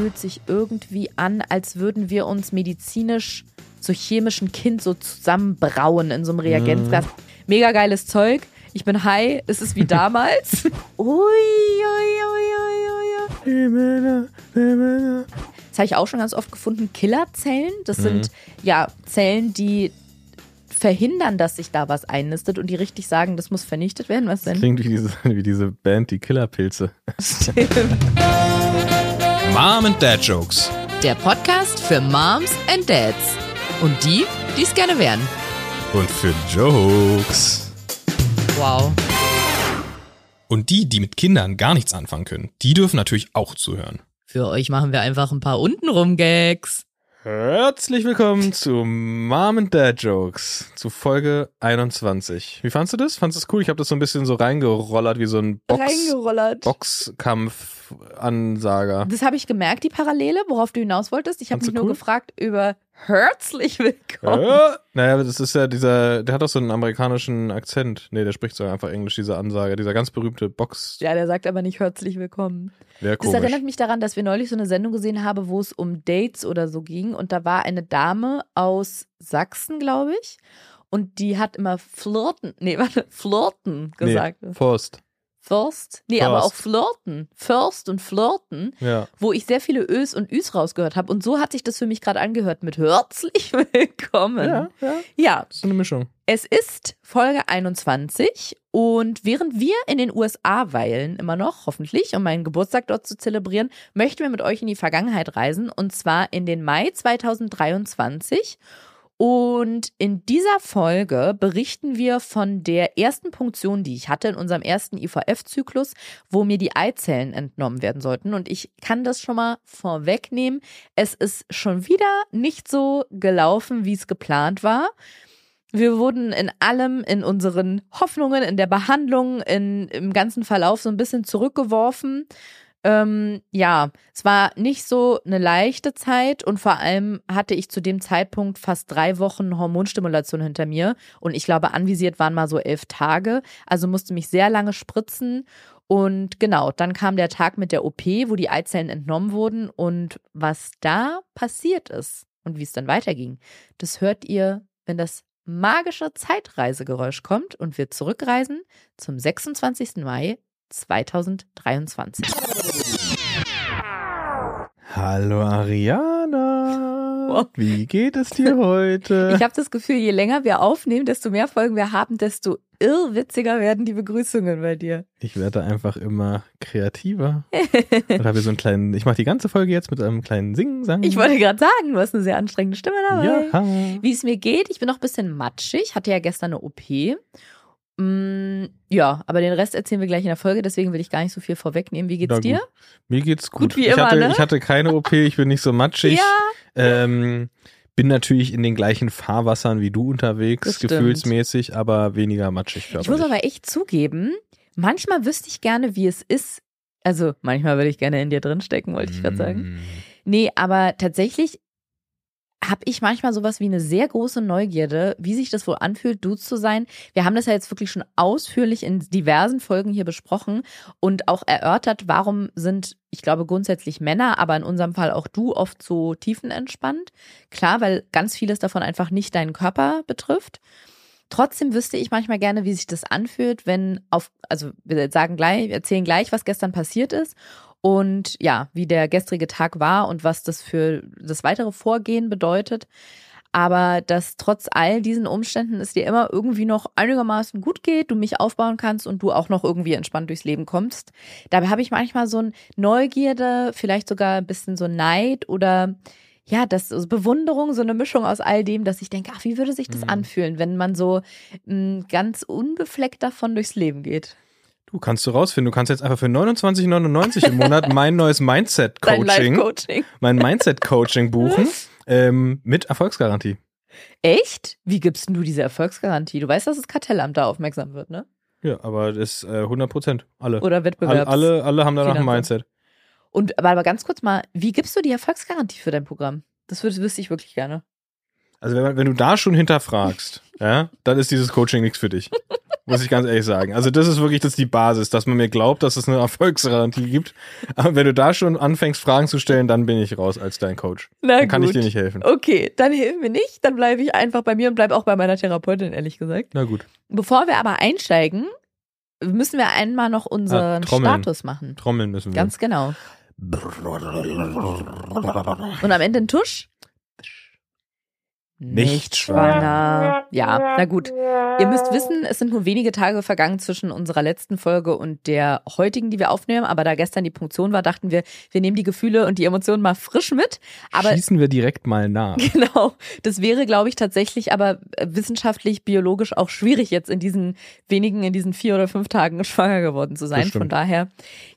fühlt sich irgendwie an, als würden wir uns medizinisch so chemischen Kind so zusammenbrauen in so einem Reagenzglas. Mhm. Mega geiles Zeug. Ich bin high, es ist wie damals. ui, ui, ui, ui, ui. Das habe ich auch schon ganz oft gefunden. Killerzellen, das mhm. sind ja Zellen, die verhindern, dass sich da was einnistet und die richtig sagen, das muss vernichtet werden. Was denn? Das klingt wie diese, wie diese Band, die Killerpilze. Stimmt. Mom and Dad Jokes. Der Podcast für Moms and Dads. Und die, die es gerne wären. Und für Jokes. Wow. Und die, die mit Kindern gar nichts anfangen können, die dürfen natürlich auch zuhören. Für euch machen wir einfach ein paar untenrum Gags. Herzlich willkommen zu Mom and Dad Jokes, zu Folge 21. Wie fandest du das? Fandest du das cool? Ich habe das so ein bisschen so reingerollert, wie so ein Box Boxkampf-Ansager. Das habe ich gemerkt, die Parallele, worauf du hinaus wolltest. Ich habe mich nur cool? gefragt über Herzlich willkommen. Ja, naja, das ist ja dieser, der hat auch so einen amerikanischen Akzent. Nee, der spricht so einfach Englisch, diese Ansage, dieser ganz berühmte Box. Ja, der sagt aber nicht herzlich willkommen. Wäre das erinnert mich daran, dass wir neulich so eine Sendung gesehen haben, wo es um Dates oder so ging. Und da war eine Dame aus Sachsen, glaube ich. Und die hat immer flirten, nee, warte, flirten gesagt. Nee, Forst. First, nee, First. aber auch Flirten, First und Flirten, ja. wo ich sehr viele Ös und Üs rausgehört habe. Und so hat sich das für mich gerade angehört mit herzlich willkommen. Ja, ja. Ja. Das ist eine Mischung. Es ist Folge 21 und während wir in den USA weilen, immer noch, hoffentlich, um meinen Geburtstag dort zu zelebrieren, möchten wir mit euch in die Vergangenheit reisen und zwar in den Mai 2023 und in dieser Folge berichten wir von der ersten Punktion, die ich hatte in unserem ersten IVF-Zyklus, wo mir die Eizellen entnommen werden sollten. Und ich kann das schon mal vorwegnehmen. Es ist schon wieder nicht so gelaufen, wie es geplant war. Wir wurden in allem, in unseren Hoffnungen, in der Behandlung, in, im ganzen Verlauf so ein bisschen zurückgeworfen. Ähm, ja, es war nicht so eine leichte Zeit und vor allem hatte ich zu dem Zeitpunkt fast drei Wochen Hormonstimulation hinter mir und ich glaube, anvisiert waren mal so elf Tage. Also musste mich sehr lange spritzen und genau, dann kam der Tag mit der OP, wo die Eizellen entnommen wurden und was da passiert ist und wie es dann weiterging, das hört ihr, wenn das magische Zeitreisegeräusch kommt und wir zurückreisen zum 26. Mai 2023. Hallo Ariana. Wie geht es dir heute? Ich habe das Gefühl, je länger wir aufnehmen, desto mehr Folgen wir haben, desto irrwitziger werden die Begrüßungen bei dir. Ich werde einfach immer kreativer. Und habe so einen kleinen, ich mache die ganze Folge jetzt mit einem kleinen Singen, Sang. Ich wollte gerade sagen, du hast eine sehr anstrengende Stimme dabei. Ja. Wie es mir geht, ich bin noch ein bisschen matschig, hatte ja gestern eine OP ja, aber den Rest erzählen wir gleich in der Folge, deswegen will ich gar nicht so viel vorwegnehmen. Wie geht's dir? Mir geht's gut. gut wie ich, immer, hatte, ne? ich hatte keine OP, ich bin nicht so matschig. ja. Ähm, bin natürlich in den gleichen Fahrwassern wie du unterwegs, gefühlsmäßig, aber weniger matschig. Ich muss aber echt zugeben, manchmal wüsste ich gerne, wie es ist. Also manchmal würde ich gerne in dir drinstecken, wollte ich gerade sagen. Mm. Nee, aber tatsächlich habe ich manchmal sowas wie eine sehr große Neugierde, wie sich das wohl anfühlt, du zu sein. Wir haben das ja jetzt wirklich schon ausführlich in diversen Folgen hier besprochen und auch erörtert, warum sind, ich glaube, grundsätzlich Männer, aber in unserem Fall auch du oft so tiefenentspannt. Klar, weil ganz vieles davon einfach nicht deinen Körper betrifft. Trotzdem wüsste ich manchmal gerne, wie sich das anfühlt, wenn auf, also wir sagen gleich, erzählen gleich, was gestern passiert ist und ja, wie der gestrige Tag war und was das für das weitere Vorgehen bedeutet. Aber dass trotz all diesen Umständen es dir immer irgendwie noch einigermaßen gut geht, du mich aufbauen kannst und du auch noch irgendwie entspannt durchs Leben kommst. Dabei habe ich manchmal so ein Neugierde, vielleicht sogar ein bisschen so Neid oder ja, das ist Bewunderung, so eine Mischung aus all dem, dass ich denke, ach, wie würde sich das mhm. anfühlen, wenn man so m, ganz unbefleckt davon durchs Leben geht? Du kannst du rausfinden. Du kannst jetzt einfach für 29,99 im Monat mein neues Mindset-Coaching, mein Mindset-Coaching buchen ähm, mit Erfolgsgarantie. Echt? Wie gibst du diese Erfolgsgarantie? Du weißt, dass das Kartellamt da aufmerksam wird, ne? Ja, aber das ist äh, 100 Prozent. Alle. Oder Wettbewerbs. Alle, alle, alle haben danach ein Mindset. Und aber, aber ganz kurz mal, wie gibst du die Erfolgsgarantie für dein Programm? Das wüsste ich wirklich gerne. Also wenn, wenn du da schon hinterfragst, ja, dann ist dieses Coaching nichts für dich. Muss ich ganz ehrlich sagen. Also das ist wirklich das ist die Basis, dass man mir glaubt, dass es eine Erfolgsgarantie gibt. Aber wenn du da schon anfängst, Fragen zu stellen, dann bin ich raus als dein Coach. Na dann kann gut. ich dir nicht helfen. Okay, dann hilf mir nicht, dann bleibe ich einfach bei mir und bleibe auch bei meiner Therapeutin, ehrlich gesagt. Na gut. Bevor wir aber einsteigen, müssen wir einmal noch unseren Ah. Status machen. Trommeln müssen wir. Ganz genau. Und am Ende ein Tusch? Nicht schwanger. Ja, na gut. Ihr müsst wissen, es sind nur wenige Tage vergangen zwischen unserer letzten Folge und der heutigen, die wir aufnehmen. Aber da gestern die Punktion war, dachten wir, wir nehmen die Gefühle und die Emotionen mal frisch mit. Aber Schießen wir direkt mal nach. Genau. Das wäre, glaube ich, tatsächlich aber wissenschaftlich, biologisch auch schwierig, jetzt in diesen wenigen, in diesen vier oder fünf Tagen schwanger geworden zu sein. Von daher.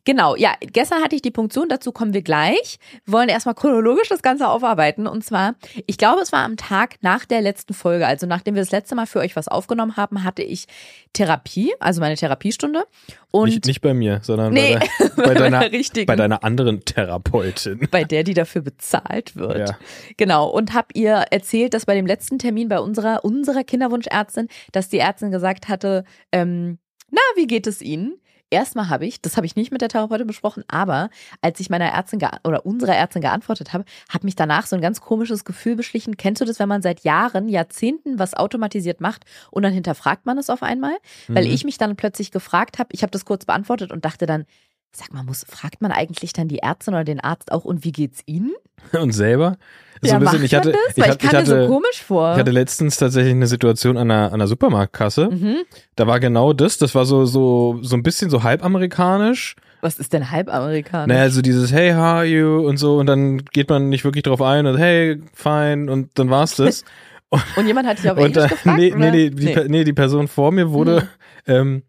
Genau. Ja, gestern hatte ich die Punktion, dazu kommen wir gleich. Wir wollen erstmal chronologisch das Ganze aufarbeiten. Und zwar, ich glaube, es war am Tag nach der letzten Folge, also nachdem wir das letzte Mal für euch was aufgenommen haben, hatte ich Therapie, also meine Therapiestunde. Und Nicht, nicht bei mir, sondern Nee, bei, bei, bei deiner, richtigen. bei deiner anderen Therapeutin. bei der, die dafür bezahlt wird. Ja. Genau. Und hab ihr erzählt, dass bei dem letzten Termin bei unserer, unserer Kinderwunschärztin, dass die Ärztin gesagt hatte, ähm, na, wie geht es Ihnen? Erstmal habe ich, das habe ich nicht mit der Therapeutin besprochen, aber als ich meiner Ärztin oder unserer Ärztin geantwortet habe, hat mich danach so ein ganz komisches Gefühl beschlichen. Kennst du das, wenn man seit Jahren, Jahrzehnten was automatisiert macht und dann hinterfragt man es auf einmal? Weil Mhm. ich mich dann plötzlich gefragt habe, ich habe das kurz beantwortet und dachte dann, sag mal, muss, fragt man eigentlich dann die Ärztin oder den Arzt auch und wie geht's Ihnen? Und selber? So ja, ein bisschen, ich hatte, das? ich, Weil hatte- ich kam ich mir hatte, so komisch vor. ich hatte letztens tatsächlich eine Situation an einer, an einer Supermarktkasse. mhm. Da war genau das. Das war so, so, so ein bisschen so halbamerikanisch. Was ist denn halbamerikanisch? Naja, so dieses Hey, how are you? und so. Und dann geht man nicht wirklich drauf ein und Hey, fine. Und dann war's das. und jemand hat dich auf und Englisch äh, gefragt? nee, nee, nee, die, Per- nee, die Person vor mir wurde, ähm,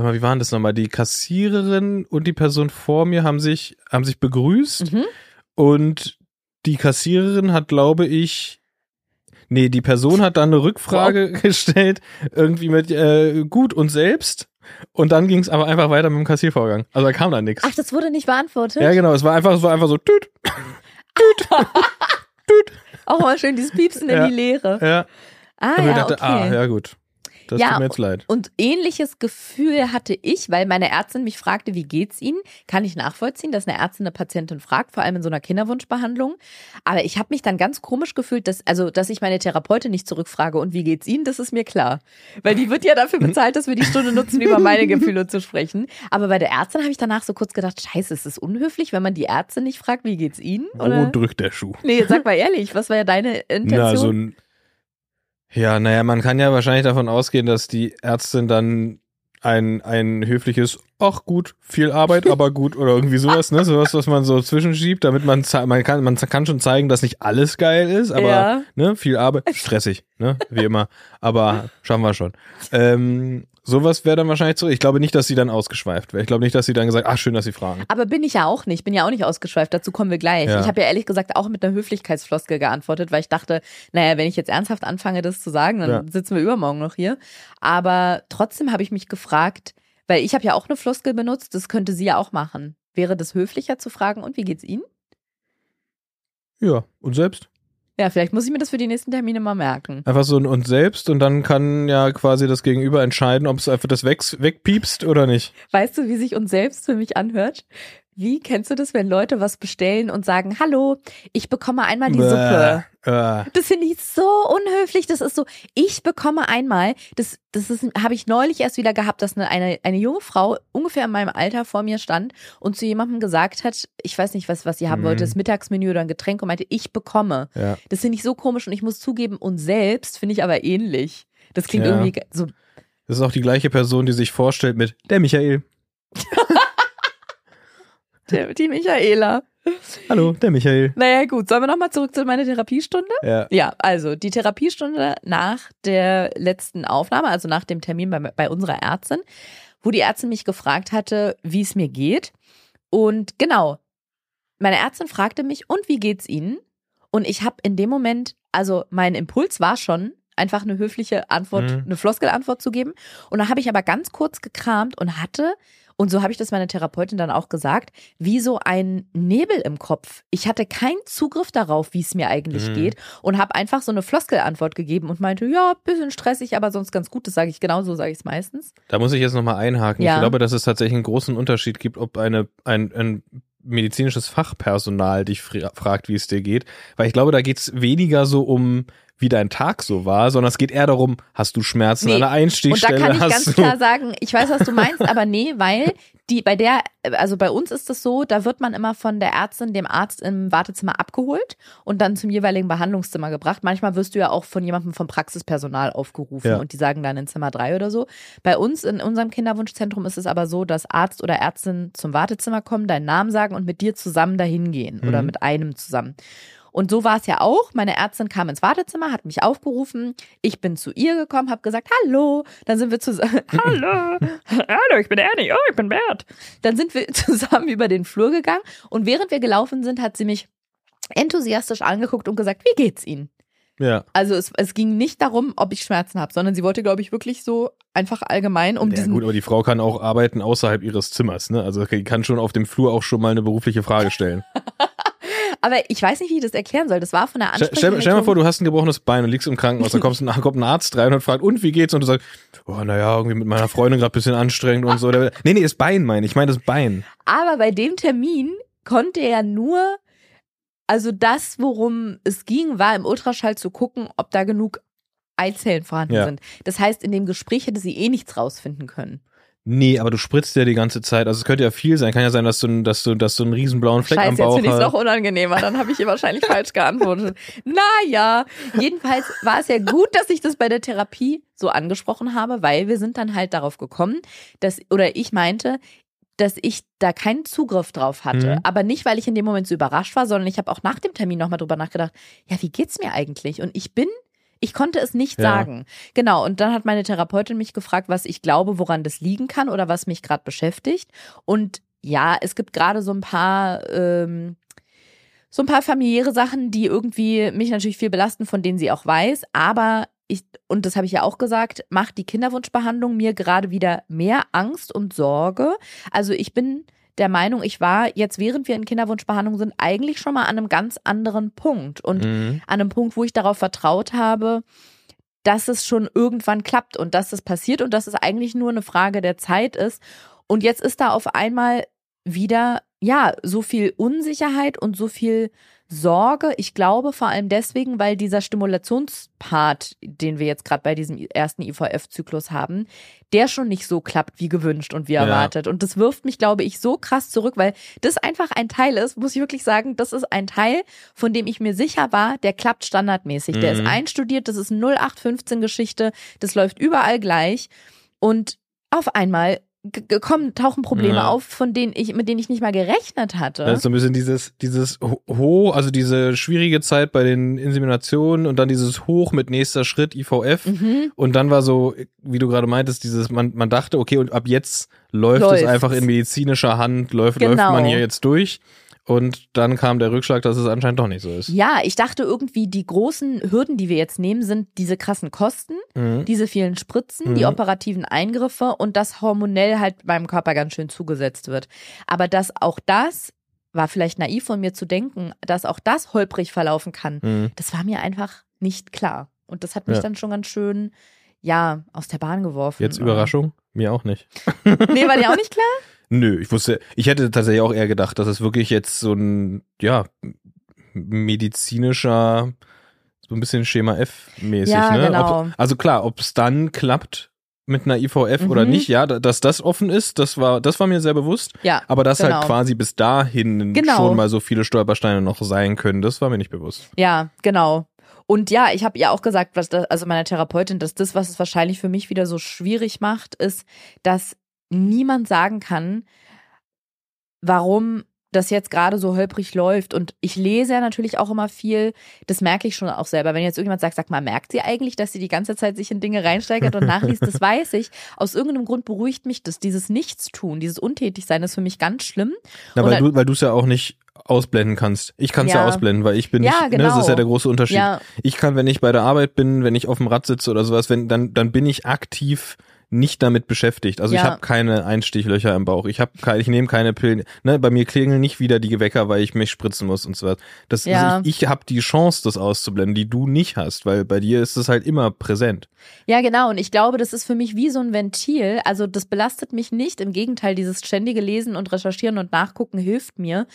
warte mal, wie waren das nochmal? Die Kassiererin und die Person vor mir haben sich, haben sich begrüßt. Mhm. Und die Kassiererin hat, glaube ich, nee, die Person hat dann eine Rückfrage gestellt, irgendwie mit äh, gut und selbst. Und dann ging es aber einfach weiter mit dem Kassiervorgang. Also da kam dann nichts. Ach, das wurde nicht beantwortet? Ja, genau, es war einfach, es war einfach so, tüt, Auch mal schön dieses Piepsen Ja. in die Leere. ja. Ah, Und ja, dachte, okay. ah, ja gut. Das Ja, tut mir jetzt leid. Und ähnliches Gefühl hatte ich, weil meine Ärztin mich fragte, wie geht's Ihnen? Kann ich nachvollziehen, dass eine Ärztin eine Patientin fragt, vor allem in so einer Kinderwunschbehandlung. Aber ich habe mich dann ganz komisch gefühlt, dass, also, dass ich meine Therapeutin nicht zurückfrage, und wie geht's Ihnen? Das ist mir klar. Weil die wird ja dafür bezahlt, dass wir die Stunde nutzen, über meine Gefühle zu sprechen. Aber bei der Ärztin habe ich danach so kurz gedacht, scheiße, ist es unhöflich, wenn man die Ärztin nicht fragt, wie geht's Ihnen? Wo Oder? drückt der Schuh? Nee, sag mal ehrlich, was war ja deine Intention? Na, so ein, ja, naja, man kann ja wahrscheinlich davon ausgehen, dass die Ärztin dann ein, ein höfliches, ach gut, viel Arbeit, aber gut oder irgendwie sowas, ne? Sowas, was man so zwischenschiebt, damit man, man kann, man kann schon zeigen, dass nicht alles geil ist, aber, Ja. ne, viel Arbeit, stressig, ne, wie immer, aber schaffen wir schon. Ähm, sowas wäre dann wahrscheinlich zurück. Ich glaube nicht, dass sie dann ausgeschweift wäre. Ich glaube nicht, dass sie dann gesagt, ach, schön, dass sie fragen. Aber bin ich ja auch nicht. Bin ja auch nicht ausgeschweift. Dazu kommen wir gleich. Ja. Ich habe ja ehrlich gesagt auch mit einer Höflichkeitsfloskel geantwortet, weil ich dachte, naja, wenn ich jetzt ernsthaft anfange, das zu sagen, dann Ja. sitzen wir übermorgen noch hier. Aber trotzdem habe ich mich gefragt, weil ich habe ja auch eine Floskel benutzt, das könnte sie ja auch machen. Wäre das höflicher zu fragen, und wie geht's Ihnen? Ja, und selbst? Ja, vielleicht muss ich mir das für die nächsten Termine mal merken. Einfach so ein und selbst und dann kann ja quasi das Gegenüber entscheiden, ob es einfach das weg, wegpiepst oder nicht. Weißt du, wie sich uns selbst für mich anhört? Wie kennst du das, wenn Leute was bestellen und sagen, hallo, ich bekomme einmal die Suppe? Bäh, äh. Das finde ich so unhöflich. Das ist so, ich bekomme einmal, das, das ist, habe ich neulich erst wieder gehabt, dass eine, eine, eine junge Frau ungefähr in meinem Alter vor mir stand und zu jemandem gesagt hat, ich weiß nicht, was, was sie haben Mhm. wollte, das Mittagsmenü oder ein Getränk und meinte, ich bekomme. Ja. Das finde ich so komisch und ich muss zugeben, und selbst finde ich aber ähnlich. Das klingt Ja. irgendwie so, Das ist auch die gleiche Person, die sich vorstellt mit der Michael. der, die Michaela. Hallo, der Michael. Naja, gut, sollen wir nochmal zurück zu meiner Therapiestunde? Ja. Ja, also die Therapiestunde nach der letzten Aufnahme, also nach dem Termin bei, bei unserer Ärztin, wo die Ärztin mich gefragt hatte, wie es mir geht. Und genau, meine Ärztin fragte mich, und wie geht's Ihnen? Und ich habe in dem Moment, also mein Impuls war schon, einfach eine höfliche Antwort, Mhm. eine Floskelantwort zu geben. Und da habe ich aber ganz kurz gekramt und hatte, Und so habe ich das meiner Therapeutin dann auch gesagt, wie so ein Nebel im Kopf. Ich hatte keinen Zugriff darauf, wie es mir eigentlich Mhm. geht und habe einfach so eine Floskelantwort gegeben und meinte, ja, bisschen stressig, aber sonst ganz gut. Das sage ich genau so, sage ich es meistens. Da muss ich jetzt nochmal einhaken. Ja. Ich glaube, dass es tatsächlich einen großen Unterschied gibt, ob eine, ein, ein medizinisches Fachpersonal dich fra fragt, wie es dir geht. Weil ich glaube, da geht's weniger so um, wie dein Tag so war, sondern es geht eher darum, hast du Schmerzen Nee. an der Und da kann ich ganz klar sagen, ich weiß, was du meinst, aber nee, weil die bei der, also bei uns ist es so, da wird man immer von der Ärztin, dem Arzt im Wartezimmer abgeholt und dann zum jeweiligen Behandlungszimmer gebracht. Manchmal wirst du ja auch von jemandem vom Praxispersonal aufgerufen Ja. und die sagen dann in Zimmer drei oder so. Bei uns in unserem Kinderwunschzentrum ist es aber so, dass Arzt oder Ärztin zum Wartezimmer kommen, deinen Namen sagen und mit dir zusammen dahin gehen oder Mhm. mit einem zusammen. Und so war es ja auch. Meine Ärztin kam ins Wartezimmer, hat mich aufgerufen. Ich bin zu ihr gekommen, habe gesagt, hallo. Dann sind wir zusammen, hallo, hallo, ich bin Annie, oh, ich bin Bert. Dann sind wir zusammen über den Flur gegangen und während wir gelaufen sind, hat sie mich enthusiastisch angeguckt und gesagt, wie geht's Ihnen? ja. Also es, es ging nicht darum, ob ich Schmerzen habe, sondern sie wollte, glaube ich, wirklich so einfach allgemein um ja, diesen gut, aber die Frau kann auch arbeiten außerhalb ihres Zimmers, ne? Also die kann schon auf dem Flur auch schon mal eine berufliche Frage stellen. Aber ich weiß nicht, wie ich das erklären soll. Das war von der Stell, stell, stell mal vor, du hast ein gebrochenes Bein und liegst im Krankenhaus, dann kommst, kommt ein Arzt rein und fragt, und wie geht's? Und du sagst, oh, naja, irgendwie mit meiner Freundin gerade bisschen anstrengend und so. Nee, nee, das Bein meine ich. Ich meine das Bein. Aber bei dem Termin konnte er nur, also das, worum es ging, war im Ultraschall zu gucken, ob da genug Eizellen vorhanden Ja. sind. Das heißt, in dem Gespräch hätte sie eh nichts rausfinden können. Nee, aber du spritzt ja die ganze Zeit. Also es könnte ja viel sein. Kann ja sein, dass du, einen- dass du, dass du einen riesen blauen Fleck am Scheiße, jetzt Bauch finde ich es noch hast. unangenehmer. Dann habe ich ihr wahrscheinlich falsch geantwortet. Naja, jedenfalls war es ja gut, dass ich das bei der Therapie so angesprochen habe, weil wir sind dann halt darauf gekommen, dass, oder ich meinte, dass ich da keinen Zugriff drauf hatte. Mhm. Aber nicht, weil ich in dem Moment so überrascht war, sondern ich habe auch nach dem Termin nochmal drüber nachgedacht, ja, wie geht's mir eigentlich? Und ich bin, ich konnte es nicht Ja. sagen. Genau, und dann hat meine Therapeutin mich gefragt, was ich glaube, woran das liegen kann oder was mich gerade beschäftigt. Und ja, es gibt gerade so ein paar, ähm, so ein paar familiäre Sachen, die irgendwie mich natürlich viel belasten, von denen sie auch weiß. Aber ich, und das habe ich ja auch gesagt, macht die Kinderwunschbehandlung mir gerade wieder mehr Angst und Sorge. Also ich bin der Meinung, ich war jetzt, während wir in Kinderwunschbehandlung sind, eigentlich schon mal an einem ganz anderen Punkt. Und Mhm. an einem Punkt, wo ich darauf vertraut habe, dass es schon irgendwann klappt und dass es passiert und dass es eigentlich nur eine Frage der Zeit ist. Und jetzt ist da auf einmal wieder, ja, so viel Unsicherheit und so viel Sorge. Ich glaube vor allem deswegen, weil dieser Stimulationspart, den wir jetzt gerade bei diesem ersten IVF-Zyklus haben, der schon nicht so klappt wie gewünscht und wie Ja. erwartet. Und das wirft mich, glaube ich, so krass zurück, weil das einfach ein Teil ist, muss ich wirklich sagen, das ist ein Teil, von dem ich mir sicher war, der klappt standardmäßig. Der ist Mhm. einstudiert, das ist 0815-Geschichte, das läuft überall gleich. Und auf einmal kommen, tauchen Probleme Ja. auf, von denen ich, mit denen ich nicht mal gerechnet hatte. Das ist so ein bisschen dieses, dieses Ho- Hoch, also diese schwierige Zeit bei den Inseminationen und dann dieses Hoch mit nächster Schritt IVF. mhm. Und dann war so, wie du gerade meintest, dieses, man, man dachte, okay, und ab jetzt läuft Läuft's. es einfach in medizinischer Hand, läuft, läuft Genau. man hier jetzt durch. Und dann kam der Rückschlag, dass es anscheinend doch nicht so ist. Ja, ich dachte irgendwie, die großen Hürden, die wir jetzt nehmen, sind diese krassen Kosten, Mhm. diese vielen Spritzen, die Mhm. operativen Eingriffe und dass hormonell halt meinem Körper ganz schön zugesetzt wird. Aber dass auch das, war vielleicht naiv von mir zu denken, dass auch das holprig verlaufen kann, Mhm. das war mir einfach nicht klar. Und das hat mich Ja. dann schon ganz schön, ja, aus der Bahn geworfen. Jetzt Überraschung? Mir auch nicht. Nee, war dir auch nicht klar? Nö, ich wusste, ich hätte tatsächlich auch eher gedacht, dass es wirklich jetzt so ein, ja, medizinischer, so ein bisschen Schema F-mäßig, Ja, ne? genau. Ob, also klar, ob es dann klappt mit einer IVF Mhm. oder nicht, ja, da- dass das offen ist, das war, das war mir sehr bewusst. Ja. Aber dass Genau. halt quasi bis dahin Genau. schon mal so viele Stolpersteine noch sein können, das war mir nicht bewusst. Ja, genau. Und ja, ich habe ihr auch gesagt, was das, also meiner Therapeutin, dass das, was es wahrscheinlich für mich wieder so schwierig macht, ist, dass niemand sagen kann, warum das jetzt gerade so holprig läuft. Und ich lese ja natürlich auch immer viel, das merke ich schon auch selber. Wenn jetzt irgendjemand sagt, sag mal, merkt sie eigentlich, dass sie die ganze Zeit sich in Dinge reinsteigert und nachliest, das weiß ich. Aus irgendeinem Grund beruhigt mich das. Dieses Nichtstun, dieses Untätigsein ist für mich ganz schlimm. Na, Und weil dann- du, weil du es ja auch nicht ausblenden kannst. Ich kann es ja. Ja. ausblenden, weil ich bin Ja, nicht, ne, das genau. ist ja der große Unterschied. Ja. Ich kann, wenn ich bei der Arbeit bin, wenn ich auf dem Rad sitze oder sowas, wenn, dann, dann bin ich aktiv nicht damit beschäftigt. Also ich Ja. habe keine Einstichlöcher im Bauch. Ich habe keine, ich nehme keine Pillen. Ne, bei mir klingeln nicht wieder die Wecker, weil ich mich spritzen muss und so was. Das, Ja. also ich ich habe die Chance, das auszublenden, die du nicht hast, weil bei dir ist es halt immer präsent. Ja, genau. Und ich glaube, das ist für mich wie so ein Ventil. Also das belastet mich nicht. Im Gegenteil, dieses ständige Lesen und Recherchieren und Nachgucken hilft mir,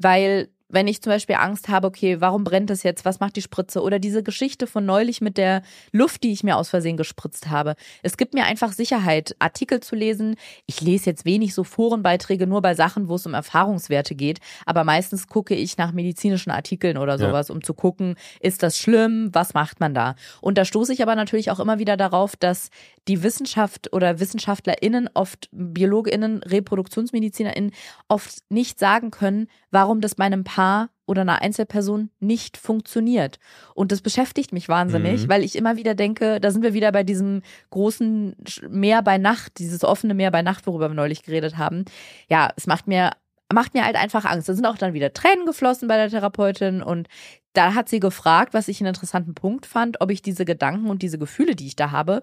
weil wenn ich zum Beispiel Angst habe, okay, warum brennt es jetzt? Was macht die Spritze? Oder diese Geschichte von neulich mit der Luft, die ich mir aus Versehen gespritzt habe. Es gibt mir einfach Sicherheit, Artikel zu lesen. Ich lese jetzt wenig so Forenbeiträge, nur bei Sachen, wo es um Erfahrungswerte geht. Aber meistens gucke ich nach medizinischen Artikeln oder Ja. sowas, um zu gucken, ist das schlimm? Was macht man da? Und da stoße ich aber natürlich auch immer wieder darauf, dass die Wissenschaft oder WissenschaftlerInnen oft, BiologInnen, ReproduktionsmedizinerInnen oft nicht sagen können, warum das bei einem Paar oder einer Einzelperson nicht funktioniert. Und das beschäftigt mich wahnsinnig, Mhm. weil ich immer wieder denke, da sind wir wieder bei diesem großen Meer bei Nacht, dieses offene Meer bei Nacht, worüber wir neulich geredet haben. Ja, es macht mir macht mir halt einfach Angst. Da sind auch dann wieder Tränen geflossen bei der Therapeutin und da hat sie gefragt, was ich einen interessanten Punkt fand, ob ich diese Gedanken und diese Gefühle, die ich da habe,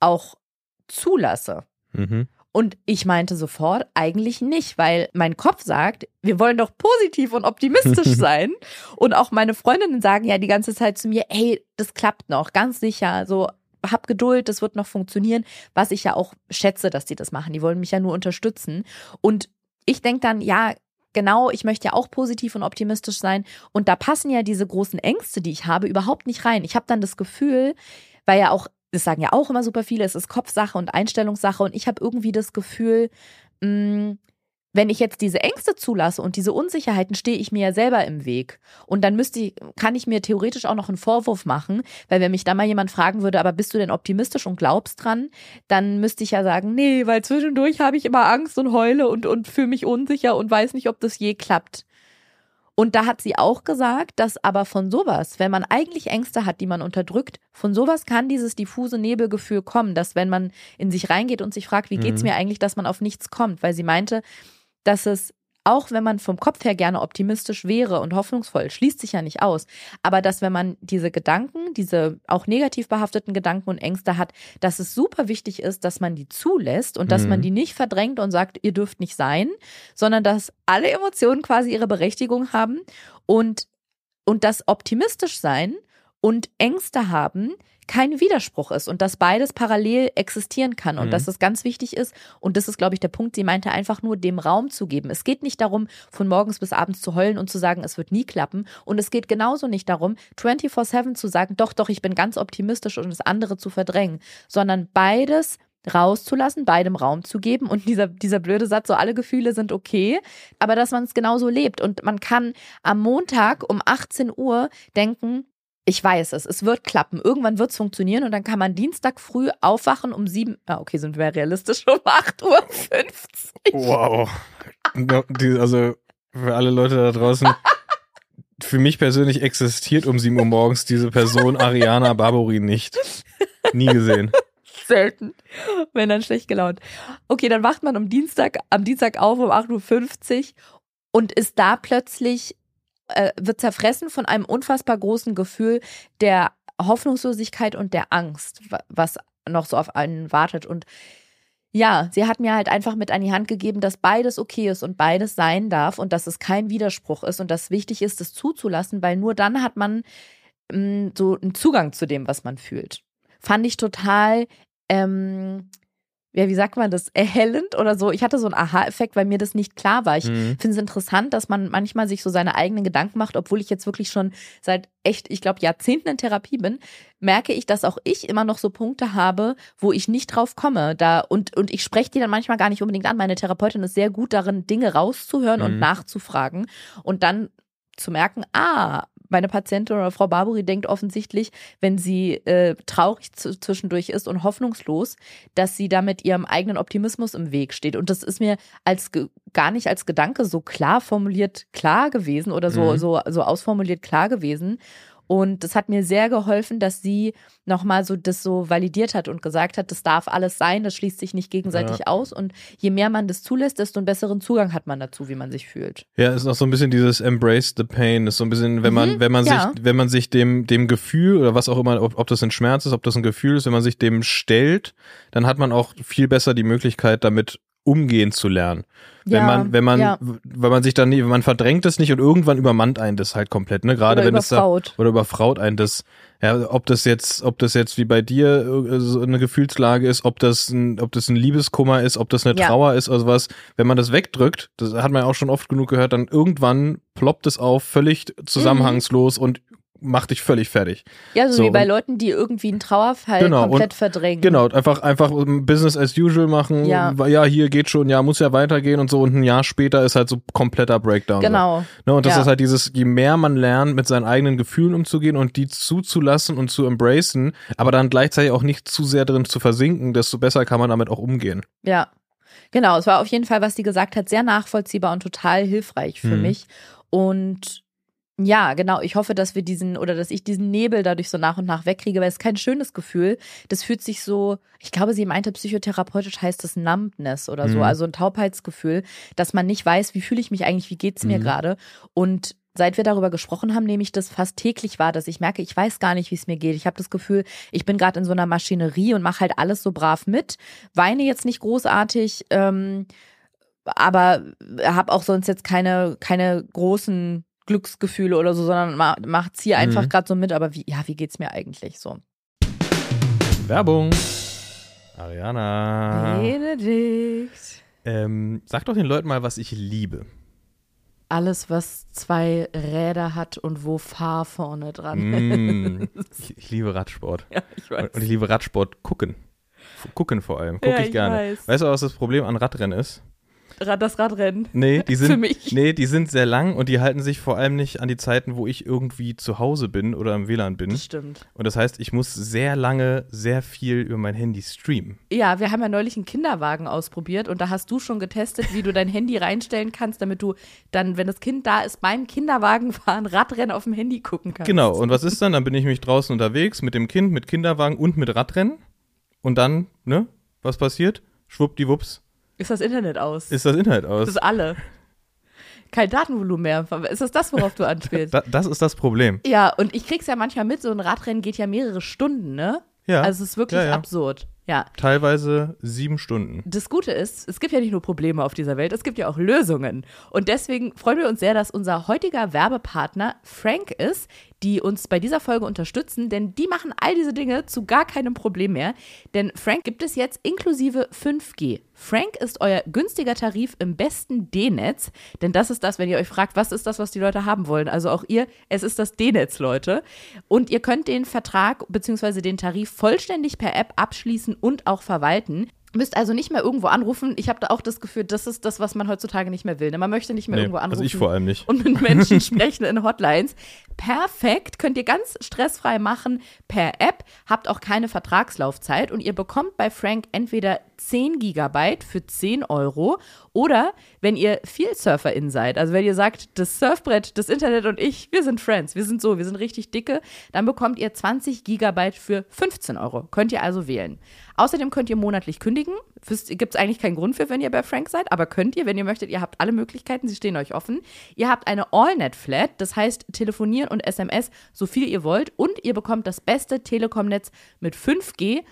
auch zulasse. Mhm. Und ich meinte sofort, eigentlich nicht, weil mein Kopf sagt, wir wollen doch positiv und optimistisch sein. Und auch meine Freundinnen sagen ja die ganze Zeit zu mir, hey, das klappt noch, ganz sicher. So, hab Geduld, das wird noch funktionieren. Was ich ja auch schätze, dass die das machen. Die wollen mich ja nur unterstützen. Und ich denke dann, ja, genau, ich möchte ja auch positiv und optimistisch sein. Und da passen ja diese großen Ängste, die ich habe, überhaupt nicht rein. Ich habe dann das Gefühl, weil ja auch, das sagen ja auch immer super viele, es ist Kopfsache und Einstellungssache. Und ich habe irgendwie das Gefühl, mh, wenn ich jetzt diese Ängste zulasse und diese Unsicherheiten, stehe ich mir ja selber im Weg. Und dann müsste ich, kann ich mir theoretisch auch noch einen Vorwurf machen, weil wenn mich da mal jemand fragen würde, aber bist du denn optimistisch und glaubst dran, dann müsste ich ja sagen, nee, weil zwischendurch habe ich immer Angst und heule und, und fühle mich unsicher und weiß nicht, ob das je klappt. Und da hat sie auch gesagt, dass aber von sowas, wenn man eigentlich Ängste hat, die man unterdrückt, von sowas kann dieses diffuse Nebelgefühl kommen, dass wenn man in sich reingeht und sich fragt, wie geht's Mhm. mir eigentlich, dass man auf nichts kommt, weil sie meinte, dass es auch wenn man vom Kopf her gerne optimistisch wäre und hoffnungsvoll, schließt sich ja nicht aus, aber dass wenn man diese Gedanken, diese auch negativ behafteten Gedanken und Ängste hat, dass es super wichtig ist, dass man die zulässt und dass Mhm. man die nicht verdrängt und sagt, ihr dürft nicht sein, sondern dass alle Emotionen quasi ihre Berechtigung haben und, und das optimistisch sein und Ängste haben kein Widerspruch ist und dass beides parallel existieren kann und Mhm. dass es ganz wichtig ist. Und das ist glaube ich der Punkt, sie meinte einfach nur dem Raum zu geben. Es geht nicht darum von morgens bis abends zu heulen und zu sagen, es wird nie klappen. Und es geht genauso nicht darum 24/7 zu sagen, doch doch, ich bin ganz optimistisch und das andere zu verdrängen, sondern beides rauszulassen, beidem Raum zu geben. Und dieser, dieser blöde Satz, so alle Gefühle sind okay, aber dass man es genauso lebt. Und man kann am Montag um 18 Uhr denken, ich weiß es, es wird klappen, irgendwann wird es funktionieren und dann kann man Dienstag früh aufwachen um sieben, ah, okay, sind wir realistisch, um 8.50 Uhr. Wow. Also für alle Leute da draußen, für mich persönlich existiert um 7 Uhr morgens diese Person Ariana Barbori nicht. Nie gesehen. Selten, wenn dann schlecht gelaunt. Okay, dann wacht man am Dienstag, am Dienstag auf um 8.50 Uhr und ist da plötzlich, äh, wird zerfressen von einem unfassbar großen Gefühl der Hoffnungslosigkeit und der Angst, wa- was noch so auf einen wartet. Und ja, sie hat mir halt einfach mit an die Hand gegeben, dass beides okay ist und beides sein darf und dass es kein Widerspruch ist und dass wichtig ist, es zuzulassen, weil nur dann hat man mh, so einen Zugang zu dem, was man fühlt. Fand ich total, ähm, ja, wie sagt man das, erhellend oder so. Ich hatte so einen Aha-Effekt, weil mir das nicht klar war. Ich Mhm. finde es interessant, dass man manchmal sich so seine eigenen Gedanken macht, obwohl ich jetzt wirklich schon seit echt, ich glaube, Jahrzehnten in Therapie bin, merke ich, dass auch ich immer noch so Punkte habe, wo ich nicht drauf komme. Da, und, und ich spreche die dann manchmal gar nicht unbedingt an. Meine Therapeutin ist sehr gut darin, Dinge rauszuhören und Mhm. nachzufragen und dann zu merken, ah, meine Patientin oder Frau Barbary denkt offensichtlich, wenn sie äh, traurig zwischendurch ist und hoffnungslos, dass sie da mit ihrem eigenen Optimismus im Weg steht. Und das ist mir als gar nicht als Gedanke so klar formuliert klar gewesen oder so, Mhm. so, so ausformuliert klar gewesen. Und das hat mir sehr geholfen, dass sie nochmal so das so validiert hat und gesagt hat, das darf alles sein, das schließt sich nicht gegenseitig Ja. aus. Und je mehr man das zulässt, desto einen besseren Zugang hat man dazu, wie man sich fühlt. Ja, ist auch so ein bisschen dieses Embrace the pain, ist so ein bisschen, wenn man, Mhm, wenn man ja. sich, wenn man sich dem, dem Gefühl oder was auch immer, ob, ob das ein Schmerz ist, ob das ein Gefühl ist, wenn man sich dem stellt, dann hat man auch viel besser die Möglichkeit, damit umgehen zu lernen. Wenn Ja, man, wenn man, ja. weil man sich dann, nie- man verdrängt es nicht und irgendwann übermannt einen das halt komplett, ne? Gerade Oder wenn es da, überfraut. oder überfraut einen das, ja, ob das jetzt, ob das jetzt wie bei dir äh, so eine Gefühlslage ist, ob das ein, ob das ein Liebeskummer ist, ob das eine Ja. Trauer ist oder sowas, wenn man das wegdrückt, das hat man ja auch schon oft genug gehört, dann irgendwann ploppt es auf, völlig zusammenhangslos und macht dich völlig fertig. Ja, so, So, wie bei Leuten, die irgendwie einen Trauerfall Genau, komplett und- verdrängen. Genau, einfach, einfach Business as usual machen, Ja. ja, hier geht schon, ja, muss ja weitergehen und so und ein Jahr später ist halt so kompletter Breakdown. So. Genau. Ne, und das Ja. ist halt dieses, je mehr man lernt, mit seinen eigenen Gefühlen umzugehen und die zuzulassen und zu embracen, aber dann gleichzeitig auch nicht zu sehr drin zu versinken, desto besser kann man damit auch umgehen. Ja, genau. Es war auf jeden Fall, was sie gesagt hat, sehr nachvollziehbar und total hilfreich für Mhm. mich. Und ja, genau. Ich hoffe, dass wir diesen oder dass ich diesen Nebel dadurch so nach und nach wegkriege, weil es ist kein schönes Gefühl. Das fühlt sich so, ich glaube, sie meinte psychotherapeutisch heißt das Numbness oder so, Mhm. also ein Taubheitsgefühl, dass man nicht weiß, wie fühle ich mich eigentlich, wie geht's mir Mhm. gerade. Und Seit wir darüber gesprochen haben, nehme ich das fast täglich wahr, dass ich merke, ich weiß gar nicht, wie es mir geht. Ich habe das Gefühl, ich bin gerade in so einer Maschinerie und mache halt alles so brav mit, weine jetzt nicht großartig, ähm, aber habe auch sonst jetzt keine, keine großen Glücksgefühle oder so, sondern ma, macht's hier einfach Mhm. gerade so mit. Aber wie, ja, wie geht's mir eigentlich so? Werbung. Ariana. Benedikt. Ähm, sag doch den Leuten mal, was ich liebe. Alles, was zwei Räder hat und wo Fahr vorne dran Mm, ich, ich liebe Radsport. Ja, ich Und, und ich liebe Radsport gucken. Gucken vor allem. Gucke Ja, ich ich gerne. weiß. Weißt du, was das Problem an Radrennen ist? Rad, das Radrennen. Nee, die sind, Für mich. nee, die sind sehr lang und die halten sich vor allem nicht an die Zeiten, wo ich irgendwie zu Hause bin oder im WLAN bin. Das stimmt. Und das heißt, ich muss sehr lange, sehr viel über mein Handy streamen. Ja, wir haben ja neulich einen Kinderwagen ausprobiert und da hast du schon getestet, wie du dein Handy reinstellen kannst, damit du dann, wenn das Kind da ist, beim Kinderwagen fahren, Radrennen auf dem Handy gucken kannst. Genau, und was ist dann? Dann bin ich mich draußen unterwegs mit dem Kind, mit Kinderwagen und mit Radrennen. Und dann, ne, was passiert? Schwuppdiwupps, Ist das Internet aus? ist das das aus. ist alle. Kein Datenvolumen mehr. Ist das das, worauf du anspielst? Da, das ist das Problem. ja, und ich krieg's ja manchmal mit, so ein Radrennen geht ja mehrere Stunden, ne? Ja. Also es ist wirklich Ja, ja. absurd. Ja. Teilweise sieben Stunden. Das Gute ist, es gibt ja nicht nur Probleme auf dieser Welt, es gibt ja auch Lösungen. Und deswegen freuen wir uns sehr, dass unser heutiger Werbepartner Frank ist, die uns bei dieser Folge unterstützen, denn die machen all diese Dinge zu gar keinem Problem mehr. Denn Frank gibt es jetzt inklusive 5G. Frank ist euer günstiger Tarif im besten D-Netz, denn das ist das, wenn ihr euch fragt, was ist das, was die Leute haben wollen. Also auch ihr, es ist das D-Netz, Leute. Und ihr könnt den Vertrag bzw. den Tarif vollständig per App abschließen und auch verwalten. Müsst also nicht mehr irgendwo anrufen. Ich habe da auch das Gefühl, das ist das, was man heutzutage nicht mehr will. Ne? Man möchte nicht mehr Nee, irgendwo anrufen also ich vor allem nicht. und mit Menschen sprechen in Hotlines. Perfekt, könnt ihr ganz stressfrei machen per App, habt auch keine Vertragslaufzeit und ihr bekommt bei Frank entweder 10 Gigabyte für 10 Euro oder wenn ihr viel Surferin seid, also wenn ihr sagt, das Surfbrett, das Internet und ich, wir sind Friends, wir sind so, wir sind richtig dicke, dann bekommt ihr 20 Gigabyte für 15 Euro. Könnt ihr also wählen. Außerdem könnt ihr monatlich kündigen. Gibt es eigentlich keinen Grund für, wenn ihr bei Frank seid, aber könnt ihr, wenn ihr möchtet. Ihr habt alle Möglichkeiten, sie stehen euch offen. Ihr habt eine AllNet-Flat, das heißt telefonieren und SMS, so viel ihr wollt. Und ihr bekommt das beste Telekom-Netz mit 5G.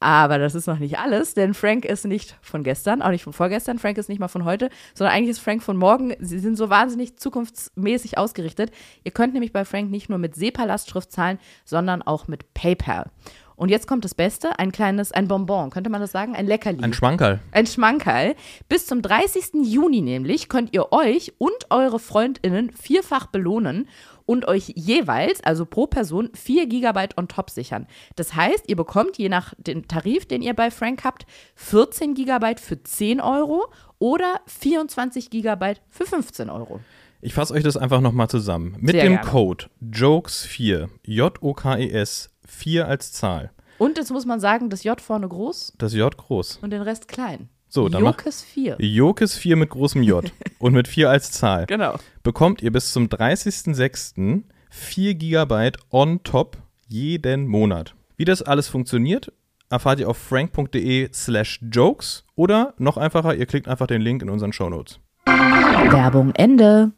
Aber das ist noch nicht alles, denn Frank ist nicht von gestern, auch nicht von vorgestern. Frank ist nicht mal von heute, sondern eigentlich ist Frank von morgen. Sie sind so wahnsinnig zukunftsmäßig ausgerichtet. Ihr könnt nämlich bei Frank nicht nur mit SEPA-Lastschrift zahlen, sondern auch mit PayPal. Und jetzt kommt das Beste, ein kleines, ein Bonbon, könnte man das sagen? Ein Leckerli. Ein Schmankerl. Ein Schmankerl. Bis zum 30. Juni nämlich könnt ihr euch und eure FreundInnen vierfach belohnen und euch jeweils, also pro Person, 4 Gigabyte on top sichern. Das heißt, ihr bekommt je nach dem Tarif, den ihr bei Frank habt, 14 Gigabyte für 10 Euro oder 24 Gigabyte für 15 Euro. Ich fasse euch das einfach nochmal zusammen. Mit Sehr dem gerne. Code JOKES4, J-O-K-E-S, 4 als Zahl. Und jetzt muss man sagen, das J vorne groß Das J groß. und den Rest klein. So, dann Jokes 4. JOKES4 mit großem J und mit 4 als Zahl. Genau. Bekommt ihr bis zum 30.06. 4 Gigabyte on top jeden Monat. Wie das alles funktioniert, erfahrt ihr auf frank.de slash jokes oder noch einfacher, ihr klickt einfach den Link in unseren Shownotes. Werbung Ende.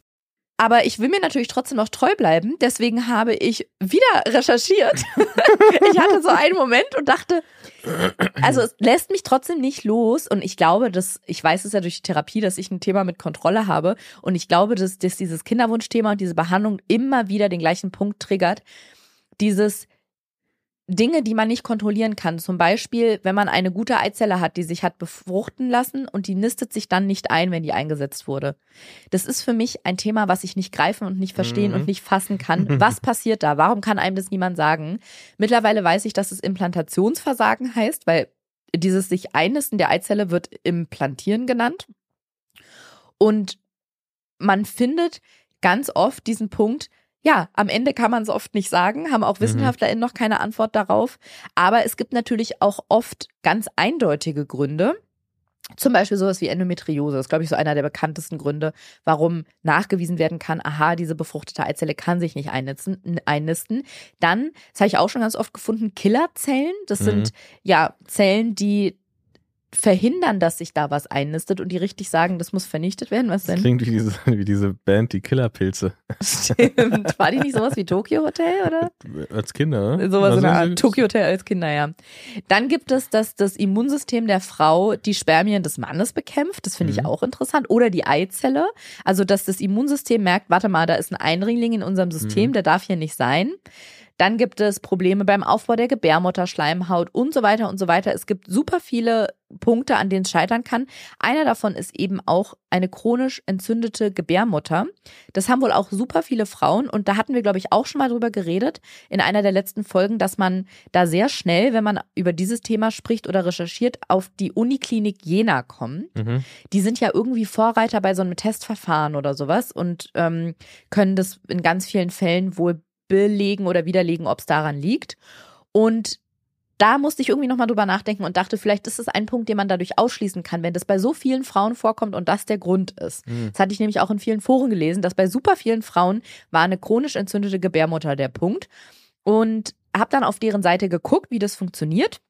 Aber ich will mir natürlich trotzdem noch treu bleiben. Deswegen habe ich wieder recherchiert. ich hatte so einen Moment und dachte, also es lässt mich trotzdem nicht los. Und ich glaube, dass, ich weiß es ja durch die Therapie, dass ich ein Thema mit Kontrolle habe. Und ich glaube, dass, dass dieses Kinderwunschthema und diese Behandlung immer wieder den gleichen Punkt triggert. Dieses, Dinge, die man nicht kontrollieren kann. Zum Beispiel, wenn man eine gute Eizelle hat, die sich hat befruchten lassen und die nistet sich dann nicht ein, wenn die eingesetzt wurde. Das ist für mich ein Thema, was ich nicht greifen und nicht verstehen mhm. und nicht fassen kann. Was passiert da? Warum kann einem das niemand sagen? Mittlerweile weiß ich, dass es Implantationsversagen heißt, weil dieses sich einnisten der Eizelle wird Implantieren genannt. Und man findet ganz oft diesen Punkt, ja, am Ende kann man es oft nicht sagen, haben auch mhm. WissenschaftlerInnen noch keine Antwort darauf. Aber es gibt natürlich auch oft ganz eindeutige Gründe. Zum Beispiel sowas wie Endometriose. Das ist, glaube ich, so einer der bekanntesten Gründe, warum nachgewiesen werden kann, aha, diese befruchtete Eizelle kann sich nicht einnisten. einnisten. Dann, das habe ich auch schon ganz oft gefunden, Killerzellen. Das mhm. sind ja Zellen, die verhindern, dass sich da was einnistet und die richtig sagen, das muss vernichtet werden. Was denn? Das klingt wie diese, wie diese Band, die Killerpilze. Stimmt. War die nicht sowas wie Tokyo Hotel, oder? Als Kinder, ne? Sowas in der Art. Tokyo Hotel als Kinder, ja. Dann gibt es, dass das Immunsystem der Frau die Spermien des Mannes bekämpft. Das finde ich mhm. auch interessant. Oder die Eizelle. Also, dass das Immunsystem merkt, warte mal, da ist ein Einringling in unserem System, mhm. der darf hier nicht sein. Dann gibt es Probleme beim Aufbau der Gebärmutterschleimhaut und so weiter und so weiter. Es gibt super viele Punkte, an denen es scheitern kann. Einer davon ist eben auch eine chronisch entzündete Gebärmutter. Das haben wohl auch super viele Frauen und da hatten wir, glaube ich, auch schon mal drüber geredet in einer der letzten Folgen, dass man da sehr schnell, wenn man über dieses Thema spricht oder recherchiert, auf die Uniklinik Jena kommt. Mhm. Die sind ja irgendwie Vorreiter bei so einem Testverfahren oder sowas und ähm, können das in ganz vielen Fällen wohl belegen oder widerlegen, ob es daran liegt. Und da musste ich irgendwie nochmal drüber nachdenken und dachte, vielleicht ist es ein Punkt, den man dadurch ausschließen kann, wenn das bei so vielen Frauen vorkommt und das der Grund ist. Mhm. Das hatte ich nämlich auch in vielen Foren gelesen, dass bei super vielen Frauen war eine chronisch entzündete Gebärmutter der Punkt. Und habe dann auf deren Seite geguckt, wie das funktioniert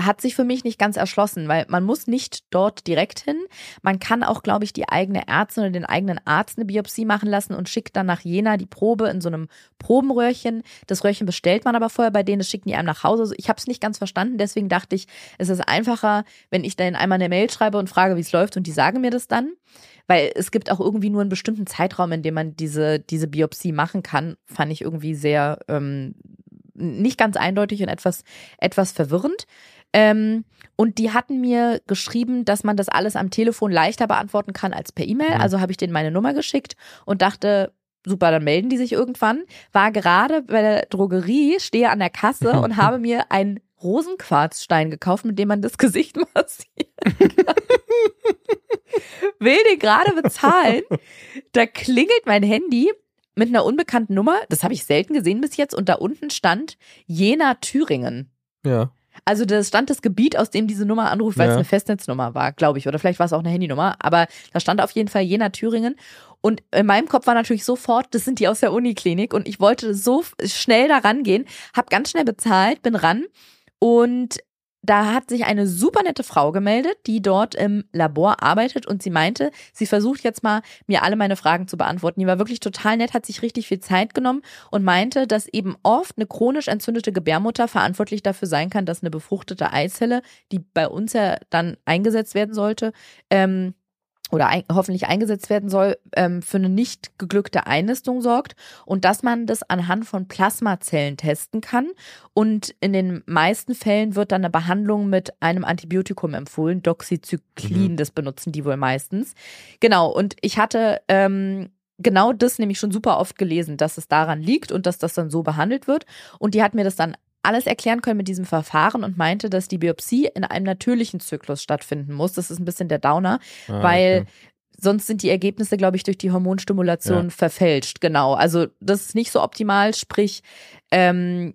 hat sich für mich nicht ganz erschlossen, weil man muss nicht dort direkt hin. Man kann auch, glaube ich, die eigene Ärztin oder den eigenen Arzt eine Biopsie machen lassen und schickt dann nach Jena die Probe in so einem Probenröhrchen. Das Röhrchen bestellt man aber vorher bei denen, das schicken die einem nach Hause. Also ich habe es nicht ganz verstanden, deswegen dachte ich, es ist einfacher, wenn ich dann einmal eine Mail schreibe und frage, wie es läuft und die sagen mir das dann. Weil es gibt auch irgendwie nur einen bestimmten Zeitraum, in dem man diese, diese Biopsie machen kann, fand ich irgendwie sehr ähm, nicht ganz eindeutig und etwas, etwas verwirrend. Ähm, und die hatten mir geschrieben, dass man das alles am Telefon leichter beantworten kann als per E-Mail. Mhm. Also habe ich denen meine Nummer geschickt und dachte, super, dann melden die sich irgendwann. War gerade bei der Drogerie, stehe an der Kasse und habe mir einen Rosenquarzstein gekauft, mit dem man das Gesicht massieren kann. Will den gerade bezahlen. Da klingelt mein Handy mit einer unbekannten Nummer. Das habe ich selten gesehen bis jetzt. Und da unten stand Jena Thüringen. Ja. Also das stand das Gebiet, aus dem diese Nummer anruft, weil ja. es eine Festnetznummer war, glaube ich. Oder vielleicht war es auch eine Handynummer. Aber da stand auf jeden Fall Jena Thüringen. Und in meinem Kopf war natürlich sofort, das sind die aus der Uniklinik. Und ich wollte so schnell da rangehen, habe ganz schnell bezahlt, bin ran. Und da hat sich eine super nette Frau gemeldet, die dort im Labor arbeitet und sie meinte, sie versucht jetzt mal, mir alle meine Fragen zu beantworten. Die war wirklich total nett, hat sich richtig viel Zeit genommen und meinte, dass eben oft eine chronisch entzündete Gebärmutter verantwortlich dafür sein kann, dass eine befruchtete Eizelle, die bei uns ja dann eingesetzt werden sollte, ähm, oder ein, hoffentlich eingesetzt werden soll, ähm, für eine nicht geglückte Einnistung sorgt und dass man das anhand von Plasmazellen testen kann. Und in den meisten Fällen wird dann eine Behandlung mit einem Antibiotikum empfohlen. Doxycyclin, mhm. das benutzen die wohl meistens. Genau, und ich hatte ähm, genau das nämlich schon super oft gelesen, dass es daran liegt und dass das dann so behandelt wird. Und die hat mir das dann alles erklären können mit diesem Verfahren und meinte, dass die Biopsie in einem natürlichen Zyklus stattfinden muss. Das ist ein bisschen der Downer, ah, weil okay. sonst sind die Ergebnisse, glaube ich, durch die Hormonstimulation ja. verfälscht. Genau. Also das ist nicht so optimal. Sprich, ähm,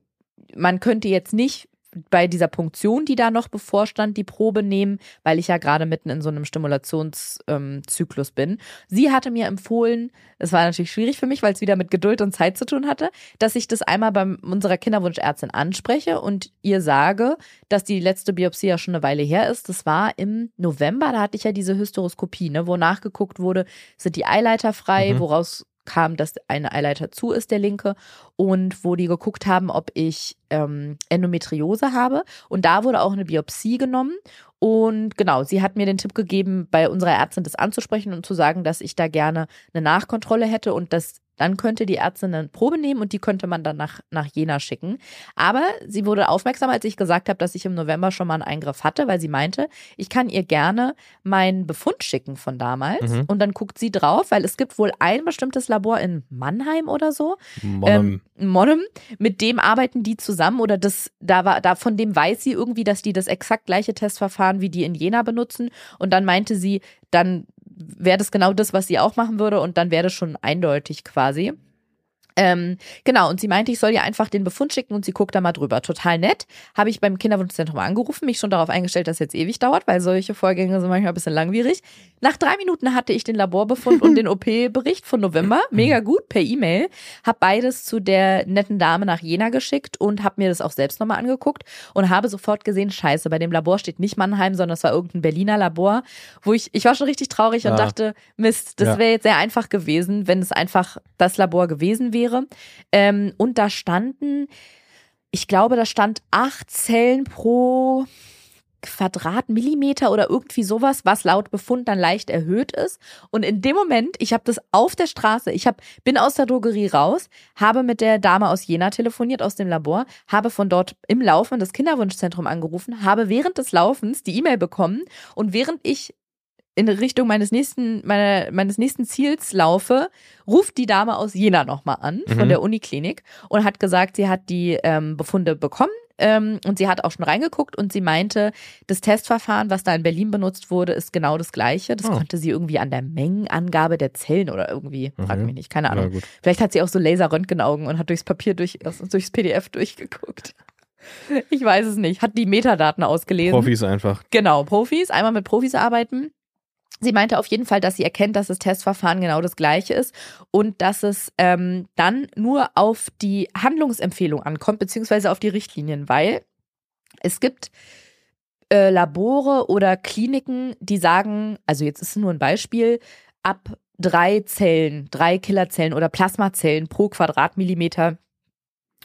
man könnte jetzt nicht bei dieser Punktion, die da noch bevorstand, die Probe nehmen, weil ich ja gerade mitten in so einem Stimulationszyklus ähm, bin. Sie hatte mir empfohlen, es war natürlich schwierig für mich, weil es wieder mit Geduld und Zeit zu tun hatte, dass ich das einmal bei unserer Kinderwunschärztin anspreche und ihr sage, dass die letzte Biopsie ja schon eine Weile her ist. Das war im November, da hatte ich ja diese Hysteroskopie, ne, wo nachgeguckt wurde, sind die Eileiter frei, mhm. woraus kam, dass eine Eileiter zu ist, der linke, und wo die geguckt haben, ob ich ähm, Endometriose habe. Und da wurde auch eine Biopsie genommen. Und genau, sie hat mir den Tipp gegeben, bei unserer Ärztin das anzusprechen und zu sagen, dass ich da gerne eine Nachkontrolle hätte und dass dann könnte die Ärztin eine Probe nehmen und die könnte man dann nach, nach Jena schicken. Aber sie wurde aufmerksam, als ich gesagt habe, dass ich im November schon mal einen Eingriff hatte, weil sie meinte, ich kann ihr gerne meinen Befund schicken von damals. Mhm. Und dann guckt sie drauf, weil es gibt wohl ein bestimmtes Labor in Mannheim oder so. Monnem. Ähm, Monnem. Mit dem arbeiten die zusammen oder das, da war, da von dem weiß sie irgendwie, dass die das exakt gleiche Testverfahren wie die in Jena benutzen. Und dann meinte sie, dann wäre das genau das, was sie auch machen würde und dann wäre das schon eindeutig quasi. Ähm, genau, und sie meinte, ich soll ihr einfach den Befund schicken und sie guckt da mal drüber. Total nett. Habe ich beim Kinderwunschzentrum angerufen, mich schon darauf eingestellt, dass es jetzt ewig dauert, weil solche Vorgänge sind manchmal ein bisschen langwierig. Nach drei Minuten hatte ich den Laborbefund und den OP-Bericht von November. Mega gut, per E-Mail. Hab beides zu der netten Dame nach Jena geschickt und habe mir das auch selbst nochmal angeguckt und habe sofort gesehen, scheiße, bei dem Labor steht nicht Mannheim, sondern es war irgendein Berliner Labor, wo ich, ich war schon richtig traurig ja. und dachte, Mist, das ja. wäre jetzt sehr einfach gewesen, wenn es einfach das Labor gewesen wäre wäre. Ähm, und da standen, ich glaube, da stand acht Zellen pro Quadratmillimeter oder irgendwie sowas, was laut Befund dann leicht erhöht ist. Und in dem Moment, ich habe das auf der Straße, ich hab, bin aus der Drogerie raus, habe mit der Dame aus Jena telefoniert, aus dem Labor, habe von dort im Laufen das Kinderwunschzentrum angerufen, habe während des Laufens die E-Mail bekommen und während ich in Richtung meines nächsten, meiner, meines nächsten Ziels laufe, ruft die Dame aus Jena nochmal an von mhm. der Uniklinik und hat gesagt, sie hat die ähm, Befunde bekommen ähm, und sie hat auch schon reingeguckt und sie meinte, das Testverfahren, was da in Berlin benutzt wurde, ist genau das gleiche. Das oh. konnte sie irgendwie an der Mengenangabe der Zellen oder irgendwie, mhm. frag mich nicht, keine Ahnung. Vielleicht hat sie auch so Laser-Röntgenaugen und hat durchs Papier durch, durchs PDF durchgeguckt. Ich weiß es nicht. Hat die Metadaten ausgelesen. Profis einfach. Genau, Profis. Einmal mit Profis arbeiten. Sie meinte auf jeden Fall, dass sie erkennt, dass das Testverfahren genau das gleiche ist und dass es ähm, dann nur auf die Handlungsempfehlung ankommt, beziehungsweise auf die Richtlinien, weil es gibt äh, Labore oder Kliniken, die sagen, also jetzt ist nur ein Beispiel, ab drei Zellen, drei Killerzellen oder Plasmazellen pro Quadratmillimeter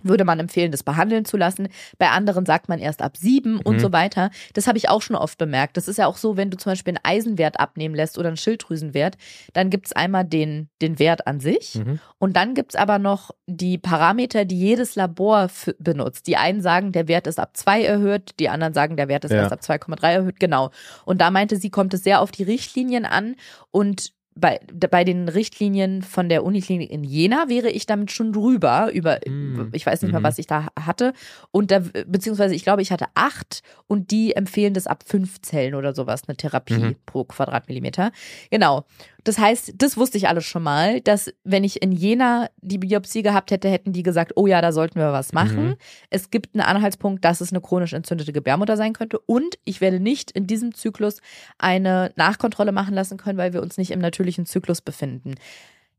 würde man empfehlen, das behandeln zu lassen. Bei anderen sagt man erst ab sieben mhm. und so weiter. Das habe ich auch schon oft bemerkt. Das ist ja auch so, wenn du zum Beispiel einen Eisenwert abnehmen lässt oder einen Schilddrüsenwert, dann gibt es einmal den, den Wert an sich mhm. und dann gibt es aber noch die Parameter, die jedes Labor benutzt. Die einen sagen, der Wert ist ab zwei erhöht, die anderen sagen, der Wert ist ja. erst ab 2,3 erhöht. Genau. Und da meinte sie, kommt es sehr auf die Richtlinien an und bei, bei den Richtlinien von der Uniklinik in Jena wäre ich damit schon drüber, über, mm. ich weiß nicht mehr, mhm. was ich da hatte. Und da, beziehungsweise ich glaube, ich hatte acht und die empfehlen das ab fünf Zellen oder sowas, eine Therapie mhm. pro Quadratmillimeter. Genau. Das heißt, das wusste ich alles schon mal, dass wenn ich in Jena die Biopsie gehabt hätte, hätten die gesagt, oh ja, da sollten wir was machen. Mhm. Es gibt einen Anhaltspunkt, dass es eine chronisch entzündete Gebärmutter sein könnte und ich werde nicht in diesem Zyklus eine Nachkontrolle machen lassen können, weil wir uns nicht im natürlichen Zyklus befinden.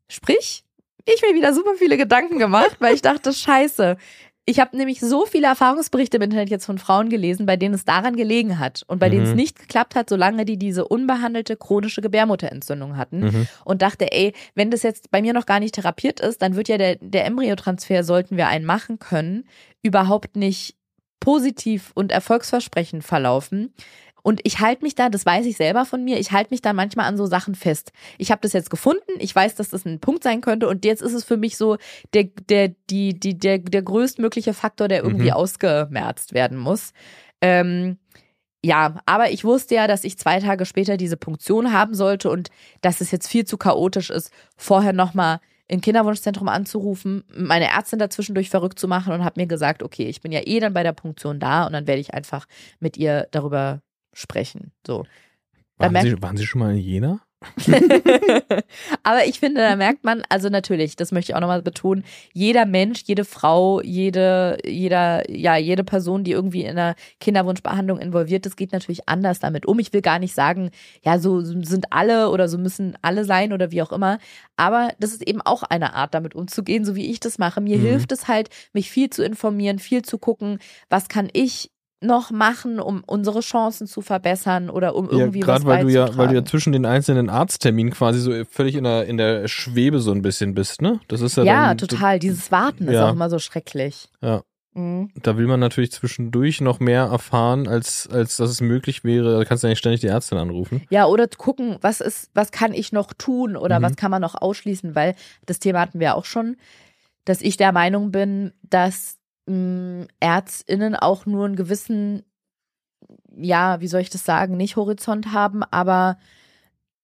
Sprich, ich mir wieder super viele Gedanken gemacht, weil ich dachte, scheiße, ich habe nämlich so viele Erfahrungsberichte im Internet jetzt von Frauen gelesen, bei denen es daran gelegen hat und bei mhm. denen es mhm. nicht geklappt hat, solange die diese unbehandelte chronische Gebärmutterentzündung hatten. Mhm. Und dachte, ey, wenn das jetzt bei mir noch gar nicht therapiert ist, dann wird ja der, der Embryotransfer, sollten wir einen machen können, überhaupt nicht positiv und erfolgsversprechend verlaufen. Und ich halte mich da, das weiß ich selber von mir, ich halte mich da manchmal an so Sachen fest. Ich habe das jetzt gefunden, ich weiß, dass das ein Punkt sein könnte und jetzt ist es für mich so der, der, die, die, der, der größtmögliche Faktor, der irgendwie mhm. ausgemerzt werden muss. Ähm, ja, aber ich wusste ja, dass ich zwei Tage später diese Punktion haben sollte und dass es jetzt viel zu chaotisch ist, vorher nochmal im Kinderwunschzentrum anzurufen, meine Ärztin dazwischendurch verrückt zu machen und habe mir gesagt, okay, ich bin ja eh dann bei der Punktion da und dann werde ich einfach mit ihr darüber sprechen. So. Waren Sie, waren Sie schon mal in Jena? Aber ich finde, da merkt man, also natürlich, das möchte ich auch nochmal betonen, jeder Mensch, jede Frau, jede, jeder, ja, jede Person, die irgendwie in einer Kinderwunschbehandlung involviert ist, geht natürlich anders damit um. Ich will gar nicht sagen, ja, so sind alle oder so müssen alle sein oder wie auch immer. Aber das ist eben auch eine Art, damit umzugehen, so wie ich das mache. Mir mhm. hilft es halt, mich viel zu informieren, viel zu gucken, was kann ich noch machen, um unsere Chancen zu verbessern oder um irgendwie ja, was weil du ja, weil du ja zwischen den einzelnen Arztterminen quasi so völlig in der in der Schwebe so ein bisschen bist, ne? Das ist ja ja dann, total. Dieses Warten ja. ist auch immer so schrecklich. Ja. Mhm. Da will man natürlich zwischendurch noch mehr erfahren, als als dass es möglich wäre. Da kannst du ja nicht ständig die Ärztin anrufen. Ja, oder gucken, was ist, was kann ich noch tun oder mhm. was kann man noch ausschließen, weil das Thema hatten wir auch schon, dass ich der Meinung bin, dass ÄrztInnen auch nur einen gewissen, ja, wie soll ich das sagen, nicht Horizont haben, aber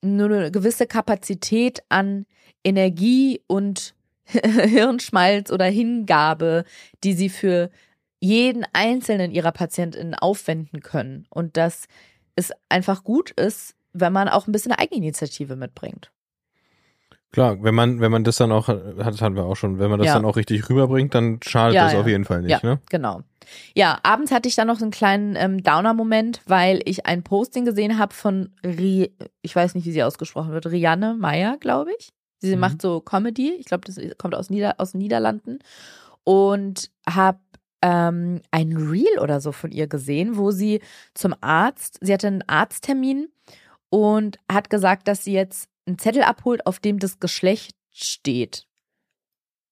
nur eine gewisse Kapazität an Energie und Hirnschmalz oder Hingabe, die sie für jeden einzelnen ihrer PatientInnen aufwenden können. Und dass es einfach gut ist, wenn man auch ein bisschen Eigeninitiative mitbringt. Klar, wenn man, wenn man das dann auch, hat, hatten wir auch schon, wenn man das ja. dann auch richtig rüberbringt, dann schadet ja, das ja. auf jeden Fall nicht, ja, ne? Genau. Ja, abends hatte ich dann noch so einen kleinen ähm, Downer-Moment, weil ich ein Posting gesehen habe von Ri ich weiß nicht, wie sie ausgesprochen wird, Rianne Meyer, glaube ich. Sie mhm. macht so Comedy, ich glaube, das kommt aus, Nieder aus den Niederlanden. Und habe ähm, ein Reel oder so von ihr gesehen, wo sie zum Arzt, sie hatte einen Arzttermin und hat gesagt, dass sie jetzt einen Zettel abholt, auf dem das Geschlecht steht.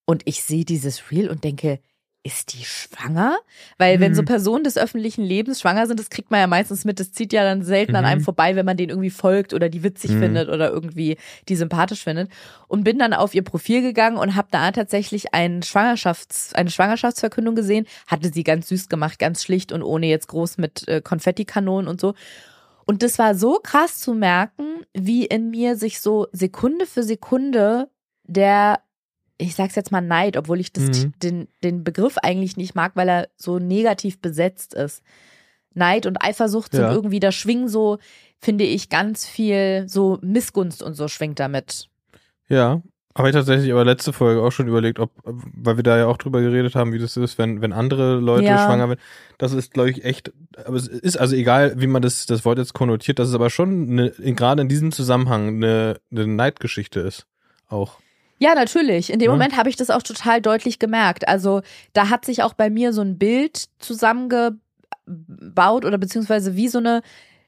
Und ich sehe dieses Reel und denke, ist die schwanger? Weil mhm. wenn so mhm. Personen des öffentlichen Lebens schwanger sind, das kriegt man ja meistens mit, das zieht ja dann selten mhm. an einem mhm. vorbei, wenn man den irgendwie folgt oder die witzig mhm. findet oder irgendwie die sympathisch findet. Und bin dann auf ihr Profil gegangen und habe da tatsächlich einen Schwangerschafts-, eine Schwangerschaftsverkündung gesehen. Hatte sie ganz süß gemacht, ganz schlicht und ohne jetzt groß mit äh, Konfettikanonen und so. Und das war so krass zu merken, wie in mir sich so Sekunde für Sekunde der, ich sag's jetzt mal Neid, obwohl ich das, mhm. den, den Begriff eigentlich nicht mag, weil er so negativ besetzt ist. Neid und Eifersucht sind ja. irgendwie, da schwingen so, finde ich, ganz viel so Missgunst und so schwingt damit. Ja, habe ich tatsächlich aber letzte Folge auch schon überlegt, ob, weil wir da ja auch drüber geredet haben, wie das ist, wenn, wenn andere Leute ja. schwanger werden. Das ist, glaube ich, echt, aber es ist also egal, wie man das, das Wort jetzt konnotiert, dass es aber schon eine, gerade in diesem Zusammenhang eine, eine Neidgeschichte ist. Auch. Ja, natürlich. In dem ja. Moment habe ich das auch total deutlich gemerkt. Also da hat sich auch bei mir so ein Bild zusammengebaut oder beziehungsweise wie so eine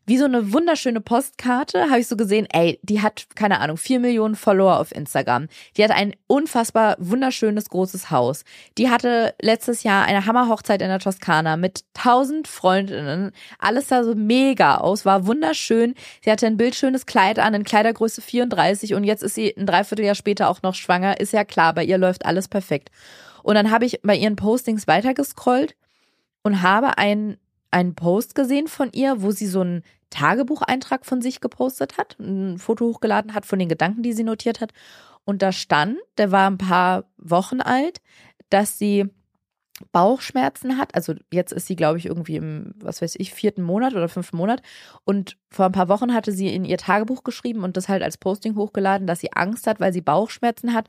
wie so eine wunderschöne Postkarte, habe ich so gesehen, ey, die hat, keine Ahnung, vier Millionen Follower auf Instagram. Die hat ein unfassbar wunderschönes großes Haus. Die hatte letztes Jahr eine Hammerhochzeit in der Toskana mit tausend Freundinnen. Alles sah so mega aus, war wunderschön. Sie hatte ein bildschönes Kleid an, in Kleidergröße 34 und jetzt ist sie ein Dreivierteljahr später auch noch schwanger. Ist ja klar, bei ihr läuft alles perfekt. Und dann habe ich bei ihren Postings weitergescrollt und habe ein einen Post gesehen von ihr, wo sie so einen Tagebucheintrag von sich gepostet hat, ein Foto hochgeladen hat von den Gedanken, die sie notiert hat. Und da stand, der war ein paar Wochen alt, dass sie Bauchschmerzen hat. Also jetzt ist sie, glaube ich, irgendwie im, was weiß ich, vierten Monat oder fünften Monat. Und vor ein paar Wochen hatte sie in ihr Tagebuch geschrieben und das halt als Posting hochgeladen, dass sie Angst hat, weil sie Bauchschmerzen hat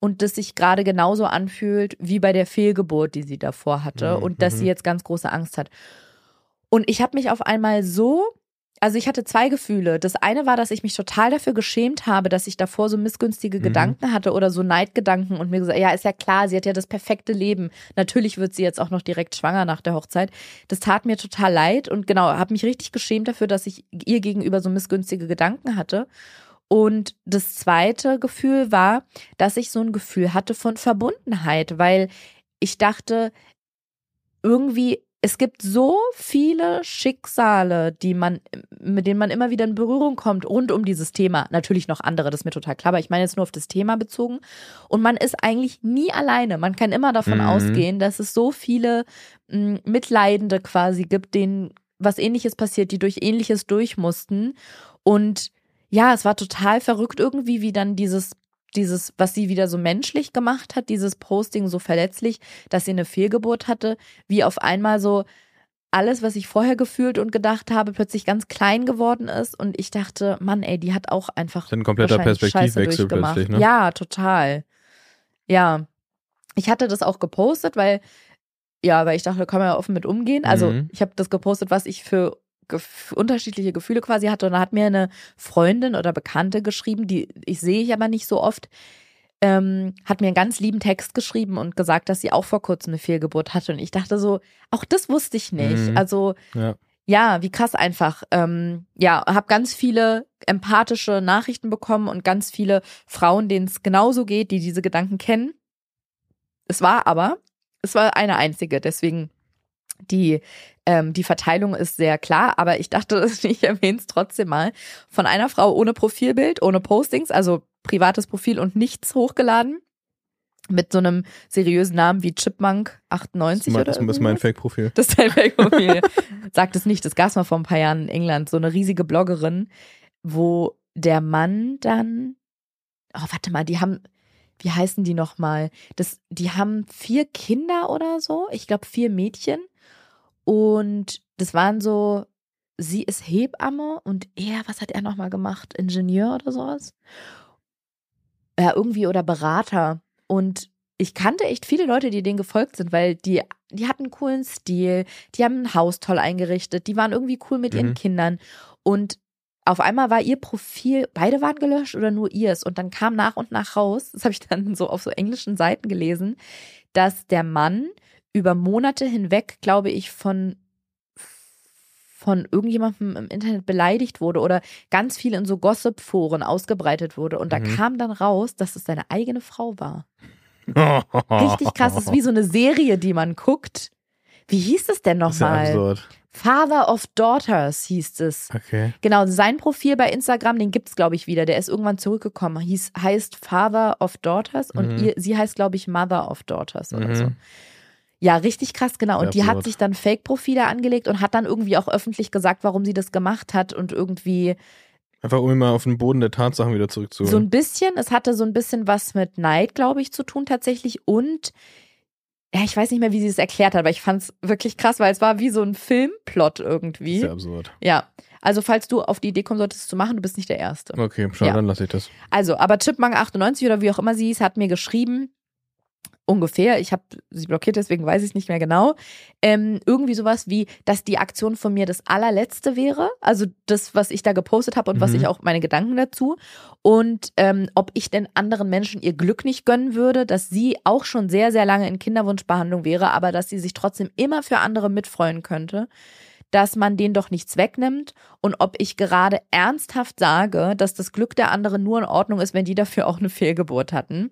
und das sich gerade genauso anfühlt wie bei der Fehlgeburt, die sie davor hatte mhm. und dass sie mhm. jetzt ganz große Angst hat. Und ich habe mich auf einmal so, also ich hatte zwei Gefühle. Das eine war, dass ich mich total dafür geschämt habe, dass ich davor so missgünstige mhm. Gedanken hatte oder so Neidgedanken und mir gesagt, ja, ist ja klar, sie hat ja das perfekte Leben. Natürlich wird sie jetzt auch noch direkt schwanger nach der Hochzeit. Das tat mir total leid und genau, habe mich richtig geschämt dafür, dass ich ihr gegenüber so missgünstige Gedanken hatte. Und das zweite Gefühl war, dass ich so ein Gefühl hatte von Verbundenheit, weil ich dachte, irgendwie es gibt so viele Schicksale, die man, mit denen man immer wieder in Berührung kommt, rund um dieses Thema. Natürlich noch andere, das ist mir total klar, aber ich meine jetzt nur auf das Thema bezogen. Und man ist eigentlich nie alleine. Man kann immer davon mhm. ausgehen, dass es so viele m, Mitleidende quasi gibt, denen was ähnliches passiert, die durch ähnliches durch mussten. Und ja, es war total verrückt irgendwie, wie dann dieses dieses, was sie wieder so menschlich gemacht hat, dieses Posting so verletzlich, dass sie eine Fehlgeburt hatte, wie auf einmal so alles, was ich vorher gefühlt und gedacht habe, plötzlich ganz klein geworden ist. Und ich dachte, Mann, ey, die hat auch einfach. Ein kompletter Perspektivwechsel plötzlich, ne? Ja, total. Ja. Ich hatte das auch gepostet, weil, ja, weil ich dachte, da kann man ja offen mit umgehen. Also Mhm. ich habe das gepostet, was ich für gef unterschiedliche Gefühle quasi hatte. Und da hat mir eine Freundin oder Bekannte geschrieben, die ich sehe ich aber nicht so oft, ähm, hat mir einen ganz lieben Text geschrieben und gesagt, dass sie auch vor kurzem eine Fehlgeburt hatte. Und ich dachte so, auch das wusste ich nicht. Mhm. Also Ja. ja, wie krass einfach. Ähm, ja, habe ganz viele empathische Nachrichten bekommen und ganz viele Frauen, denen es genauso geht, die diese Gedanken kennen. Es war aber, es war eine einzige, deswegen die ähm, die Verteilung ist sehr klar, aber ich dachte, ich erwähne es trotzdem mal. Von einer Frau ohne Profilbild, ohne Postings, also privates Profil und nichts hochgeladen. Mit so einem seriösen Namen wie Chipmunk 98 Das oder ist mein. Fake-Profil. Das ist dein Fake-Profil. Sagt es nicht. Das gab es mal vor ein paar Jahren in England. So eine riesige Bloggerin, wo der Mann dann. Oh, warte mal, die haben. Wie heißen die nochmal? Das, die haben vier Kinder oder so. Ich glaube, vier Mädchen. Und das waren so. Sie ist Hebamme und er, was hat er nochmal gemacht? Ingenieur oder sowas? Ja, irgendwie oder Berater. Und ich kannte echt viele Leute, die denen gefolgt sind, weil die, die hatten einen coolen Stil, die haben ein Haus toll eingerichtet, die waren irgendwie cool mit ihren Mhm. Kindern. Und auf einmal war ihr Profil, beide waren gelöscht oder nur ihrs. Und dann kam nach und nach raus, das habe ich dann so auf so englischen Seiten gelesen, dass der Mann über Monate hinweg, glaube ich, von von irgendjemandem im Internet beleidigt wurde oder ganz viel in so Gossip-Foren ausgebreitet wurde. Und da Mhm. kam dann raus, dass es seine eigene Frau war. Richtig krass. Das ist wie so eine Serie, die man guckt. Wie hieß es denn ja nochmal? absurd. Father of Daughters hieß es. Okay. Genau, sein Profil bei Instagram, den gibt's glaube ich wieder. Der ist irgendwann zurückgekommen. Hieß, heißt Father of Daughters und Mhm. ihr, sie heißt glaube ich Mother of Daughters oder Mhm. so. Ja, richtig krass, genau. Und Sehr die hat sich dann Fake-Profile angelegt und hat dann irgendwie auch öffentlich gesagt, warum sie das gemacht hat und irgendwie Einfach um mal auf den Boden der Tatsachen wieder zurückzuholen. so ein bisschen, es hatte so ein bisschen was mit Neid, glaube ich, zu tun tatsächlich und ja, ich weiß nicht mehr, wie sie es erklärt hat, aber ich fand es wirklich krass, weil es war wie so ein Filmplot irgendwie. Sehr absurd. Ja. Also, falls du auf die Idee kommen solltest, es zu machen, du bist nicht der Erste. Okay, schau, Ja. dann lasse ich das. Also, aber Chipmunk98 oder wie auch immer sie hieß, hat mir geschrieben, ungefähr, ich habe sie blockiert, deswegen weiß ich es nicht mehr genau, ähm, irgendwie sowas wie, dass die Aktion von mir das allerletzte wäre, also das, was ich da gepostet habe und was Mhm. ich auch meine Gedanken dazu und ähm, ob ich denn anderen Menschen ihr Glück nicht gönnen würde, dass sie auch schon sehr, sehr lange in Kinderwunschbehandlung wäre, aber dass sie sich trotzdem immer für andere mitfreuen könnte dass man denen doch nichts wegnimmt und ob ich gerade ernsthaft sage, dass das Glück der anderen nur in Ordnung ist, wenn die dafür auch eine Fehlgeburt hatten.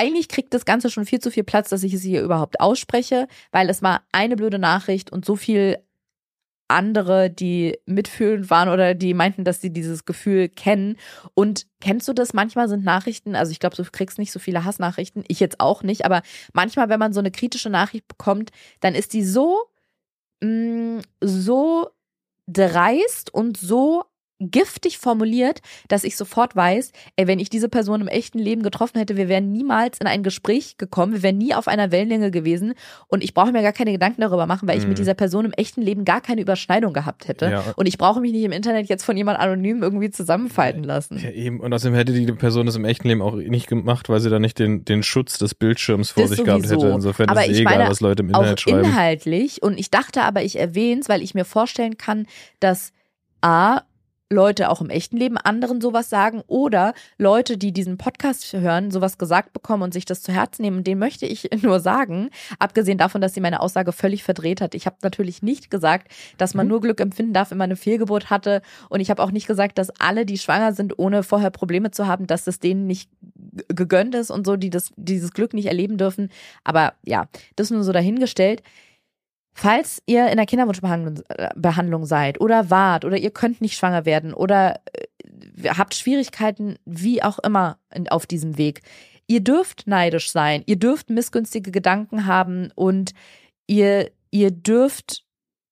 Eigentlich kriegt das Ganze schon viel zu viel Platz, dass ich es hier überhaupt ausspreche, weil es war eine blöde Nachricht und so viel andere, die mitfühlend waren oder die meinten, dass sie dieses Gefühl kennen. Und kennst du das? Manchmal sind Nachrichten, also ich glaube, du kriegst nicht so viele Hassnachrichten, ich jetzt auch nicht, aber manchmal, wenn man so eine kritische Nachricht bekommt, dann ist die so mh, so dreist und so giftig formuliert, dass ich sofort weiß, ey, wenn ich diese Person im echten Leben getroffen hätte, wir wären niemals in ein Gespräch gekommen, wir wären nie auf einer Wellenlänge gewesen und ich brauche mir gar keine Gedanken darüber machen, weil ich Mhm. mit dieser Person im echten Leben gar keine Überschneidung gehabt hätte Ja. und ich brauche mich nicht im Internet jetzt von jemand anonym irgendwie zusammenfalten lassen. Ja, eben. Und außerdem hätte die Person das im echten Leben auch nicht gemacht, weil sie da nicht den, den Schutz des Bildschirms vor Das sich gehabt sowieso. hätte. Insofern Aber ist es eh egal, meine, was Leute im auch Internet schreiben. inhaltlich. Und ich dachte aber, ich erwähne es, weil ich mir vorstellen kann, dass A, Leute auch im echten Leben anderen sowas sagen oder Leute, die diesen Podcast hören, sowas gesagt bekommen und sich das zu Herzen nehmen. Den möchte ich nur sagen, abgesehen davon, dass sie meine Aussage völlig verdreht hat. Ich habe natürlich nicht gesagt, dass man Mhm. nur Glück empfinden darf, wenn man eine Fehlgeburt hatte. Und ich habe auch nicht gesagt, dass alle, die schwanger sind, ohne vorher Probleme zu haben, dass es denen nicht gegönnt ist und so, die das, dieses Glück nicht erleben dürfen. Aber ja, das nur so dahingestellt. Falls ihr in der Kinderwunschbehandlung äh, seid oder wart oder ihr könnt nicht schwanger werden oder äh, habt Schwierigkeiten, wie auch immer auf diesem Weg, ihr dürft neidisch sein, ihr dürft missgünstige Gedanken haben und ihr, ihr dürft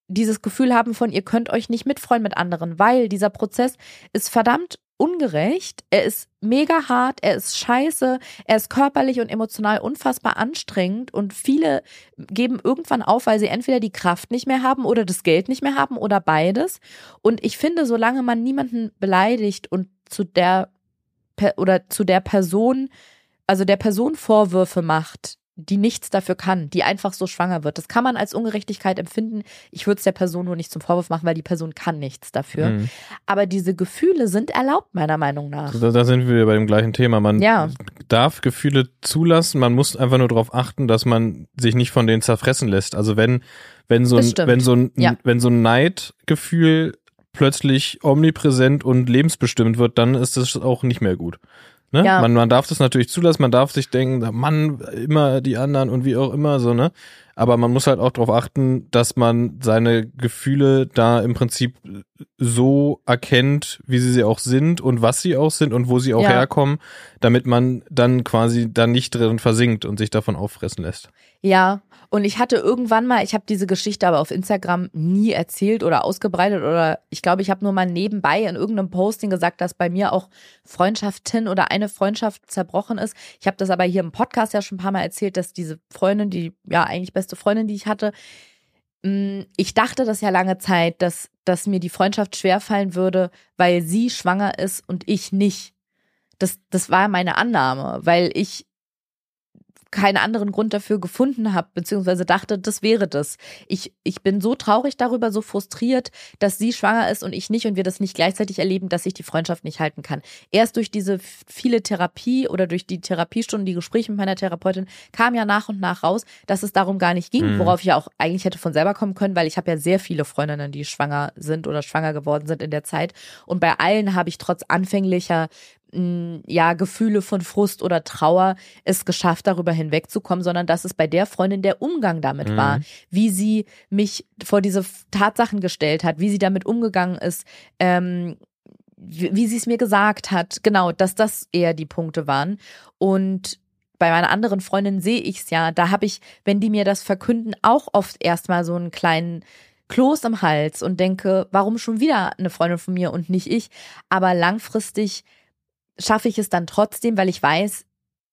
dieses Gefühl haben von, ihr könnt euch nicht mitfreuen mit anderen, weil dieser Prozess ist verdammt ungerecht, er ist mega hart, er ist scheiße, er ist körperlich und emotional unfassbar anstrengend und viele geben irgendwann auf, weil sie entweder die Kraft nicht mehr haben oder das Geld nicht mehr haben oder beides. Und ich finde, solange man niemanden beleidigt und zu der oder zu der Person, also der Person Vorwürfe macht, die nichts dafür kann, die einfach so schwanger wird. Das kann man als Ungerechtigkeit empfinden. Ich würde es der Person nur nicht zum Vorwurf machen, weil die Person kann nichts dafür. Mhm. Aber diese Gefühle sind erlaubt, meiner Meinung nach. Da, da, sind wir bei dem gleichen Thema. Man ja. darf Gefühle zulassen, man muss einfach nur darauf achten, dass man sich nicht von denen zerfressen lässt. Also wenn, wenn so ein, wenn so ein, ja. wenn so ein Neidgefühl plötzlich omnipräsent und lebensbestimmt wird, dann ist das auch nicht mehr gut. Ne? Ja. Man, man darf das natürlich zulassen, man darf sich denken, Mann, immer die anderen und wie auch immer so, ne? Aber man muss halt auch darauf achten, dass man seine Gefühle da im Prinzip so erkennt, wie sie sie auch sind und was sie auch sind und wo sie auch ja. herkommen, damit man dann quasi da nicht drin versinkt und sich davon auffressen lässt. Ja, und ich hatte irgendwann mal, ich habe diese Geschichte aber auf Instagram nie erzählt oder ausgebreitet oder ich glaube, ich habe nur mal nebenbei in irgendeinem Posting gesagt, dass bei mir auch Freundschaften oder eine Freundschaft zerbrochen ist. Ich habe das aber hier im Podcast ja schon ein paar Mal erzählt, dass diese Freundin, die ja eigentlich beste Freundin, die ich hatte, mm, ich dachte das ja lange Zeit, dass, dass mir die Freundschaft schwerfallen würde, weil sie schwanger ist und ich nicht. Das, das war meine Annahme, weil ich keinen anderen Grund dafür gefunden habe, beziehungsweise dachte, das wäre das. Ich, ich bin so traurig darüber, so frustriert, dass sie schwanger ist und ich nicht und wir das nicht gleichzeitig erleben, dass ich die Freundschaft nicht halten kann. Erst durch diese viele Therapie oder durch die Therapiestunden, die Gespräche mit meiner Therapeutin, kam ja nach und nach raus, dass es darum gar nicht ging, mhm. worauf ich ja auch eigentlich hätte von selber kommen können, weil ich habe ja sehr viele Freundinnen, die schwanger sind oder schwanger geworden sind in der Zeit. Und bei allen habe ich trotz anfänglicher ja, Gefühle von Frust oder Trauer es geschafft, darüber hinwegzukommen, sondern dass es bei der Freundin der Umgang damit mhm. war, wie sie mich vor diese Tatsachen gestellt hat, wie sie damit umgegangen ist, ähm, wie, wie sie es mir gesagt hat, genau, dass das eher die Punkte waren. Und bei meiner anderen Freundin sehe ich es ja, da habe ich, wenn die mir das verkünden, auch oft erstmal so einen kleinen Kloß im Hals und denke, warum schon wieder eine Freundin von mir und nicht ich? Aber langfristig schaffe ich es dann trotzdem, weil ich weiß,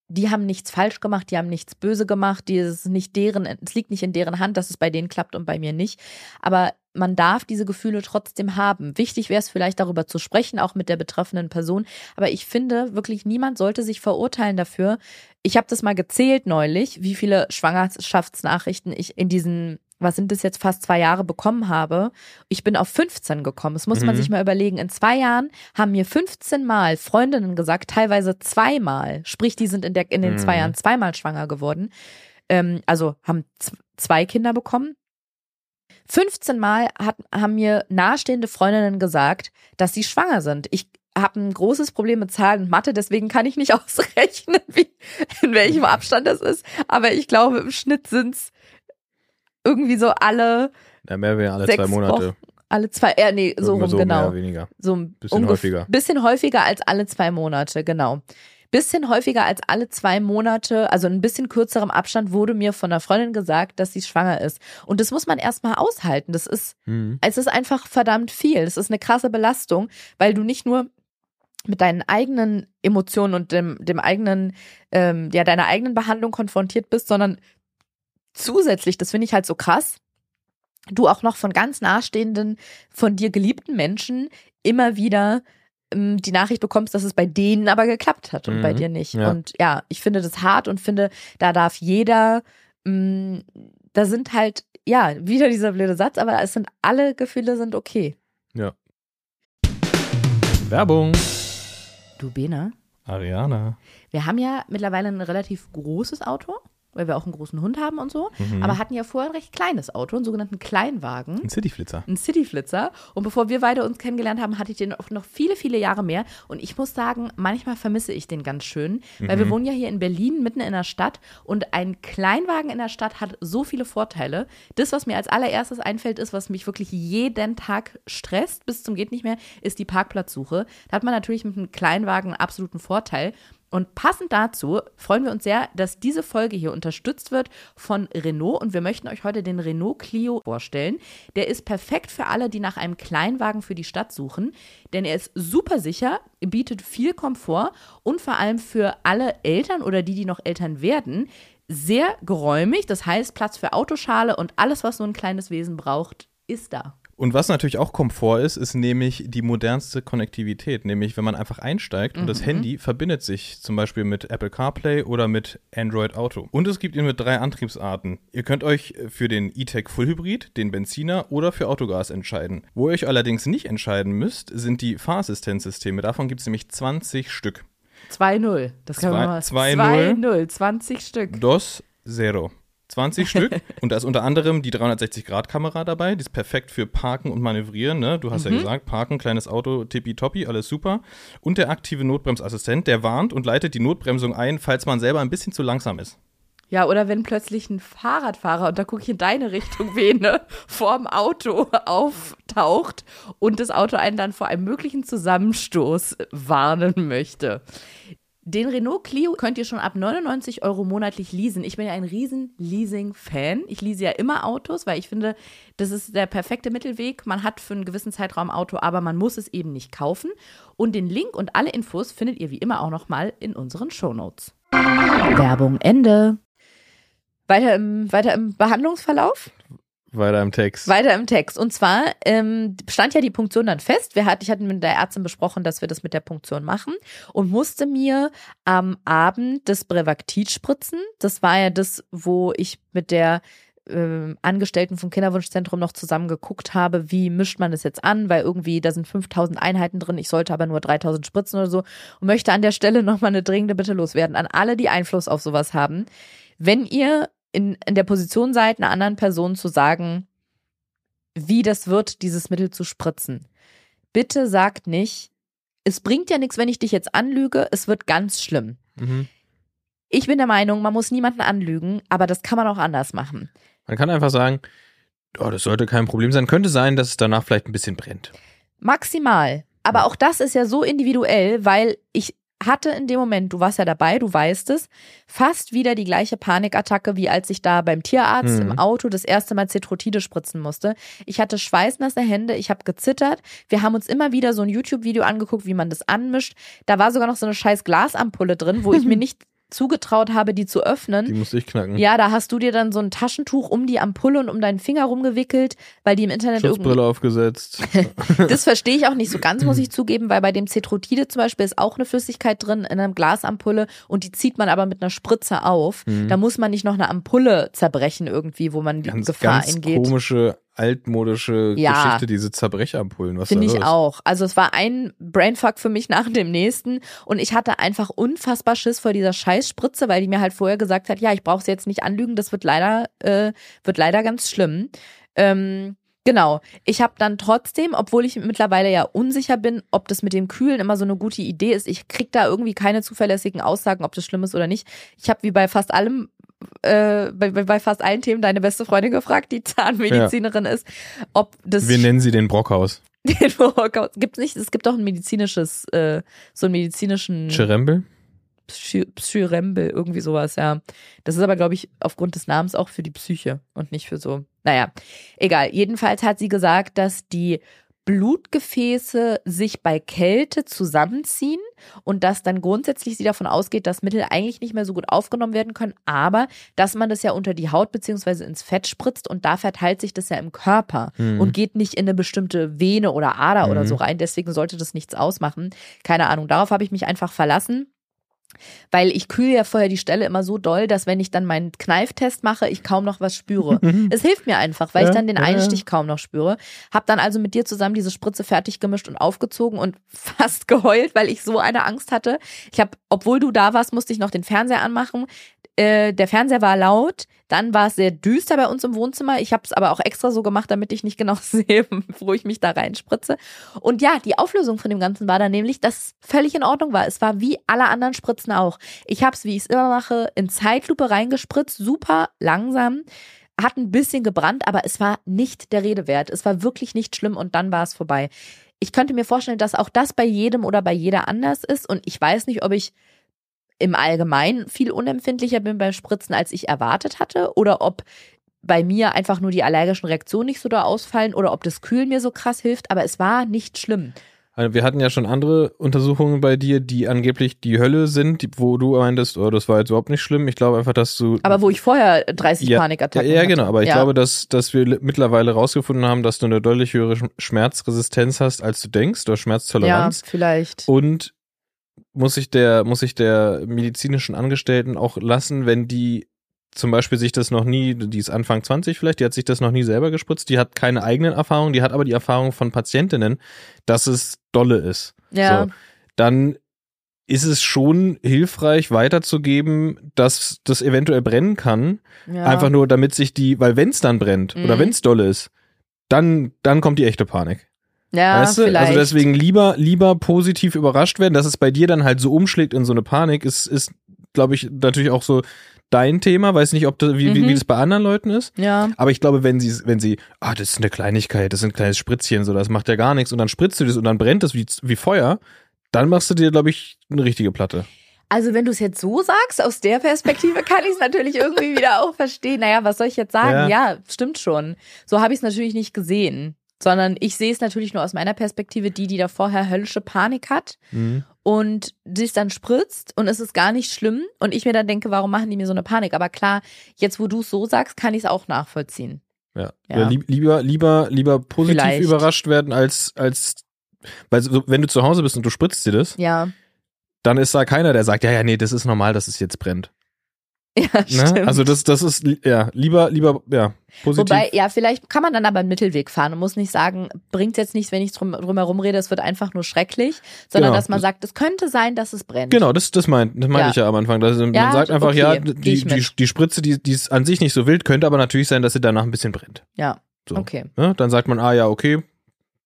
die haben nichts falsch gemacht, die haben nichts böse gemacht, die ist nicht deren, es liegt nicht in deren Hand, dass es bei denen klappt und bei mir nicht. Aber man darf diese Gefühle trotzdem haben. Wichtig wäre es vielleicht darüber zu sprechen, auch mit der betroffenen Person. Aber ich finde wirklich, niemand sollte sich verurteilen dafür. Ich habe das mal gezählt neulich, wie viele Schwangerschaftsnachrichten ich in diesen was sind das jetzt fast zwei Jahre bekommen habe. Ich bin auf 15 gekommen. Das muss mhm. man sich mal überlegen. In zwei Jahren haben mir 15 Mal Freundinnen gesagt, teilweise zweimal. Sprich, die sind in, der, in den mhm. zwei Jahren zweimal schwanger geworden. Ähm, also haben zwei Kinder bekommen. 15 Mal hat, haben mir nahestehende Freundinnen gesagt, dass sie schwanger sind. Ich habe ein großes Problem mit Zahlen und Mathe, deswegen kann ich nicht ausrechnen, wie, in welchem Abstand das ist. Aber ich glaube, im Schnitt sind's irgendwie so alle. Ja, mehr wie alle zwei Monate. Wochen, alle zwei, ja, nee, so rum, so genau. Mehr, weniger. So ein bisschen häufiger. Bisschen häufiger als alle zwei Monate, genau. Bisschen häufiger als alle zwei Monate, also ein bisschen kürzerem Abstand wurde mir von einer Freundin gesagt, dass sie schwanger ist. Und das muss man erstmal aushalten. Das ist, mhm. es ist einfach verdammt viel. Das ist eine krasse Belastung, weil du nicht nur mit deinen eigenen Emotionen und dem, dem eigenen, ähm, ja, deiner eigenen Behandlung konfrontiert bist, sondern zusätzlich, das finde ich halt so krass, du auch noch von ganz nahestehenden, von dir geliebten Menschen immer wieder ähm, die Nachricht bekommst, dass es bei denen aber geklappt hat und mhm. bei dir nicht. Ja. Und ja, ich finde das hart und finde, da darf jeder, mh, mm, da sind halt, ja, wieder dieser blöde Satz, aber es sind alle Gefühle sind okay. Ja. Werbung. Du Bena. Ariana. Wir haben ja mittlerweile ein relativ großes Auto weil wir auch einen großen Hund haben und so, mhm. aber hatten ja vorher ein recht kleines Auto, einen sogenannten Kleinwagen. Ein Cityflitzer. Ein Cityflitzer. Und bevor wir beide uns kennengelernt haben, hatte ich den auch noch viele, viele Jahre mehr. Und ich muss sagen, manchmal vermisse ich den ganz schön, weil mhm. wir wohnen ja hier in Berlin, mitten in der Stadt. Und ein Kleinwagen in der Stadt hat so viele Vorteile. Das, was mir als allererstes einfällt, ist, was mich wirklich jeden Tag stresst, bis zum geht nicht mehr, ist die Parkplatzsuche. Da hat man natürlich mit einem Kleinwagen einen absoluten Vorteil. Und passend dazu freuen wir uns sehr, dass diese Folge hier unterstützt wird von Renault und wir möchten euch heute den Renault Clio vorstellen. Der ist perfekt für alle, die nach einem Kleinwagen für die Stadt suchen, denn er ist super sicher, bietet viel Komfort und vor allem für alle Eltern oder die, die noch Eltern werden, sehr geräumig. Das heißt, Platz für Autoschale und alles, was so ein kleines Wesen braucht, ist da. Und was natürlich auch Komfort ist, ist nämlich die modernste Konnektivität. Nämlich, wenn man einfach einsteigt und Mhm. das Handy verbindet sich zum Beispiel mit Apple CarPlay oder mit Android Auto. Und es gibt ihn mit drei Antriebsarten. Ihr könnt euch für den E-Tech Full Hybrid, den Benziner oder für Autogas entscheiden. Wo ihr euch allerdings nicht entscheiden müsst, sind die Fahrassistenzsysteme. Davon gibt es nämlich 20 Stück. 2-0. Das können wir mal. 2-0. 2-0, 20 Stück. Dos Zero. 20 Stück. Und da ist unter anderem die 360-Grad-Kamera dabei. Die ist perfekt für Parken und Manövrieren. Ne? Du hast ja gesagt, Parken, kleines Auto, tippitoppi, alles super. Und der aktive Notbremsassistent, der warnt und leitet die Notbremsung ein, falls man selber ein bisschen zu langsam ist. Ja, oder wenn plötzlich ein Fahrradfahrer, und da gucke ich in deine Richtung, Vene, vorm Auto auftaucht und das Auto einen dann vor einem möglichen Zusammenstoß warnen möchte. Den Renault Clio könnt ihr schon ab 99 Euro monatlich leasen. Ich bin ja ein riesen Leasing-Fan. Ich lease ja immer Autos, weil ich finde, das ist der perfekte Mittelweg. Man hat für einen gewissen Zeitraum Auto, aber man muss es eben nicht kaufen. Und den Link und alle Infos findet ihr wie immer auch nochmal in unseren Shownotes. Werbung Ende. Weiter im, weiter im Behandlungsverlauf? Weiter im Text. Weiter im Text. Und zwar ähm, stand ja die Punktion dann fest. Wir hat, ich hatte mit der Ärztin besprochen, dass wir das mit der Punktion machen und musste mir am Abend das Brevactid spritzen. Das war ja das, wo ich mit der ähm, Angestellten vom Kinderwunschzentrum noch zusammen geguckt habe, wie mischt man das jetzt an, weil irgendwie da sind 5000 Einheiten drin, ich sollte aber nur 3000 spritzen oder so und möchte an der Stelle nochmal eine dringende Bitte loswerden an alle, die Einfluss auf sowas haben. Wenn ihr in, in der Position seid, einer anderen Person zu sagen, wie das wird, dieses Mittel zu spritzen. Bitte sagt nicht, es bringt ja nichts, wenn ich dich jetzt anlüge, es wird ganz schlimm. Mhm. Ich bin der Meinung, man muss niemanden anlügen, aber das kann man auch anders machen. Man kann einfach sagen, oh, das sollte kein Problem sein. Könnte sein, dass es danach vielleicht ein bisschen brennt. Maximal. Aber auch das ist ja so individuell, weil ich hatte in dem Moment, du warst ja dabei, du weißt es, fast wieder die gleiche Panikattacke, wie als ich da beim Tierarzt Mhm. im Auto das erste Mal Cetrotide spritzen musste. Ich hatte schweißnasse Hände, ich habe gezittert. Wir haben uns immer wieder so ein YouTube-Video angeguckt, wie man das anmischt. Da war sogar noch so eine scheiß Glasampulle drin, wo ich mir nicht zugetraut habe, die zu öffnen. Die musste ich knacken. Ja, da hast du dir dann so ein Taschentuch um die Ampulle und um deinen Finger rumgewickelt, weil die im Internet Schutzbrille aufgesetzt. das verstehe ich auch nicht so ganz, muss ich zugeben, weil bei dem Cetrotide zum Beispiel ist auch eine Flüssigkeit drin in einer Glasampulle und die zieht man aber mit einer Spritze auf. Da muss man nicht noch eine Ampulle zerbrechen irgendwie, wo man die ganz, Gefahr ganz eingeht. komische, altmodische Ja. Geschichte, diese Zerbrechampullen. Was Finde ich auch. Also es war ein Brainfuck für mich nach dem nächsten und ich hatte einfach unfassbar Schiss vor dieser Scheißspritze, weil die mir halt vorher gesagt hat, ja, ich brauche sie jetzt nicht anlügen, das wird leider, äh, wird leider ganz schlimm. Ähm, genau. Ich habe dann trotzdem, obwohl ich mittlerweile ja unsicher bin, ob das mit dem Kühlen immer so eine gute Idee ist, ich krieg da irgendwie keine zuverlässigen Aussagen, ob das schlimm ist oder nicht. Ich habe wie bei fast allem äh, bei, bei fast allen Themen deine beste Freundin gefragt, die Zahnmedizinerin ist, ob das Wir nennen sie den Brockhaus. den Workout. Gibt's nicht, es gibt auch ein medizinisches, äh, so einen medizinischen Cherembel? Psy Psyrembel, irgendwie sowas, ja. Das ist aber, glaube ich, aufgrund des Namens auch für die Psyche und nicht für so. Naja, egal. Jedenfalls hat sie gesagt, dass die Blutgefäße sich bei Kälte zusammenziehen und dass dann grundsätzlich sie davon ausgeht, dass Mittel eigentlich nicht mehr so gut aufgenommen werden können, aber dass man das ja unter die Haut beziehungsweise ins Fett spritzt und da verteilt sich das ja im Körper Mhm. und geht nicht in eine bestimmte Vene oder Ader oder Mhm. so rein. Deswegen sollte das nichts ausmachen. Keine Ahnung. Darauf habe ich mich einfach verlassen. Weil ich kühle ja vorher die Stelle immer so doll, dass wenn ich dann meinen Kneiftest mache, ich kaum noch was spüre. es hilft mir einfach, weil ich Ja, dann den ja, ja. Einstich kaum noch spüre. Hab dann also mit dir zusammen diese Spritze fertig gemischt und aufgezogen und fast geheult, weil ich so eine Angst hatte. Ich habe, obwohl du da warst, musste ich noch den Fernseher anmachen. Äh, der Fernseher war laut, dann war es sehr düster bei uns im Wohnzimmer. Ich habe es aber auch extra so gemacht, damit ich nicht genau sehe, wo ich mich da reinspritze. Und ja, die Auflösung von dem Ganzen war dann nämlich, dass es völlig in Ordnung war. Es war wie alle anderen Spritzen auch. Ich habe es, wie ich es immer mache, in Zeitlupe reingespritzt, super langsam. Hat ein bisschen gebrannt, aber es war nicht der Rede wert. Es war wirklich nicht schlimm und dann war es vorbei. Ich könnte mir vorstellen, dass auch das bei jedem oder bei jeder anders ist und ich weiß nicht, ob ich im Allgemeinen viel unempfindlicher bin beim Spritzen, als ich erwartet hatte, oder ob bei mir einfach nur die allergischen Reaktionen nicht so da ausfallen oder ob das Kühlen mir so krass hilft, aber es war nicht schlimm. Also wir hatten ja schon andere Untersuchungen bei dir, die angeblich die Hölle sind, wo du meintest, oh, das war jetzt überhaupt nicht schlimm. Ich glaube einfach, dass du. Aber wo ich vorher 30 ja, Panikattacken Ja, ja genau. Aber ich ja. glaube, dass, dass wir mittlerweile rausgefunden haben, dass du eine deutlich höhere Sch- Schmerzresistenz hast, als du denkst, oder Ja, Schmerztoleranz. vielleicht. Und muss ich der, muss ich der medizinischen Angestellten auch lassen, wenn die zum Beispiel sich das noch nie, die ist Anfang 20 vielleicht, die hat sich das noch nie selber gespritzt, die hat keine eigenen Erfahrungen, die hat aber die Erfahrung von Patientinnen, dass es dolle ist. Ja. So, dann ist es schon hilfreich weiterzugeben, dass das eventuell brennen kann. ja. Einfach nur, damit sich die, weil wenn es dann brennt oder Mhm. wenn es dolle ist, dann, dann kommt die echte Panik. Ja, weißt du? vielleicht. Also deswegen lieber, lieber positiv überrascht werden, dass es bei dir dann halt so umschlägt in so eine Panik, ist, ist, glaube ich, natürlich auch so dein Thema. Weiß nicht, ob das, wie, wie, Mhm. wie das bei anderen Leuten ist. Ja, Aber ich glaube, wenn sie, wenn sie, ah, das ist eine Kleinigkeit, das ist ein kleines Spritzchen, so, das macht ja gar nichts, und dann spritzt du das und dann brennt es wie, wie Feuer, dann machst du dir, glaube ich, eine richtige Platte. also wenn du es jetzt so sagst, aus der Perspektive kann ich es natürlich irgendwie wieder auch verstehen. Naja, was soll ich jetzt sagen? Ja, stimmt schon. So habe ich es natürlich nicht gesehen. Sondern ich sehe es natürlich nur aus meiner Perspektive, die, die da vorher höllische Panik hat Mhm. und sich dann spritzt und es ist gar nicht schlimm und ich mir dann denke, warum machen die mir so eine Panik? Aber klar, jetzt wo du es so sagst, kann ich es auch nachvollziehen. Ja. Ja. ja. lieb- lieber, lieber, lieber positiv Vielleicht. überrascht werden, als, als, weil so, wenn du zu Hause bist und du spritzt dir das, Ja, dann ist da keiner, der sagt, ja, ja, nee, das ist normal, dass es jetzt brennt. ja, Ne? stimmt. Also das, das ist, ja, lieber, lieber, ja, positiv. Wobei, ja, vielleicht kann man dann aber einen Mittelweg fahren und muss nicht sagen, bringt jetzt nichts, wenn ich drum, drum herum rede, es wird einfach nur schrecklich, sondern Genau. dass man sagt, es könnte sein, dass es brennt. Genau, das, das meint, das meinte Ja. ich ja am Anfang. Dass, man Ja, sagt einfach, okay, ja, die, die, die Spritze, die, die ist an sich nicht so wild, könnte aber natürlich sein, dass sie danach ein bisschen brennt. Ja, So. okay. Ne? Dann sagt man, ah ja, okay,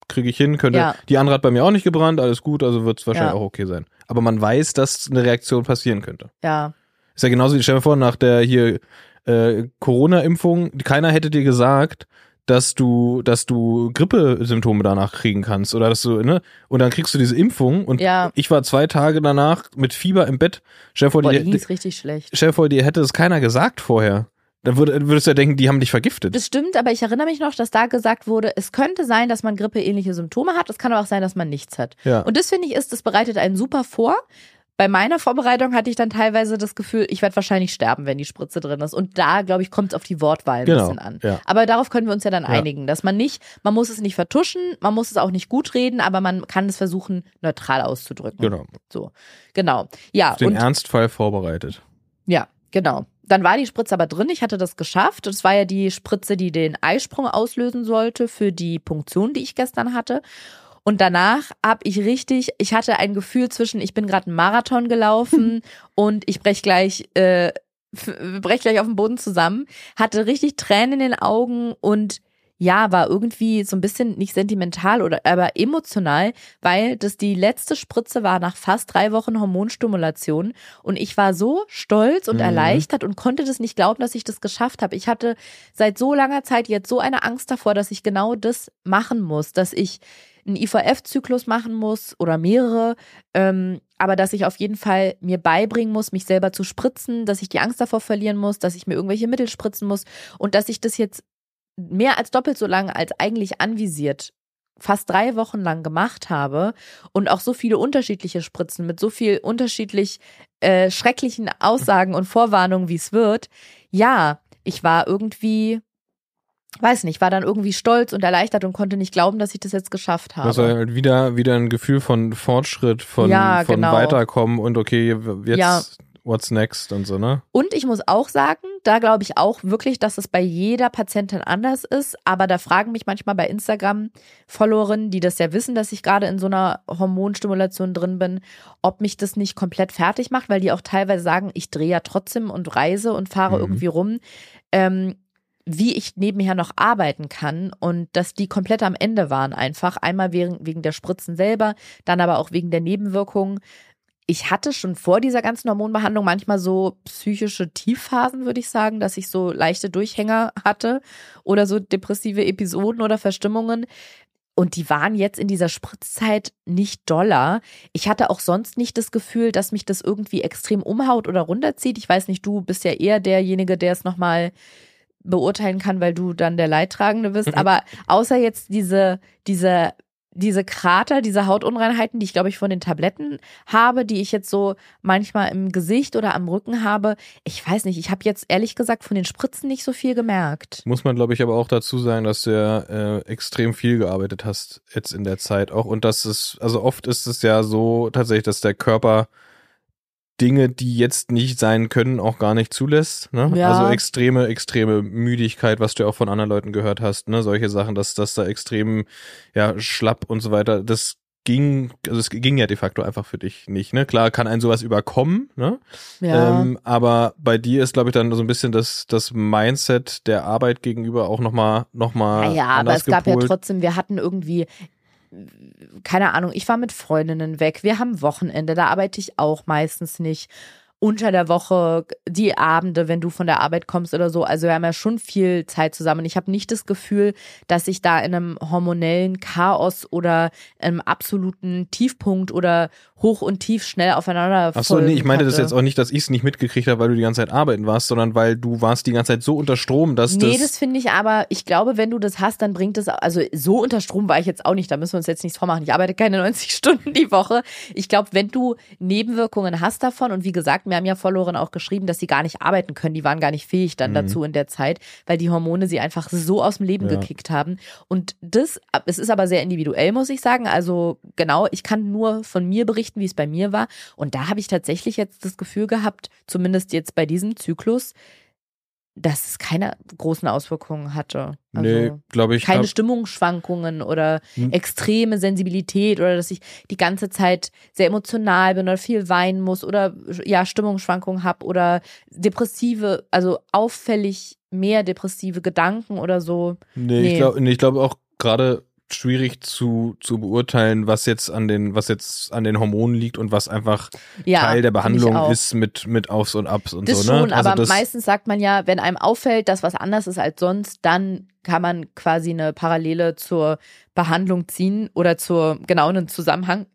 kriege ich hin, könnte. Ja. Die andere hat bei mir auch nicht gebrannt, alles gut, also wird es wahrscheinlich Ja. auch okay sein. Aber man weiß, dass eine Reaktion passieren könnte. Ja, Ist ja genauso wie, stell dir vor, nach der hier äh, Corona-Impfung, keiner hätte dir gesagt, dass du, dass du Grippesymptome danach kriegen kannst oder dass du, ne? Und dann kriegst du diese Impfung und Ja. ich war zwei Tage danach mit Fieber im Bett. Stell dir vor, boah, dir, die richtig schlecht. stell dir vor, dir hätte es keiner gesagt vorher. Dann würde, würdest du ja denken, die haben dich vergiftet. Das stimmt, aber ich erinnere mich noch, dass da gesagt wurde, es könnte sein, dass man grippeähnliche Symptome hat, es kann aber auch sein, dass man nichts hat. Ja. Und das finde ich ist, das bereitet einen super vor. Bei meiner Vorbereitung hatte ich dann teilweise das Gefühl, ich werde wahrscheinlich sterben, wenn die Spritze drin ist. Und da, glaube ich, kommt es auf die Wortwahl ein Genau, bisschen an. ja. Aber darauf können wir uns ja dann Ja. einigen, dass man nicht, man muss es nicht vertuschen, man muss es auch nicht gut reden, aber man kann es versuchen, neutral auszudrücken. Genau. So, genau. Ja, Auf den und Ernstfall vorbereitet. ja, genau. Dann war die Spritze aber drin. Ich hatte das geschafft. Das war ja die Spritze, die den Eisprung auslösen sollte für die Punktion, die ich gestern hatte. Und danach habe ich richtig, ich hatte ein Gefühl zwischen, ich bin gerade einen Marathon gelaufen und ich brech gleich, äh, brech gleich auf dem Boden zusammen. Hatte richtig Tränen in den Augen und ja, war irgendwie so ein bisschen nicht sentimental oder aber emotional, weil das die letzte Spritze war nach fast drei Wochen Hormonstimulation und ich war so stolz und Mhm. erleichtert und konnte das nicht glauben, dass ich das geschafft habe. Ich hatte seit so langer Zeit jetzt so eine Angst davor, dass ich genau das machen muss, dass ich einen IVF-Zyklus machen muss oder mehrere, ähm, aber dass ich auf jeden Fall mir beibringen muss, mich selber zu spritzen, dass ich die Angst davor verlieren muss, dass ich mir irgendwelche Mittel spritzen muss und dass ich das jetzt mehr als doppelt so lang als eigentlich anvisiert fast drei Wochen lang gemacht habe und auch so viele unterschiedliche Spritzen mit so viel unterschiedlich äh, schrecklichen Aussagen und Vorwarnungen, wie es wird. Ja, ich war irgendwie, weiß nicht, war dann irgendwie stolz und erleichtert und konnte nicht glauben, dass ich das jetzt geschafft Du hast halt habe. wieder, wieder ein Gefühl von Fortschritt, von, Ja, von genau. Weiterkommen und okay, jetzt Ja. what's next und so, ne? Und ich muss auch sagen, da glaube ich auch wirklich, dass es bei jeder Patientin anders ist. Aber da fragen mich manchmal bei Instagram Followerinnen, die das ja wissen, dass ich gerade in so einer Hormonstimulation drin bin, ob mich das nicht komplett fertig macht, weil die auch teilweise sagen, ich drehe ja trotzdem und reise und fahre Mhm. irgendwie rum. Ähm, wie ich nebenher noch arbeiten kann und dass die komplett am Ende waren einfach. Einmal wegen, wegen der Spritzen selber, dann aber auch wegen der Nebenwirkungen. Ich hatte schon vor dieser ganzen Hormonbehandlung manchmal so psychische Tiefphasen, würde ich sagen, dass ich so leichte Durchhänger hatte oder so depressive Episoden oder Verstimmungen. Und die waren jetzt in dieser Spritzzeit nicht doller. Ich hatte auch sonst nicht das Gefühl, dass mich das irgendwie extrem umhaut oder runterzieht. Ich weiß nicht, du bist ja eher derjenige, der es nochmal beurteilen kann, weil du dann der Leidtragende bist. Aber außer jetzt diese, diese diese Krater, diese Hautunreinheiten, die ich glaube ich von den Tabletten habe, die ich jetzt so manchmal im Gesicht oder am Rücken habe, ich weiß nicht, ich habe jetzt ehrlich gesagt von den Spritzen nicht so viel gemerkt. Muss man glaube ich aber auch dazu sagen, dass du ja äh, extrem viel gearbeitet hast jetzt in der Zeit auch und das ist, also oft ist es ja so tatsächlich, dass der Körper Dinge, die jetzt nicht sein können, auch gar nicht zulässt. Ne? Ja. Also extreme, extreme Müdigkeit, was du ja auch von anderen Leuten gehört hast, ne? Solche Sachen, dass das da extrem ja schlapp und so weiter. Das ging, also es ging ja de facto einfach für dich nicht. Ne? Klar kann ein sowas überkommen, ne? Ja. Ähm, aber bei dir ist, glaube ich, dann so ein bisschen das, das Mindset der Arbeit gegenüber auch nochmal noch mal naja, aber es gab ja gepolt. trotzdem, wir hatten irgendwie, keine Ahnung, ich war mit Freundinnen weg, wir haben Wochenende, da arbeite ich auch meistens nicht. Unter der Woche, die Abende, wenn du von der Arbeit kommst oder so. Also wir haben ja schon viel Zeit zusammen. Ich habe nicht das Gefühl, dass ich da in einem hormonellen Chaos oder einem absoluten Tiefpunkt oder hoch und tief schnell aufeinander Ach so, nee, ich meinte das hatte. jetzt auch nicht, dass ich es nicht mitgekriegt habe, weil du die ganze Zeit arbeiten warst, sondern weil du warst die ganze Zeit so unter Strom, dass Nee, das, das finde ich aber, ich glaube, wenn du das hast, dann bringt es, also so unter Strom war ich jetzt auch nicht, da müssen wir uns jetzt nichts vormachen. Ich arbeite keine 90 Stunden die Woche. Ich glaube, wenn du Nebenwirkungen hast davon, und wie gesagt, mir haben ja Followerinnen auch geschrieben, dass sie gar nicht arbeiten können, die waren gar nicht fähig dann dazu in der Zeit, weil die Hormone sie einfach so aus dem Leben Ja. gekickt haben. Und das, es ist aber sehr individuell, muss ich sagen. Also genau, ich kann nur von mir berichten, wie es bei mir war. Und da habe ich tatsächlich jetzt das Gefühl gehabt, zumindest jetzt bei diesem Zyklus, dass es keine großen Auswirkungen hatte. Also nee, glaube ich, keine glaub, Stimmungsschwankungen oder Hm. extreme Sensibilität oder dass ich die ganze Zeit sehr emotional bin oder viel weinen muss oder ja Stimmungsschwankungen habe oder depressive, also auffällig mehr depressive Gedanken oder so. nee, nee. ich glaube, nee, ich glaube auch gerade schwierig zu, zu beurteilen, was jetzt an den, was jetzt an den Hormonen liegt und was einfach Ja, Teil der Behandlung ist mit, mit Aufs und Abs und Das so, ne? schon, also aber meistens sagt man ja, wenn einem auffällt, dass was anders ist als sonst, dann kann man quasi eine Parallele zur Behandlung ziehen oder zur genauen Zusammenhang.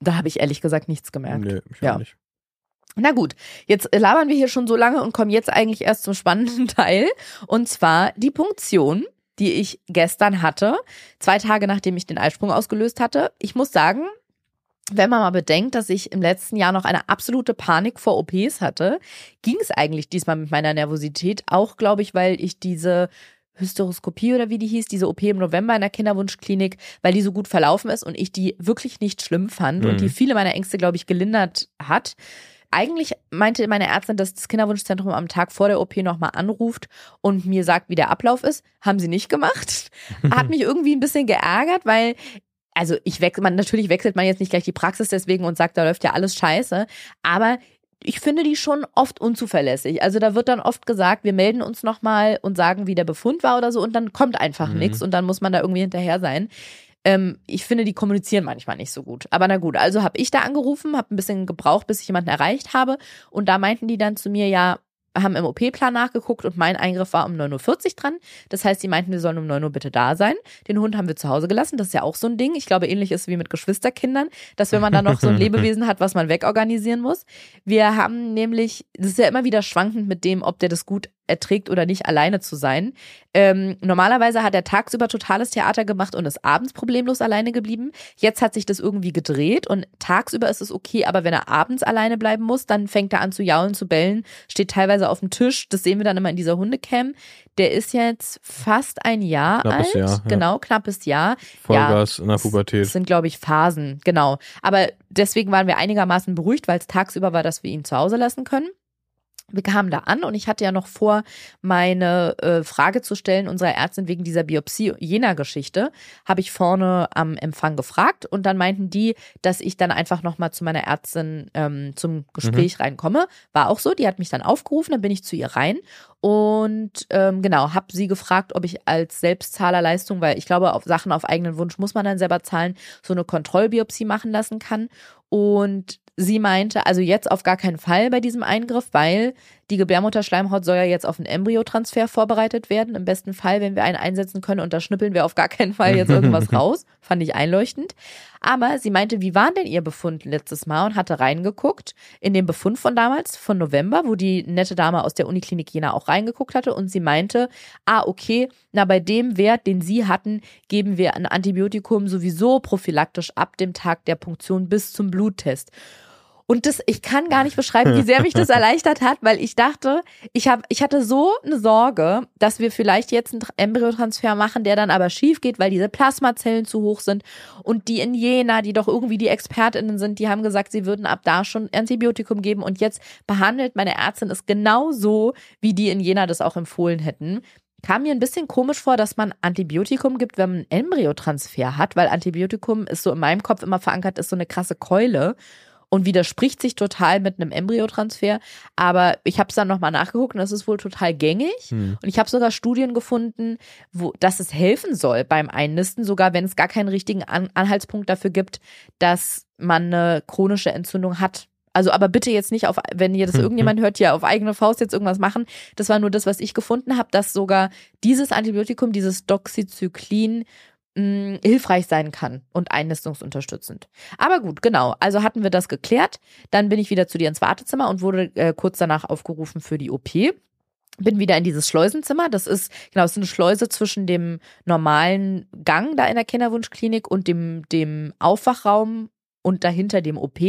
Da habe ich ehrlich gesagt nichts gemerkt. nee, ich Ja. auch nicht. Na gut, jetzt labern wir hier schon so lange und kommen jetzt eigentlich erst zum spannenden Teil. Und zwar die Punktion, die ich gestern hatte, zwei Tage nachdem ich den Eisprung ausgelöst hatte. Ich muss sagen, wenn man mal bedenkt, dass ich im letzten Jahr noch eine absolute Panik vor OPs hatte, ging es eigentlich diesmal mit meiner Nervosität. Auch, glaube ich, weil ich diese Hysteroskopie oder wie die hieß, diese OP im November in der Kinderwunschklinik, weil die so gut verlaufen ist und ich die wirklich nicht schlimm fand und Mhm. die viele meiner Ängste, glaube ich, gelindert hat. Eigentlich meinte meine Ärztin, dass das Kinderwunschzentrum am Tag vor der OP nochmal anruft und mir sagt, wie der Ablauf ist. Haben sie nicht gemacht. Hat mich irgendwie ein bisschen geärgert, weil also ich wechsle, man, natürlich wechselt man jetzt nicht gleich die Praxis deswegen und sagt, da läuft ja alles scheiße. Aber ich finde die schon oft unzuverlässig. Also da wird dann oft gesagt, wir melden uns nochmal und sagen, wie der Befund war oder so und dann kommt einfach Mhm. nichts und dann muss man da irgendwie hinterher sein. Ähm, ich finde, die kommunizieren manchmal nicht so gut. Aber na gut, also habe ich da angerufen, habe ein bisschen gebraucht, bis ich jemanden erreicht habe und da meinten die dann zu mir, ja, haben im OP-Plan nachgeguckt und mein Eingriff war um 9.40 Uhr dran. Das heißt, die meinten, wir sollen um 9 Uhr bitte da sein. Den Hund haben wir zu Hause gelassen. Das ist ja auch so ein Ding. Ich glaube, ähnlich ist es wie mit Geschwisterkindern, dass wenn man dann noch so ein Lebewesen hat, was man wegorganisieren muss. Wir haben nämlich, das ist ja immer wieder schwankend mit dem, ob der das gut erträgt oder nicht, alleine zu sein. Ähm, normalerweise hat er tagsüber totales Theater gemacht und ist abends problemlos alleine geblieben. Jetzt hat sich das irgendwie gedreht und tagsüber ist es okay, aber wenn er abends alleine bleiben muss, dann fängt er an zu jaulen, zu bellen, steht teilweise auf dem Tisch. Das sehen wir dann immer in dieser Hundecam. Der ist jetzt fast ein Jahr Knappes alt. Jahr, ja. Genau, knappes Jahr. Vollgas in der Das Pubertät. sind, glaube ich, Phasen, genau. Aber deswegen waren wir einigermaßen beruhigt, weil es tagsüber war, dass wir ihn zu Hause lassen können. Wir kamen da an und ich hatte ja noch vor, meine äh, Frage zu stellen unserer Ärztin wegen dieser Biopsie jener Geschichte. Habe ich vorne am Empfang gefragt und dann meinten die, dass ich dann einfach nochmal zu meiner Ärztin ähm, zum Gespräch reinkomme. War auch so, die hat mich dann aufgerufen, dann bin ich zu ihr rein und ähm, genau, habe sie gefragt, ob ich als Selbstzahlerleistung, weil ich glaube, auf Sachen auf eigenen Wunsch muss man dann selber zahlen, so eine Kontrollbiopsie machen lassen kann. Und sie meinte, also jetzt auf gar keinen Fall bei diesem Eingriff, weil die Gebärmutterschleimhaut soll ja jetzt auf einen Embryotransfer vorbereitet werden. Im besten Fall, wenn wir einen einsetzen können und da schnippeln wir auf gar keinen Fall jetzt irgendwas raus. Fand ich einleuchtend. Aber sie meinte, wie war denn ihr Befund letztes Mal und hatte reingeguckt in den Befund von damals, von November, wo die nette Dame aus der Uniklinik Jena auch reingeguckt hatte und sie meinte, ah, okay, na, bei dem Wert, den sie hatten, geben wir ein Antibiotikum sowieso prophylaktisch ab dem Tag der Punktion bis zum Bluttest. Und das, ich kann gar nicht beschreiben, wie sehr mich das erleichtert hat, weil ich dachte, ich habe, ich hatte so eine Sorge, dass wir vielleicht jetzt einen Embryotransfer machen, der dann aber schief geht, weil diese Plasmazellen zu hoch sind. Und die in Jena, die doch irgendwie die ExpertInnen sind, die haben gesagt, sie würden ab da schon Antibiotikum geben. Und jetzt behandelt meine Ärztin es genau so, wie die in Jena das auch empfohlen hätten kam mir ein bisschen komisch vor, dass man Antibiotikum gibt, wenn man einen Embryotransfer hat, weil Antibiotikum ist so in meinem Kopf immer verankert, ist so eine krasse Keule und widerspricht sich total mit einem Embryotransfer. Aber ich habe es dann nochmal nachgeguckt und das ist wohl total gängig. Hm. Und ich habe sogar Studien gefunden, wo, dass es helfen soll beim Einnisten, sogar wenn es gar keinen richtigen An Anhaltspunkt dafür gibt, dass man eine chronische Entzündung hat. Also, aber bitte jetzt nicht auf, wenn ihr das hm, irgendjemand hm. hört, ja, auf eigene Faust jetzt irgendwas machen. Das war nur das, was ich gefunden habe, dass sogar dieses Antibiotikum, dieses Doxycyclin, mh, hilfreich sein kann und einnistungsunterstützend. Aber gut, genau. Also hatten wir das geklärt. Dann bin ich wieder zu dir ins Wartezimmer und wurde äh, kurz danach aufgerufen für die OP bin wieder in dieses Schleusenzimmer. Das ist, genau, es ist eine Schleuse zwischen dem normalen Gang da in der Kinderwunschklinik und dem, dem Aufwachraum und dahinter dem OP.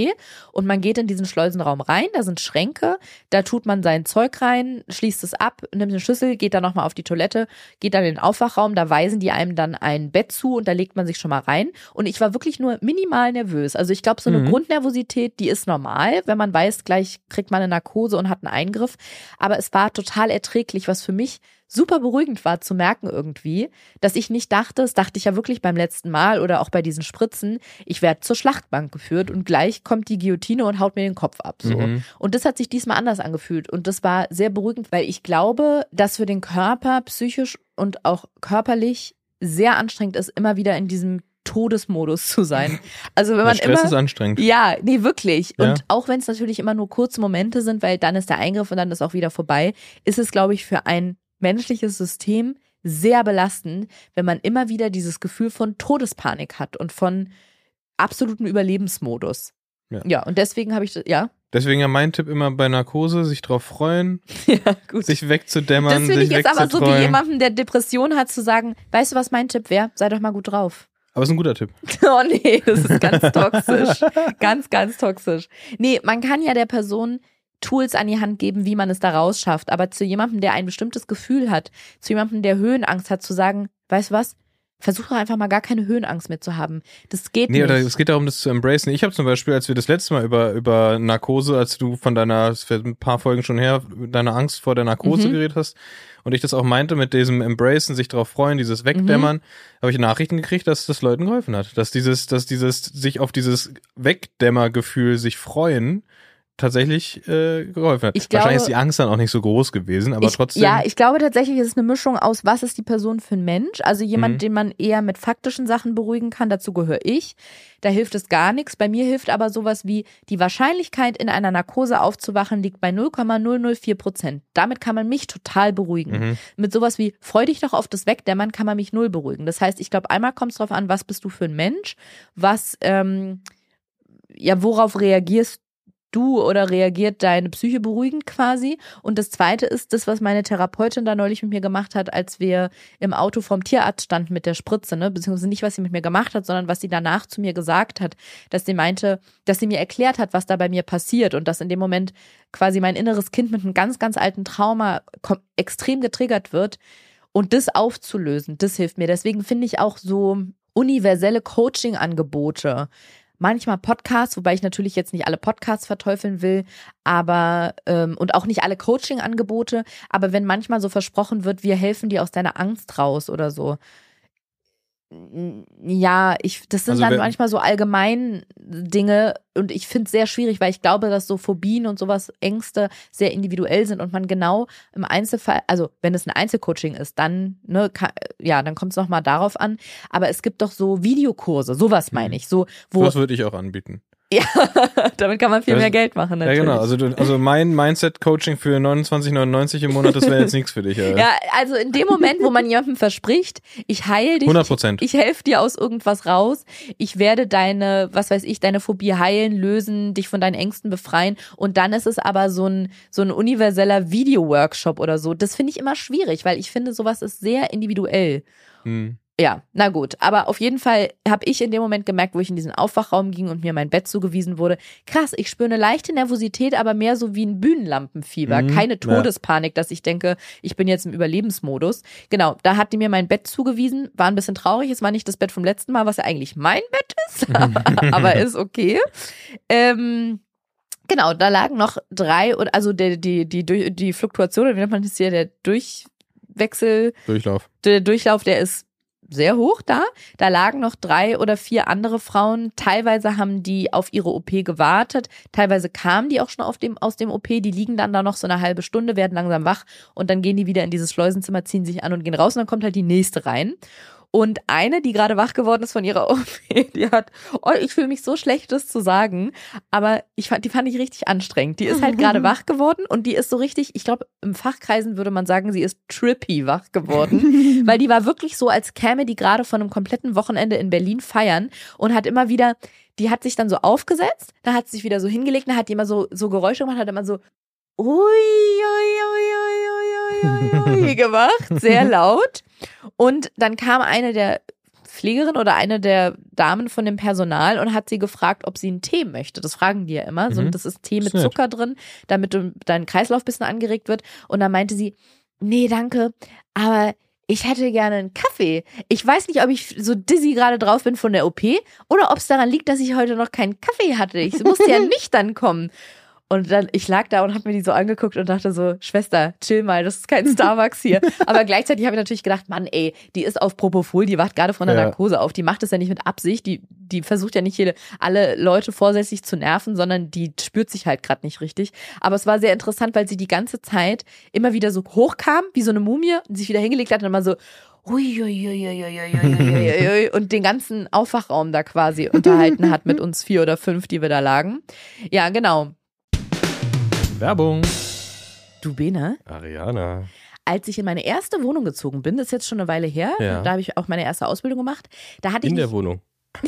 Und man geht in diesen Schleusenraum rein, da sind Schränke, da tut man sein Zeug rein, schließt es ab, nimmt eine Schüssel, geht dann nochmal auf die Toilette, geht dann in den Aufwachraum, da weisen die einem dann ein Bett zu und da legt man sich schon mal rein. Und ich war wirklich nur minimal nervös. Also ich glaube, so eine mhm. Grundnervosität, die ist normal, wenn man weiß, gleich kriegt man eine Narkose und hat einen Eingriff. Aber es war total erträglich, was für mich super beruhigend war zu merken irgendwie, dass ich nicht dachte, das dachte ich ja wirklich beim letzten Mal oder auch bei diesen Spritzen, ich werde zur Schlachtbank geführt und gleich kommt die Guillotine und haut mir den Kopf ab. So. Mhm. Und das hat sich diesmal anders angefühlt und das war sehr beruhigend, weil ich glaube, dass für den Körper psychisch und auch körperlich sehr anstrengend ist, immer wieder in diesem Todesmodus zu sein. Also wenn man Der Stress immer ist anstrengend. Ja, nee, wirklich. Ja. Und auch wenn es natürlich immer nur kurze Momente sind, weil dann ist der Eingriff und dann ist auch wieder vorbei, ist es glaube ich für ein menschliches System sehr belastend, wenn man immer wieder dieses Gefühl von Todespanik hat und von absolutem Überlebensmodus. Ja, ja und deswegen habe ich, ja. Deswegen ja mein Tipp immer bei Narkose, sich drauf freuen, ja, sich wegzudämmern. Das finde ich jetzt aber so wie jemandem, der Depression hat, zu sagen, weißt du, was mein Tipp wäre? Sei doch mal gut drauf. Aber es ist ein guter Tipp. Oh nee, das ist ganz toxisch. ganz, ganz toxisch. Nee, man kann ja der Person Tools an die Hand geben, wie man es da rausschafft. Aber zu jemandem, der ein bestimmtes Gefühl hat, zu jemandem, der Höhenangst hat, zu sagen, weißt du was? Versuch doch einfach mal gar keine Höhenangst mehr zu haben. Das geht nee, nicht. Nee, es geht darum, das zu embracen. Ich habe zum Beispiel, als wir das letzte Mal über, über Narkose, als du von deiner, ein paar Folgen schon her, deiner Angst vor der Narkose mhm. geredet hast, und ich das auch meinte mit diesem Embracen, sich darauf freuen, dieses Wegdämmern, mhm. habe ich Nachrichten gekriegt, dass das Leuten geholfen hat. Dass dieses, dass dieses, sich auf dieses Wegdämmergefühl sich freuen, tatsächlich äh, geholfen hat. Ich glaube, Wahrscheinlich ist die Angst dann auch nicht so groß gewesen, aber ich, trotzdem. Ja, ich glaube tatsächlich ist es eine Mischung aus, was ist die Person für ein Mensch? Also jemand, mhm. den man eher mit faktischen Sachen beruhigen kann, dazu gehöre ich. Da hilft es gar nichts. Bei mir hilft aber sowas wie, die Wahrscheinlichkeit, in einer Narkose aufzuwachen, liegt bei 0,004 Prozent. Damit kann man mich total beruhigen. Mhm. Mit sowas wie, freu dich doch auf das Wegdämmern, kann man mich null beruhigen. Das heißt, ich glaube, einmal kommt es darauf an, was bist du für ein Mensch? Was, ähm, ja, worauf reagierst du oder reagiert deine Psyche beruhigend quasi? Und das zweite ist das, was meine Therapeutin da neulich mit mir gemacht hat, als wir im Auto vom Tierarzt standen mit der Spritze, ne? Beziehungsweise nicht, was sie mit mir gemacht hat, sondern was sie danach zu mir gesagt hat, dass sie meinte, dass sie mir erklärt hat, was da bei mir passiert und dass in dem Moment quasi mein inneres Kind mit einem ganz, ganz alten Trauma extrem getriggert wird. Und das aufzulösen, das hilft mir. Deswegen finde ich auch so universelle Coaching-Angebote manchmal Podcasts, wobei ich natürlich jetzt nicht alle Podcasts verteufeln will, aber ähm, und auch nicht alle Coaching-Angebote, aber wenn manchmal so versprochen wird, wir helfen dir aus deiner Angst raus oder so, ja, ich, das sind also dann manchmal so allgemein Dinge und ich finde es sehr schwierig, weil ich glaube, dass so Phobien und sowas, Ängste sehr individuell sind und man genau im Einzelfall, also wenn es ein Einzelcoaching ist, dann, ne, kann, ja, dann kommt es nochmal darauf an. Aber es gibt doch so Videokurse, sowas meine mhm. ich, so, wo. Das würde ich auch anbieten. Ja, damit kann man viel Das- mehr Geld machen. Ja, Natürlich. genau. Also, du, also mein Mindset-Coaching für 29,99 im Monat, das wäre jetzt nichts für dich. Ja. Ja, also in dem Moment, wo man jemandem verspricht, ich heile dich, 100 Prozent. ich helfe dir aus irgendwas raus, ich werde deine, was weiß ich, deine Phobie heilen, lösen, dich von deinen Ängsten befreien und dann ist es aber so ein, so ein universeller Video-Workshop oder so. Das finde ich immer schwierig, weil ich finde, sowas ist sehr individuell. Hm. Ja, na gut. Aber auf jeden Fall habe ich in dem Moment gemerkt, wo ich in diesen Aufwachraum ging und mir mein Bett zugewiesen wurde, krass, ich spüre eine leichte Nervosität, aber mehr so wie ein Bühnenlampenfieber. Mhm, Keine ja. Todespanik, dass ich denke, ich bin jetzt im Überlebensmodus. Genau, da hat die mir mein Bett zugewiesen, war ein bisschen traurig. Es war nicht das Bett vom letzten Mal, was ja eigentlich mein Bett ist, aber ist okay. Ähm, Genau, da lagen noch drei, also die, die, die, die Fluktuation, wie nennt man das hier, der Durchwechsel, Durchlauf. der Durchlauf, der ist sehr hoch da. Da lagen noch drei oder vier andere Frauen. Teilweise haben die auf ihre OP gewartet. Teilweise kamen die auch schon auf dem, aus dem OP. Die liegen dann da noch so eine halbe Stunde, werden langsam wach und dann gehen die wieder in dieses Schleusenzimmer, ziehen sich an und gehen raus und dann kommt halt die nächste rein. Und eine, die gerade wach geworden ist von ihrer OP, die hat, oh, ich fühle mich so schlecht, das zu sagen, aber ich fand, die fand ich richtig anstrengend. Die ist halt gerade wach geworden und die ist so richtig, ich glaube, im Fachkreisen würde man sagen, sie ist trippy wach geworden, weil die war wirklich so, als käme die gerade von einem kompletten Wochenende in Berlin feiern und hat immer wieder, die hat sich dann so aufgesetzt, dann hat sie sich wieder so hingelegt, dann hat die immer so, so Geräusche gemacht, hat immer so, ui, ui, ui, ui, ui, ui, ui gemacht, sehr laut. Und dann kam eine der Pflegerin oder eine der Damen von dem Personal und hat sie gefragt, ob sie einen Tee möchte. Das fragen die ja immer. So, Mhm. das ist Tee mit nett. Zucker drin, damit du, dein Kreislauf ein bisschen angeregt wird. Und dann meinte sie, nee, danke, aber ich hätte gerne einen Kaffee. Ich weiß nicht, ob ich so dizzy gerade drauf bin von der OP oder ob es daran liegt, dass ich heute noch keinen Kaffee hatte. Ich musste ja nüchtern kommen. Und dann, ich lag da und habe mir die so angeguckt und dachte so, Schwester, chill mal, das ist kein Starbucks hier. Aber gleichzeitig habe ich natürlich gedacht, Mann, ey, die ist auf Propofol, die wacht gerade von der ja. Narkose auf, die macht das ja nicht mit Absicht, die, die versucht ja nicht jede, alle Leute vorsätzlich zu nerven, sondern die spürt sich halt gerade nicht richtig. Aber es war sehr interessant, weil sie die ganze Zeit immer wieder so hochkam, wie so eine Mumie, und sich wieder hingelegt hat und immer mal so, und den ganzen Aufwachraum da quasi unterhalten hat mit uns vier oder fünf, die wir da lagen. Ja, genau. Werbung. Du Bene, Ariana. als ich in meine erste Wohnung gezogen bin, das ist jetzt schon eine Weile her, Ja. da habe ich auch meine erste Ausbildung gemacht, da hatte ich In der nicht, Wohnung.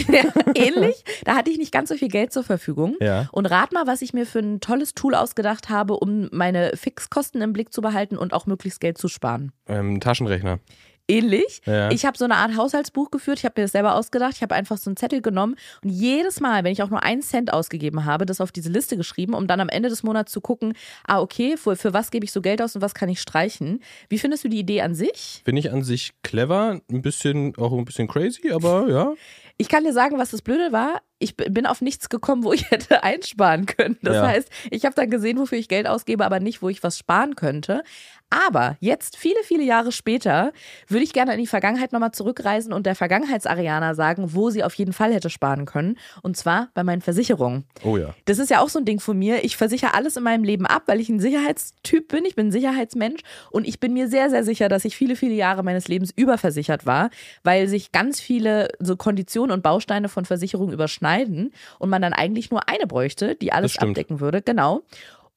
ähnlich, da hatte ich nicht ganz so viel Geld zur Verfügung. Ja. Und rat mal, was ich mir für ein tolles Tool ausgedacht habe, um meine Fixkosten im Blick zu behalten und auch möglichst Geld zu sparen. Ähm, Taschenrechner. Ähnlich. Ja. Ich habe so eine Art Haushaltsbuch geführt. Ich habe mir das selber ausgedacht. Ich habe einfach so einen Zettel genommen und jedes Mal, wenn ich auch nur einen Cent ausgegeben habe, das auf diese Liste geschrieben, um dann am Ende des Monats zu gucken, ah, okay, für, für was gebe ich so Geld aus und was kann ich streichen. Wie findest du die Idee an sich? Finde ich an sich clever, ein bisschen, auch ein bisschen crazy, aber ja. Ich kann dir sagen, was das Blöde war. Ich bin auf nichts gekommen, wo ich hätte einsparen können. Das Ja. heißt, ich habe dann gesehen, wofür ich Geld ausgebe, aber nicht, wo ich was sparen könnte. Aber jetzt, viele, viele Jahre später, würde ich gerne in die Vergangenheit nochmal zurückreisen und der Vergangenheitsarianer sagen, wo sie auf jeden Fall hätte sparen können. Und zwar bei meinen Versicherungen. Oh ja. Das ist ja auch so ein Ding von mir. Ich versichere alles in meinem Leben ab, weil ich ein Sicherheitstyp bin. Ich bin ein Sicherheitsmensch und ich bin mir sehr, sehr sicher, dass ich viele, viele Jahre meines Lebens überversichert war, weil sich ganz viele so Konditionen und Bausteine von Versicherungen überschneiden und man dann eigentlich nur eine bräuchte, die alles abdecken würde. Genau.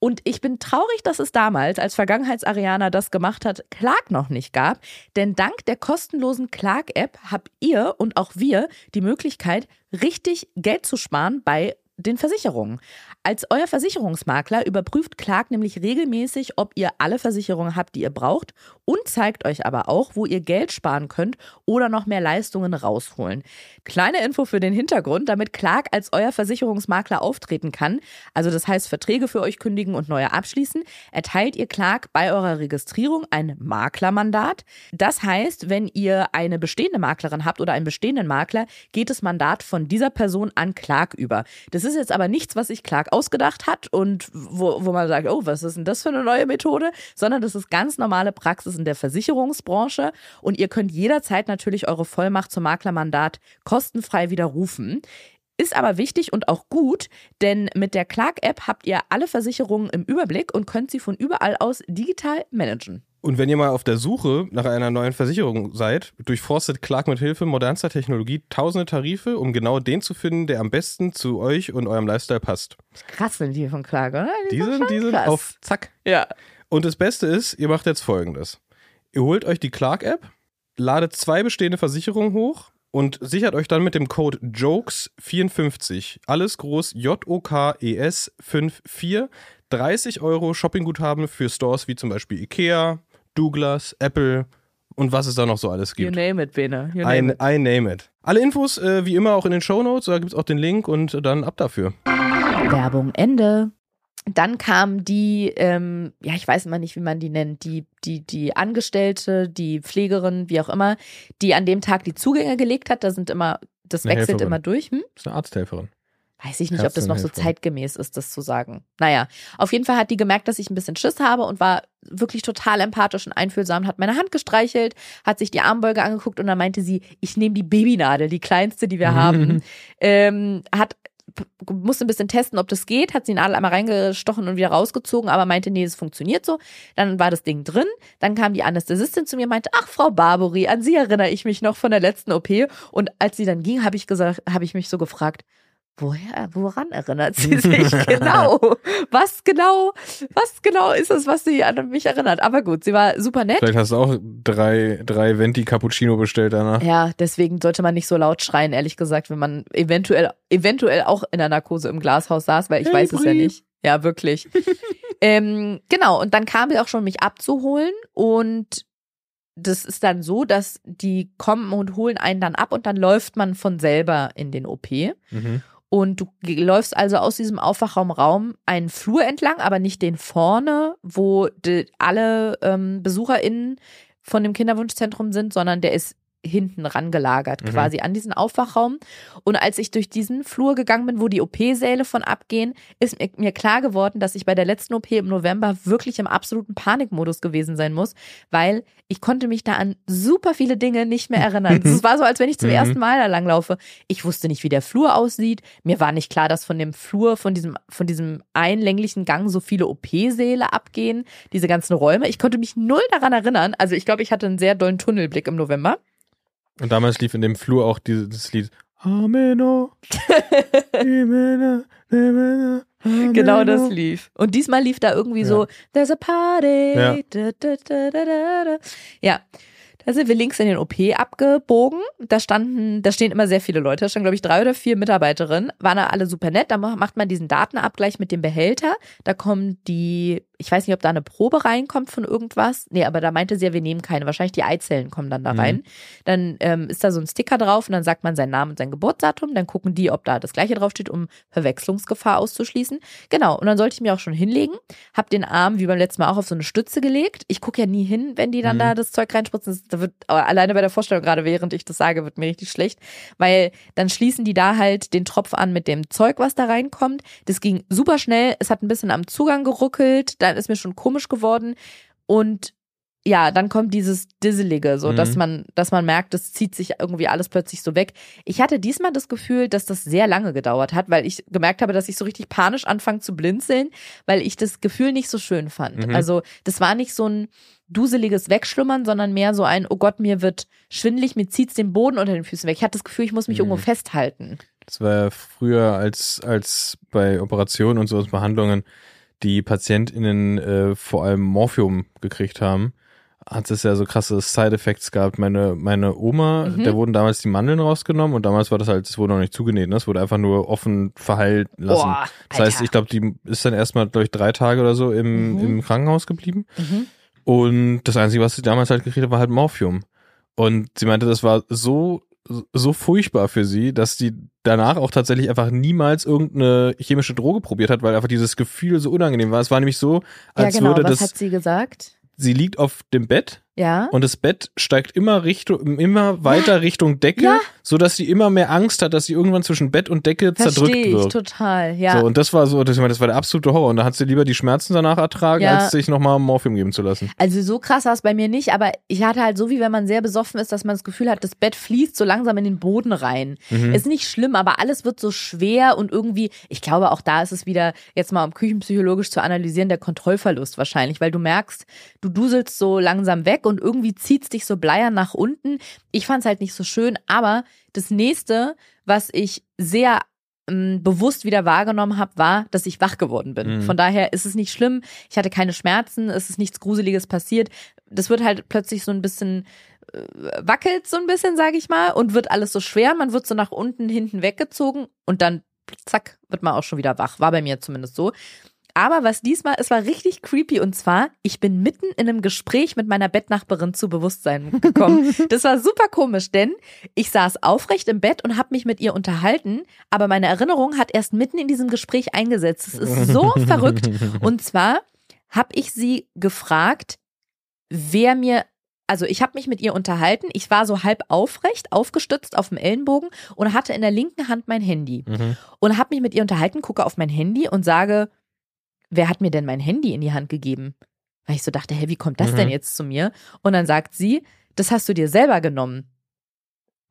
Und ich bin traurig, dass es damals, als Vergangenheitsarianer das gemacht hat, Clark noch nicht gab. Denn dank der kostenlosen Clark-App habt ihr und auch wir die Möglichkeit, richtig Geld zu sparen bei den Versicherungen. Als euer Versicherungsmakler überprüft Clark nämlich regelmäßig, ob ihr alle Versicherungen habt, die ihr braucht und zeigt euch aber auch, wo ihr Geld sparen könnt oder noch mehr Leistungen rausholen. Kleine Info für den Hintergrund, damit Clark als euer Versicherungsmakler auftreten kann, also das heißt Verträge für euch kündigen und neue abschließen, erteilt ihr Clark bei eurer Registrierung ein Maklermandat. Das heißt, wenn ihr eine bestehende Maklerin habt oder einen bestehenden Makler, geht das Mandat von dieser Person an Clark über. Das ist jetzt aber nichts, was sich Clark ausgedacht hat und wo, wo man sagt, oh, was ist denn das für eine neue Methode, sondern das ist ganz normale Praxis in der Versicherungsbranche und ihr könnt jederzeit natürlich eure Vollmacht zum Maklermandat kostenfrei widerrufen. Ist aber wichtig und auch gut, denn mit der Clark-App habt ihr alle Versicherungen im Überblick und könnt sie von überall aus digital managen. Und wenn ihr mal auf der Suche nach einer neuen Versicherung seid, durchforstet Clark mit Hilfe modernster Technologie tausende Tarife, um genau den zu finden, der am besten zu euch und eurem Lifestyle passt. Krass sind die von Clark, oder? Die sind, die sind krass. auf Zack. Ja. Und das Beste ist, ihr macht jetzt folgendes. Ihr holt euch die Clark-App, ladet zwei bestehende Versicherungen hoch und sichert euch dann mit dem Code JOKES54, alles groß J-O-K-E-S 54, 30 Euro Shoppingguthaben für Stores wie zum Beispiel Ikea, Douglas, Apple und was es da noch so alles You gibt. name it, Bene. You I, name it. I name it. Alle Infos äh, wie immer auch in den Shownotes, da gibt es auch den Link und dann ab dafür. Werbung Ende. Dann kam die, ähm, ja, ich weiß immer nicht, wie man die nennt, die, die, die Angestellte, die Pflegerin, wie auch immer, die an dem Tag die Zugänge gelegt hat. Da sind immer, das Eine wechselt Helferin. immer durch. Hm? Das ist eine Arzthelferin. Weiß ich nicht, ob das noch so zeitgemäß ist, das zu sagen. Naja, auf jeden Fall hat die gemerkt, dass ich ein bisschen Schiss habe und war wirklich total empathisch und einfühlsam, hat meine Hand gestreichelt, hat sich die Armbeuge angeguckt und dann meinte sie, ich nehme die Babynadel, die kleinste, die wir haben. Ähm, hat musste ein bisschen testen, ob das geht, hat sie die Nadel einmal reingestochen und wieder rausgezogen, aber meinte, nee, es funktioniert so. Dann war das Ding drin. Dann kam die Anästhesistin zu mir und meinte, ach, Frau Barbary, an Sie erinnere ich mich noch von der letzten OP. Und als sie dann ging, habe ich gesagt, habe ich mich so gefragt, Woher, woran erinnert sie sich genau? Was genau, was genau ist es, was sie an mich erinnert? Aber gut, sie war super nett. Vielleicht hast du auch drei, drei Venti Cappuccino bestellt danach. Ja, deswegen sollte man nicht so laut schreien, ehrlich gesagt, wenn man eventuell, eventuell auch in der Narkose im Glashaus saß, weil ich Hey, weiß es ja Brie. nicht. Ja, wirklich. ähm, genau, und dann kam sie auch schon, mich abzuholen und das ist dann so, dass die kommen und holen einen dann ab und dann läuft man von selber in den OP. Mhm. Und du läufst also aus diesem Aufwachraum Raum einen Flur entlang, aber nicht den vorne, wo alle ähm, BesucherInnen von dem Kinderwunschzentrum sind, sondern der ist hinten rangelagert, Mhm. quasi an diesen Aufwachraum. Und als ich durch diesen Flur gegangen bin, wo die OP-Säle von abgehen, ist mir, klar geworden, dass ich bei der letzten OP im November wirklich im absoluten Panikmodus gewesen sein muss, weil ich konnte mich da an super viele Dinge nicht mehr erinnern. Es war so, als wenn ich zum Mhm. ersten Mal da langlaufe. Ich wusste nicht, wie der Flur aussieht. Mir war nicht klar, dass von dem Flur, von diesem, von diesem einlänglichen Gang so viele OP-Säle abgehen, diese ganzen Räume. Ich konnte mich null daran erinnern. Also ich glaube, ich hatte einen sehr dollen Tunnelblick im November. Und damals lief in dem Flur auch dieses Lied. Ameno. Imena, Imena, Genau das Ameno. lief. Und diesmal lief da irgendwie Ja. so, there's a party. Ja. Da, da, da, ja. Da sind wir links in den OP abgebogen. Da standen, da stehen immer sehr viele Leute. Da standen, glaube ich, drei oder vier Mitarbeiterinnen. Waren da alle super nett. Da ma- macht man diesen Datenabgleich mit dem Behälter. Da kommen die, ich weiß nicht, ob da eine Probe reinkommt von irgendwas. Nee, aber da meinte sie ja, wir nehmen keine. Wahrscheinlich die Eizellen kommen dann da Mhm. rein. Dann ähm, ist da so ein Sticker drauf und dann sagt man seinen Namen und sein Geburtsdatum. Dann gucken die, ob da das gleiche draufsteht, um Verwechslungsgefahr auszuschließen. Genau. Und dann sollte ich mir auch schon hinlegen. Hab den Arm wie beim letzten Mal auch auf so eine Stütze gelegt. Ich gucke ja nie hin, wenn die dann Mhm. da das Zeug reinspritzen. Da wird alleine bei der Vorstellung, gerade während ich das sage, wird mir richtig schlecht. Weil dann schließen die da halt den Tropf an mit dem Zeug, was da reinkommt. Das ging super schnell. Es hat ein bisschen am Zugang geruckelt. Dann ist mir schon komisch geworden. Und ja, dann kommt dieses Disselige, so Mhm. dass man, dass man merkt, es zieht sich irgendwie alles plötzlich so weg. Ich hatte diesmal das Gefühl, dass das sehr lange gedauert hat, weil ich gemerkt habe, dass ich so richtig panisch anfange zu blinzeln, weil ich das Gefühl nicht so schön fand. Mhm. Also das war nicht so ein duseliges Wegschlummern, sondern mehr so ein, oh Gott, mir wird schwindlig, mir zieht's den Boden unter den Füßen weg. Ich hatte das Gefühl, ich muss mich Mhm. irgendwo festhalten. Das war ja früher als, als bei Operationen und so Behandlungen die PatientInnen äh, vor allem Morphium gekriegt haben, hat es ja so krasse Side-Effects gehabt. Meine, meine Oma, Mhm. der wurden damals die Mandeln rausgenommen und damals war das halt, es wurde noch nicht zugenäht, ne? es wurde einfach nur offen verheilt lassen. Boah, das heißt, ich glaube, die ist dann erstmal, glaube ich, drei Tage oder so im, Mhm. im Krankenhaus geblieben. Mhm. Und das Einzige, was sie damals halt gekriegt hat, war halt Morphium. Und sie meinte, das war so, so furchtbar für sie, dass sie danach auch tatsächlich einfach niemals irgendeine chemische Droge probiert hat, weil einfach dieses Gefühl so unangenehm war. Es war nämlich so, als ja, genau. würde Was das, hat sie gesagt? sie liegt auf dem Bett Ja. und das Bett steigt immer Richtung, immer weiter Richtung Decke, Ja. so dass sie immer mehr Angst hat, dass sie irgendwann zwischen Bett und Decke zerdrückt Verstehe ich wird. total, ja. So, und das war so, das war der absolute Horror. Und da hat sie lieber die Schmerzen danach ertragen, Ja. als sich nochmal Morphium geben zu lassen. Also so krass war es bei mir nicht, aber ich hatte halt so, wie wenn man sehr besoffen ist, dass man das Gefühl hat, das Bett fließt so langsam in den Boden rein. Mhm. Ist nicht schlimm, aber alles wird so schwer und irgendwie, ich glaube, auch da ist es wieder, jetzt mal um küchenpsychologisch zu analysieren, der Kontrollverlust wahrscheinlich, weil du merkst, du duselst so langsam weg und irgendwie zieht's dich so bleiern nach unten. Ich fand's halt nicht so schön, aber das nächste, was ich sehr ähm, bewusst wieder wahrgenommen habe, war, dass ich wach geworden bin. Mhm. Von daher ist es nicht schlimm. Ich hatte keine Schmerzen, es ist nichts Gruseliges passiert. Das wird halt plötzlich so ein bisschen äh, wackelt so ein bisschen, sage ich mal, und wird alles so schwer. Man wird so nach unten, hinten weggezogen und dann zack wird man auch schon wieder wach. War bei mir zumindest so. Aber was diesmal, es war richtig creepy und zwar, ich bin mitten in einem Gespräch mit meiner Bettnachbarin zu Bewusstsein gekommen. Das war super komisch, denn ich saß aufrecht im Bett und habe mich mit ihr unterhalten, aber meine Erinnerung hat erst mitten in diesem Gespräch eingesetzt. Es ist so verrückt. Und zwar habe ich sie gefragt, wer mir, also ich habe mich mit ihr unterhalten. Ich war so halb aufrecht, aufgestützt auf dem Ellenbogen und hatte in der linken Hand mein Handy Mhm. und habe mich mit ihr unterhalten, gucke auf mein Handy und sage, wer hat mir denn mein Handy in die Hand gegeben? Weil ich so dachte, hä, wie kommt das Mhm. denn jetzt zu mir? Und dann sagt sie, das hast du dir selber genommen.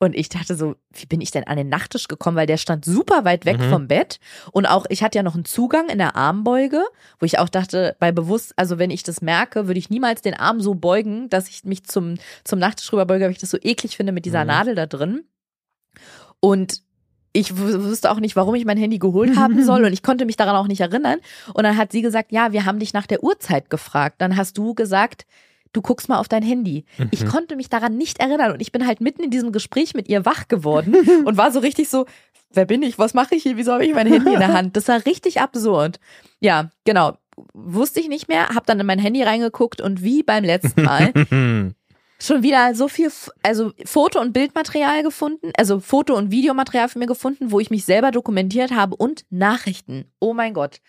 Und ich dachte so, wie bin ich denn an den Nachttisch gekommen? Weil der stand super weit weg Mhm. vom Bett. Und auch, ich hatte ja noch einen Zugang in der Armbeuge, wo ich auch dachte, bei bewusst, also wenn ich das merke, würde ich niemals den Arm so beugen, dass ich mich zum, zum Nachttisch rüberbeuge, weil ich das so eklig finde mit dieser Mhm. Nadel da drin. Und ich wusste auch nicht, warum ich mein Handy geholt haben soll und ich konnte mich daran auch nicht erinnern. Und dann hat sie gesagt, ja, wir haben dich nach der Uhrzeit gefragt. Dann hast du gesagt, du guckst mal auf dein Handy. Ich konnte mich daran nicht erinnern und ich bin halt mitten in diesem Gespräch mit ihr wach geworden und war so richtig so, wer bin ich, was mache ich hier, wieso habe ich mein Handy in der Hand? Das war richtig absurd. Ja, genau. Wusste ich nicht mehr, hab dann in mein Handy reingeguckt und wie beim letzten Mal schon wieder so viel, also Foto- und Bildmaterial gefunden, also Foto- und Videomaterial von mir gefunden, wo ich mich selber dokumentiert habe und Nachrichten. Oh mein Gott.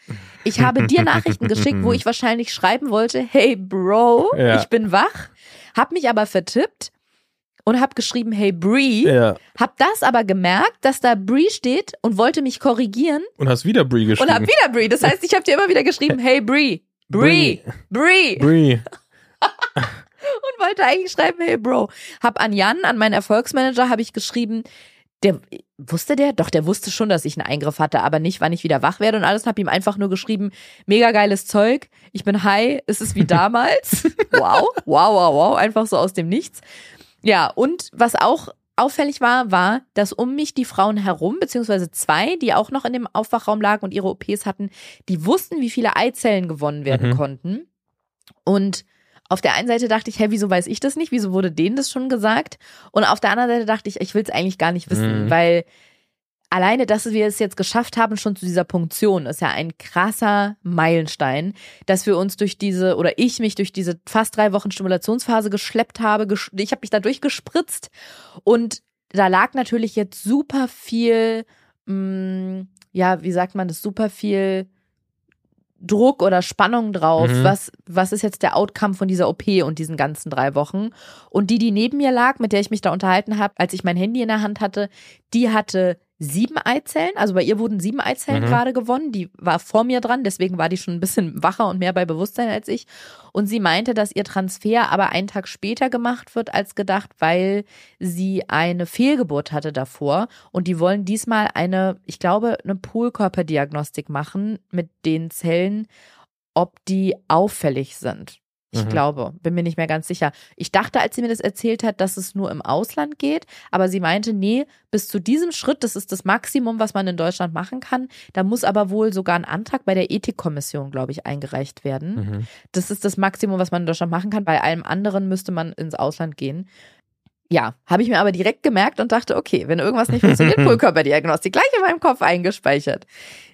Ich habe dir Nachrichten geschickt, wo ich wahrscheinlich schreiben wollte, hey Bro, Ja. ich bin wach, hab mich aber vertippt und hab geschrieben, hey Bree, Ja. hab das aber gemerkt, dass da Bree steht und wollte mich korrigieren Und hast wieder Brie geschrieben. und hab wieder Bree. Das heißt, ich habe dir immer wieder geschrieben, hey Bree, Bree, Bree Brie. und wollte eigentlich schreiben, hey Bro. Hab an Jan, an meinen Erfolgsmanager, habe ich geschrieben, der wusste der? Doch, der wusste schon, dass ich einen Eingriff hatte, aber nicht, wann ich wieder wach werde und alles. Hab ihm einfach nur geschrieben, mega geiles Zeug, ich bin high, es ist wie damals. wow, wow, wow, wow, einfach so aus dem Nichts. Ja, und was auch auffällig war, war, dass um mich die Frauen herum, beziehungsweise zwei, die auch noch in dem Aufwachraum lagen und ihre OPs hatten, die wussten, wie viele Eizellen gewonnen werden Mhm. konnten. Und auf der einen Seite dachte ich, hä, wieso weiß ich das nicht? Wieso wurde denen das schon gesagt? Und auf der anderen Seite dachte ich, ich will es eigentlich gar nicht wissen, Mhm. weil alleine, dass wir es jetzt geschafft haben, schon zu dieser Punktion, ist ja ein krasser Meilenstein, dass wir uns durch diese, oder ich mich durch diese fast drei Wochen Stimulationsphase geschleppt habe. gesch- Ich habe mich da durchgespritzt und da lag natürlich jetzt super viel, mh, ja, wie sagt man das, super viel Druck oder Spannung drauf. Mhm. Was, was ist jetzt der Outcome von dieser OP und diesen ganzen drei Wochen? Und die, die neben mir lag, mit der ich mich da unterhalten habe, als ich mein Handy in der Hand hatte, die hatte sieben Eizellen. Also bei ihr wurden sieben Eizellen Mhm. gerade gewonnen. Die war vor mir dran, deswegen war die schon ein bisschen wacher und mehr bei Bewusstsein als ich. Und sie meinte, dass ihr Transfer aber einen Tag später gemacht wird als gedacht, weil sie eine Fehlgeburt hatte davor. Und die wollen diesmal eine, ich glaube, eine Polkörperdiagnostik machen mit den Zellen, ob die auffällig sind. Ich Mhm. glaube, bin mir nicht mehr ganz sicher. Ich dachte, als sie mir das erzählt hat, dass es nur im Ausland geht, aber sie meinte, nee, bis zu diesem Schritt, das ist das Maximum, was man in Deutschland machen kann. Da muss aber wohl sogar ein Antrag bei der Ethikkommission, glaube ich, eingereicht werden. Mhm. Das ist das Maximum, was man in Deutschland machen kann. Bei allem anderen müsste man ins Ausland gehen. Ja, habe ich mir aber direkt gemerkt und dachte, okay, wenn irgendwas nicht funktioniert, Polkörperdiagnostik, gleich in meinem Kopf eingespeichert.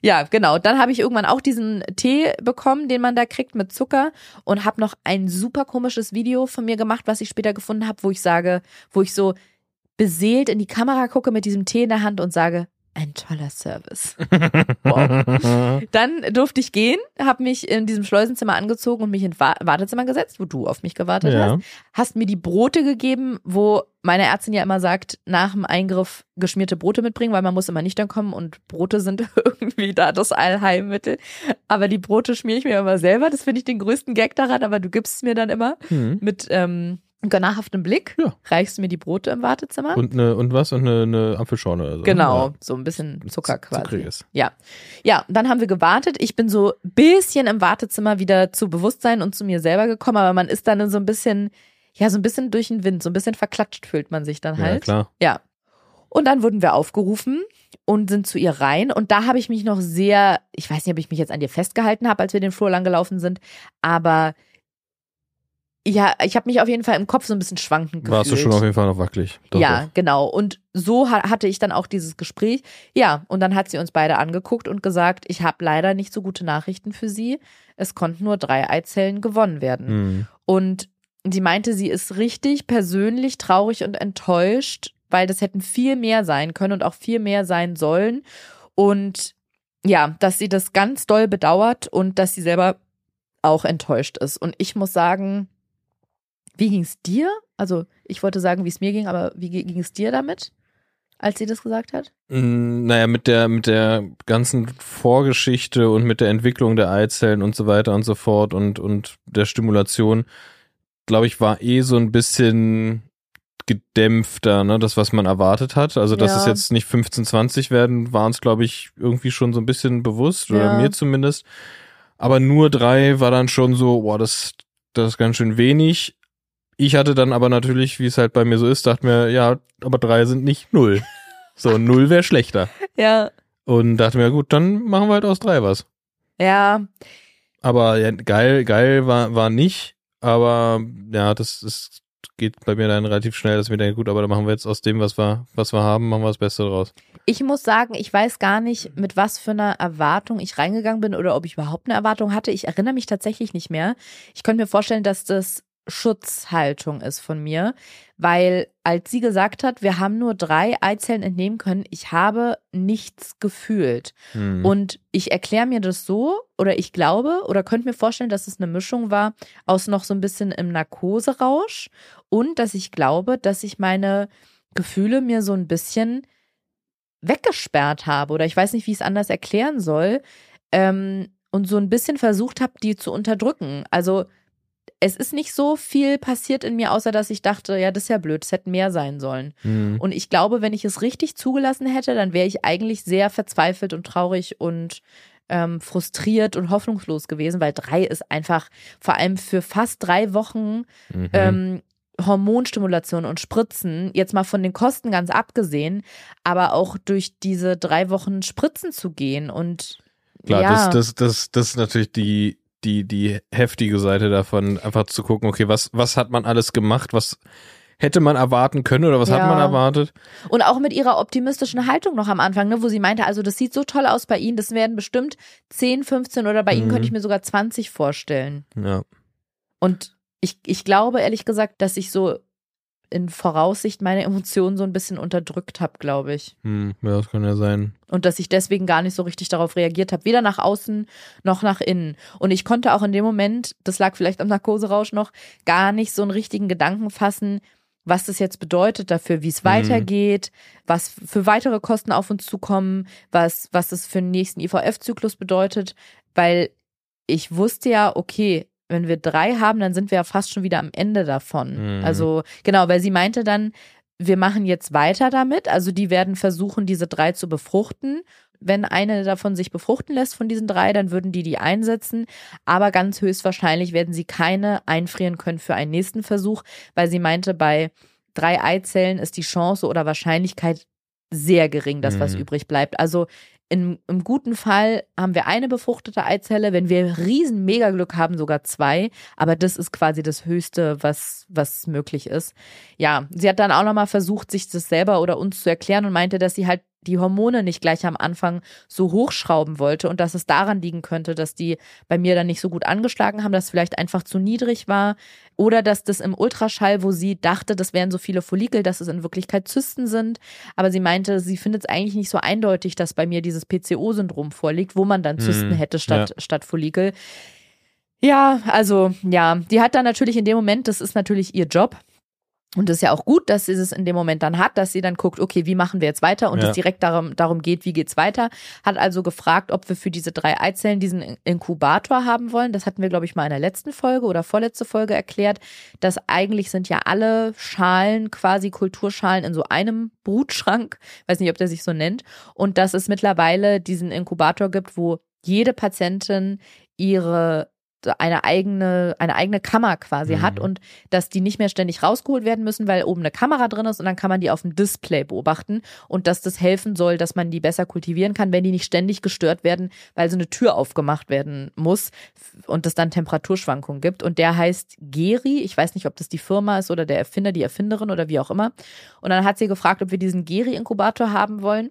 Ja, genau. Dann habe ich irgendwann auch diesen Tee bekommen, den man da kriegt mit Zucker und habe noch ein super komisches Video von mir gemacht, was ich später gefunden habe, wo ich sage, wo ich so beseelt in die Kamera gucke mit diesem Tee in der Hand und sage, ein toller Service. Wow. Dann durfte ich gehen, habe mich in diesem Schleusenzimmer angezogen und mich ins Wa- Wartezimmer gesetzt, wo du auf mich gewartet Ja. hast. Hast mir die Brote gegeben, wo meine Ärztin ja immer sagt, nach dem Eingriff geschmierte Brote mitbringen, weil man muss immer nüchtern kommen und Brote sind irgendwie da das Allheilmittel. Aber die Brote schmiere ich mir immer selber. Das finde ich den größten Gag daran, aber du gibst es mir dann immer Hm. mit ähm, gönnerhaftem Blick. Ja. Reichst du mir die Brote im Wartezimmer. Und eine, und was? Und eine, eine Apfelschorle. Also. Genau, Ja. so ein bisschen Zucker quasi. Zuckriges. Ja. Ja, dann haben wir gewartet. Ich bin so ein bisschen im Wartezimmer wieder zu Bewusstsein und zu mir selber gekommen, aber man ist dann so ein bisschen, ja, so ein bisschen durch den Wind, so ein bisschen verklatscht fühlt man sich dann Ja, halt. klar. Ja. Und dann wurden wir aufgerufen und sind zu ihr rein. Und da habe ich mich noch sehr, ich weiß nicht, ob ich mich jetzt an dir festgehalten habe, als wir den Flur lang gelaufen sind, aber ja, ich habe mich auf jeden Fall im Kopf so ein bisschen schwankend gefühlt. Warst du schon auf jeden Fall noch wackelig. Doch, ja, doch. genau. Und so ha hatte ich dann auch dieses Gespräch. Ja, und dann hat sie uns beide angeguckt und gesagt, ich habe leider nicht so gute Nachrichten für Sie. Es konnten nur drei Eizellen gewonnen werden. Hm. Und sie meinte, sie ist richtig persönlich traurig und enttäuscht, weil das hätten viel mehr sein können und auch viel mehr sein sollen. Und ja, dass sie das ganz doll bedauert und dass sie selber auch enttäuscht ist. Und ich muss sagen, wie ging es dir? Also ich wollte sagen, wie es mir ging, aber wie ging es dir damit, als sie das gesagt hat? Mm, Naja, mit der, mit der ganzen Vorgeschichte und mit der Entwicklung der Eizellen und so weiter und so fort und, und der Stimulation, glaube ich, war eh so ein bisschen gedämpfter, ne, das, was man erwartet hat. Also, dass Ja. es jetzt nicht 15, 20 werden, waren es, glaube ich, irgendwie schon so ein bisschen bewusst, oder Ja. mir zumindest. Aber nur drei war dann schon so, boah, das, das ist ganz schön wenig. Ich hatte dann aber natürlich, wie es halt bei mir so ist, dachte mir, ja, aber drei sind nicht null. So, null wäre schlechter. Ja. Und dachte mir, gut, dann machen wir halt aus drei was. Ja, Aber ja, geil, geil war, war nicht. Aber ja, das, das geht bei mir dann relativ schnell, dass wir denken, gut, aber dann machen wir jetzt aus dem, was wir, was wir haben, machen wir das Beste draus. Ich muss sagen, ich weiß gar nicht, mit was für einer Erwartung ich reingegangen bin oder ob ich überhaupt eine Erwartung hatte. Ich erinnere mich tatsächlich nicht mehr. Ich könnte mir vorstellen, dass das Schutzhaltung ist von mir, weil als sie gesagt hat, wir haben nur drei Eizellen entnehmen können, ich habe nichts gefühlt. Hm. Und ich erkläre mir das so oder ich glaube oder könnte mir vorstellen, dass es eine Mischung war aus noch so ein bisschen im Narkoserausch und dass ich glaube, dass ich meine Gefühle mir so ein bisschen weggesperrt habe oder ich weiß nicht, wie ich es anders erklären soll ähm, und so ein bisschen versucht habe, die zu unterdrücken. Also es ist nicht so viel passiert in mir, außer dass ich dachte, ja, das ist ja blöd, es hätte mehr sein sollen. Hm. Und ich glaube, wenn ich es richtig zugelassen hätte, dann wäre ich eigentlich sehr verzweifelt und traurig und ähm, frustriert und hoffnungslos gewesen, weil drei ist einfach vor allem für fast drei Wochen Mhm. ähm, Hormonstimulation und Spritzen, jetzt mal von den Kosten ganz abgesehen, aber auch durch diese drei Wochen Spritzen zu gehen und Klar, ja, das, das, das, das ist natürlich die, die, die heftige Seite davon, einfach zu gucken, okay, was, was hat man alles gemacht, was hätte man erwarten können oder was Ja. hat man erwartet? Und auch mit ihrer optimistischen Haltung noch am Anfang, ne, wo sie meinte, also das sieht so toll aus bei Ihnen, das werden bestimmt 10, 15 oder bei Ihnen Mhm. könnte ich mir sogar 20 vorstellen. Ja. Und ich, ich glaube ehrlich gesagt, dass ich so in Voraussicht meine Emotionen so ein bisschen unterdrückt habe, glaube ich. Hm, ja, das kann ja sein. Und dass ich deswegen gar nicht so richtig darauf reagiert habe, weder nach außen noch nach innen. Und ich konnte auch in dem Moment, das lag vielleicht am Narkoserausch noch, gar nicht so einen richtigen Gedanken fassen, was das jetzt bedeutet dafür, wie es Mhm. weitergeht, was für weitere Kosten auf uns zukommen, was, was das für den nächsten IVF-Zyklus bedeutet, weil ich wusste ja, okay, wenn wir drei haben, dann sind wir ja fast schon wieder am Ende davon. Mhm. Also genau, weil sie meinte dann, wir machen jetzt weiter damit. Also die werden versuchen, diese drei zu befruchten. Wenn eine davon sich befruchten lässt von diesen drei, dann würden die die einsetzen. Aber ganz höchstwahrscheinlich werden sie keine einfrieren können für einen nächsten Versuch, weil sie meinte, bei drei Eizellen ist die Chance oder Wahrscheinlichkeit sehr gering, dass was Mhm. übrig bleibt. Also in, im guten Fall haben wir eine befruchtete Eizelle, wenn wir riesen Megaglück haben, sogar zwei. Aber das ist quasi das Höchste, was, was möglich ist. Ja, sie hat dann auch nochmal versucht, sich das selber oder uns zu erklären und meinte, dass sie halt die Hormone nicht gleich am Anfang so hochschrauben wollte und dass es daran liegen könnte, dass die bei mir dann nicht so gut angeschlagen haben, dass es vielleicht einfach zu niedrig war oder dass das im Ultraschall, wo sie dachte, das wären so viele Follikel, dass es in Wirklichkeit Zysten sind. Aber sie meinte, sie findet es eigentlich nicht so eindeutig, dass bei mir dieses PCO-Syndrom vorliegt, wo man dann Zysten Mhm, hätte statt, ja. statt Follikel. Ja, also ja, die hat dann natürlich in dem Moment, das ist natürlich ihr Job. Und das ist ja auch gut, dass sie es in dem Moment dann hat, dass sie dann guckt, okay, wie machen wir jetzt weiter und Ja. es direkt darum, darum geht, wie geht's weiter. Hat also gefragt, ob wir für diese drei Eizellen diesen In- Inkubator haben wollen. Das hatten wir, glaube ich, mal in der letzten Folge oder vorletzte Folge erklärt, dass eigentlich sind ja alle Schalen, quasi Kulturschalen in so einem Brutschrank, weiß nicht, ob der sich so nennt, und dass es mittlerweile diesen Inkubator gibt, wo jede Patientin ihre eine eigene, eine eigene Kammer quasi Mhm. hat und dass die nicht mehr ständig rausgeholt werden müssen, weil oben eine Kamera drin ist und dann kann man die auf dem Display beobachten und dass das helfen soll, dass man die besser kultivieren kann, wenn die nicht ständig gestört werden, weil so eine Tür aufgemacht werden muss und es dann Temperaturschwankungen gibt. Und der heißt Geri. Ich weiß nicht, ob das die Firma ist oder der Erfinder, die Erfinderin oder wie auch immer. Und dann hat sie gefragt, ob wir diesen Geri-Inkubator haben wollen.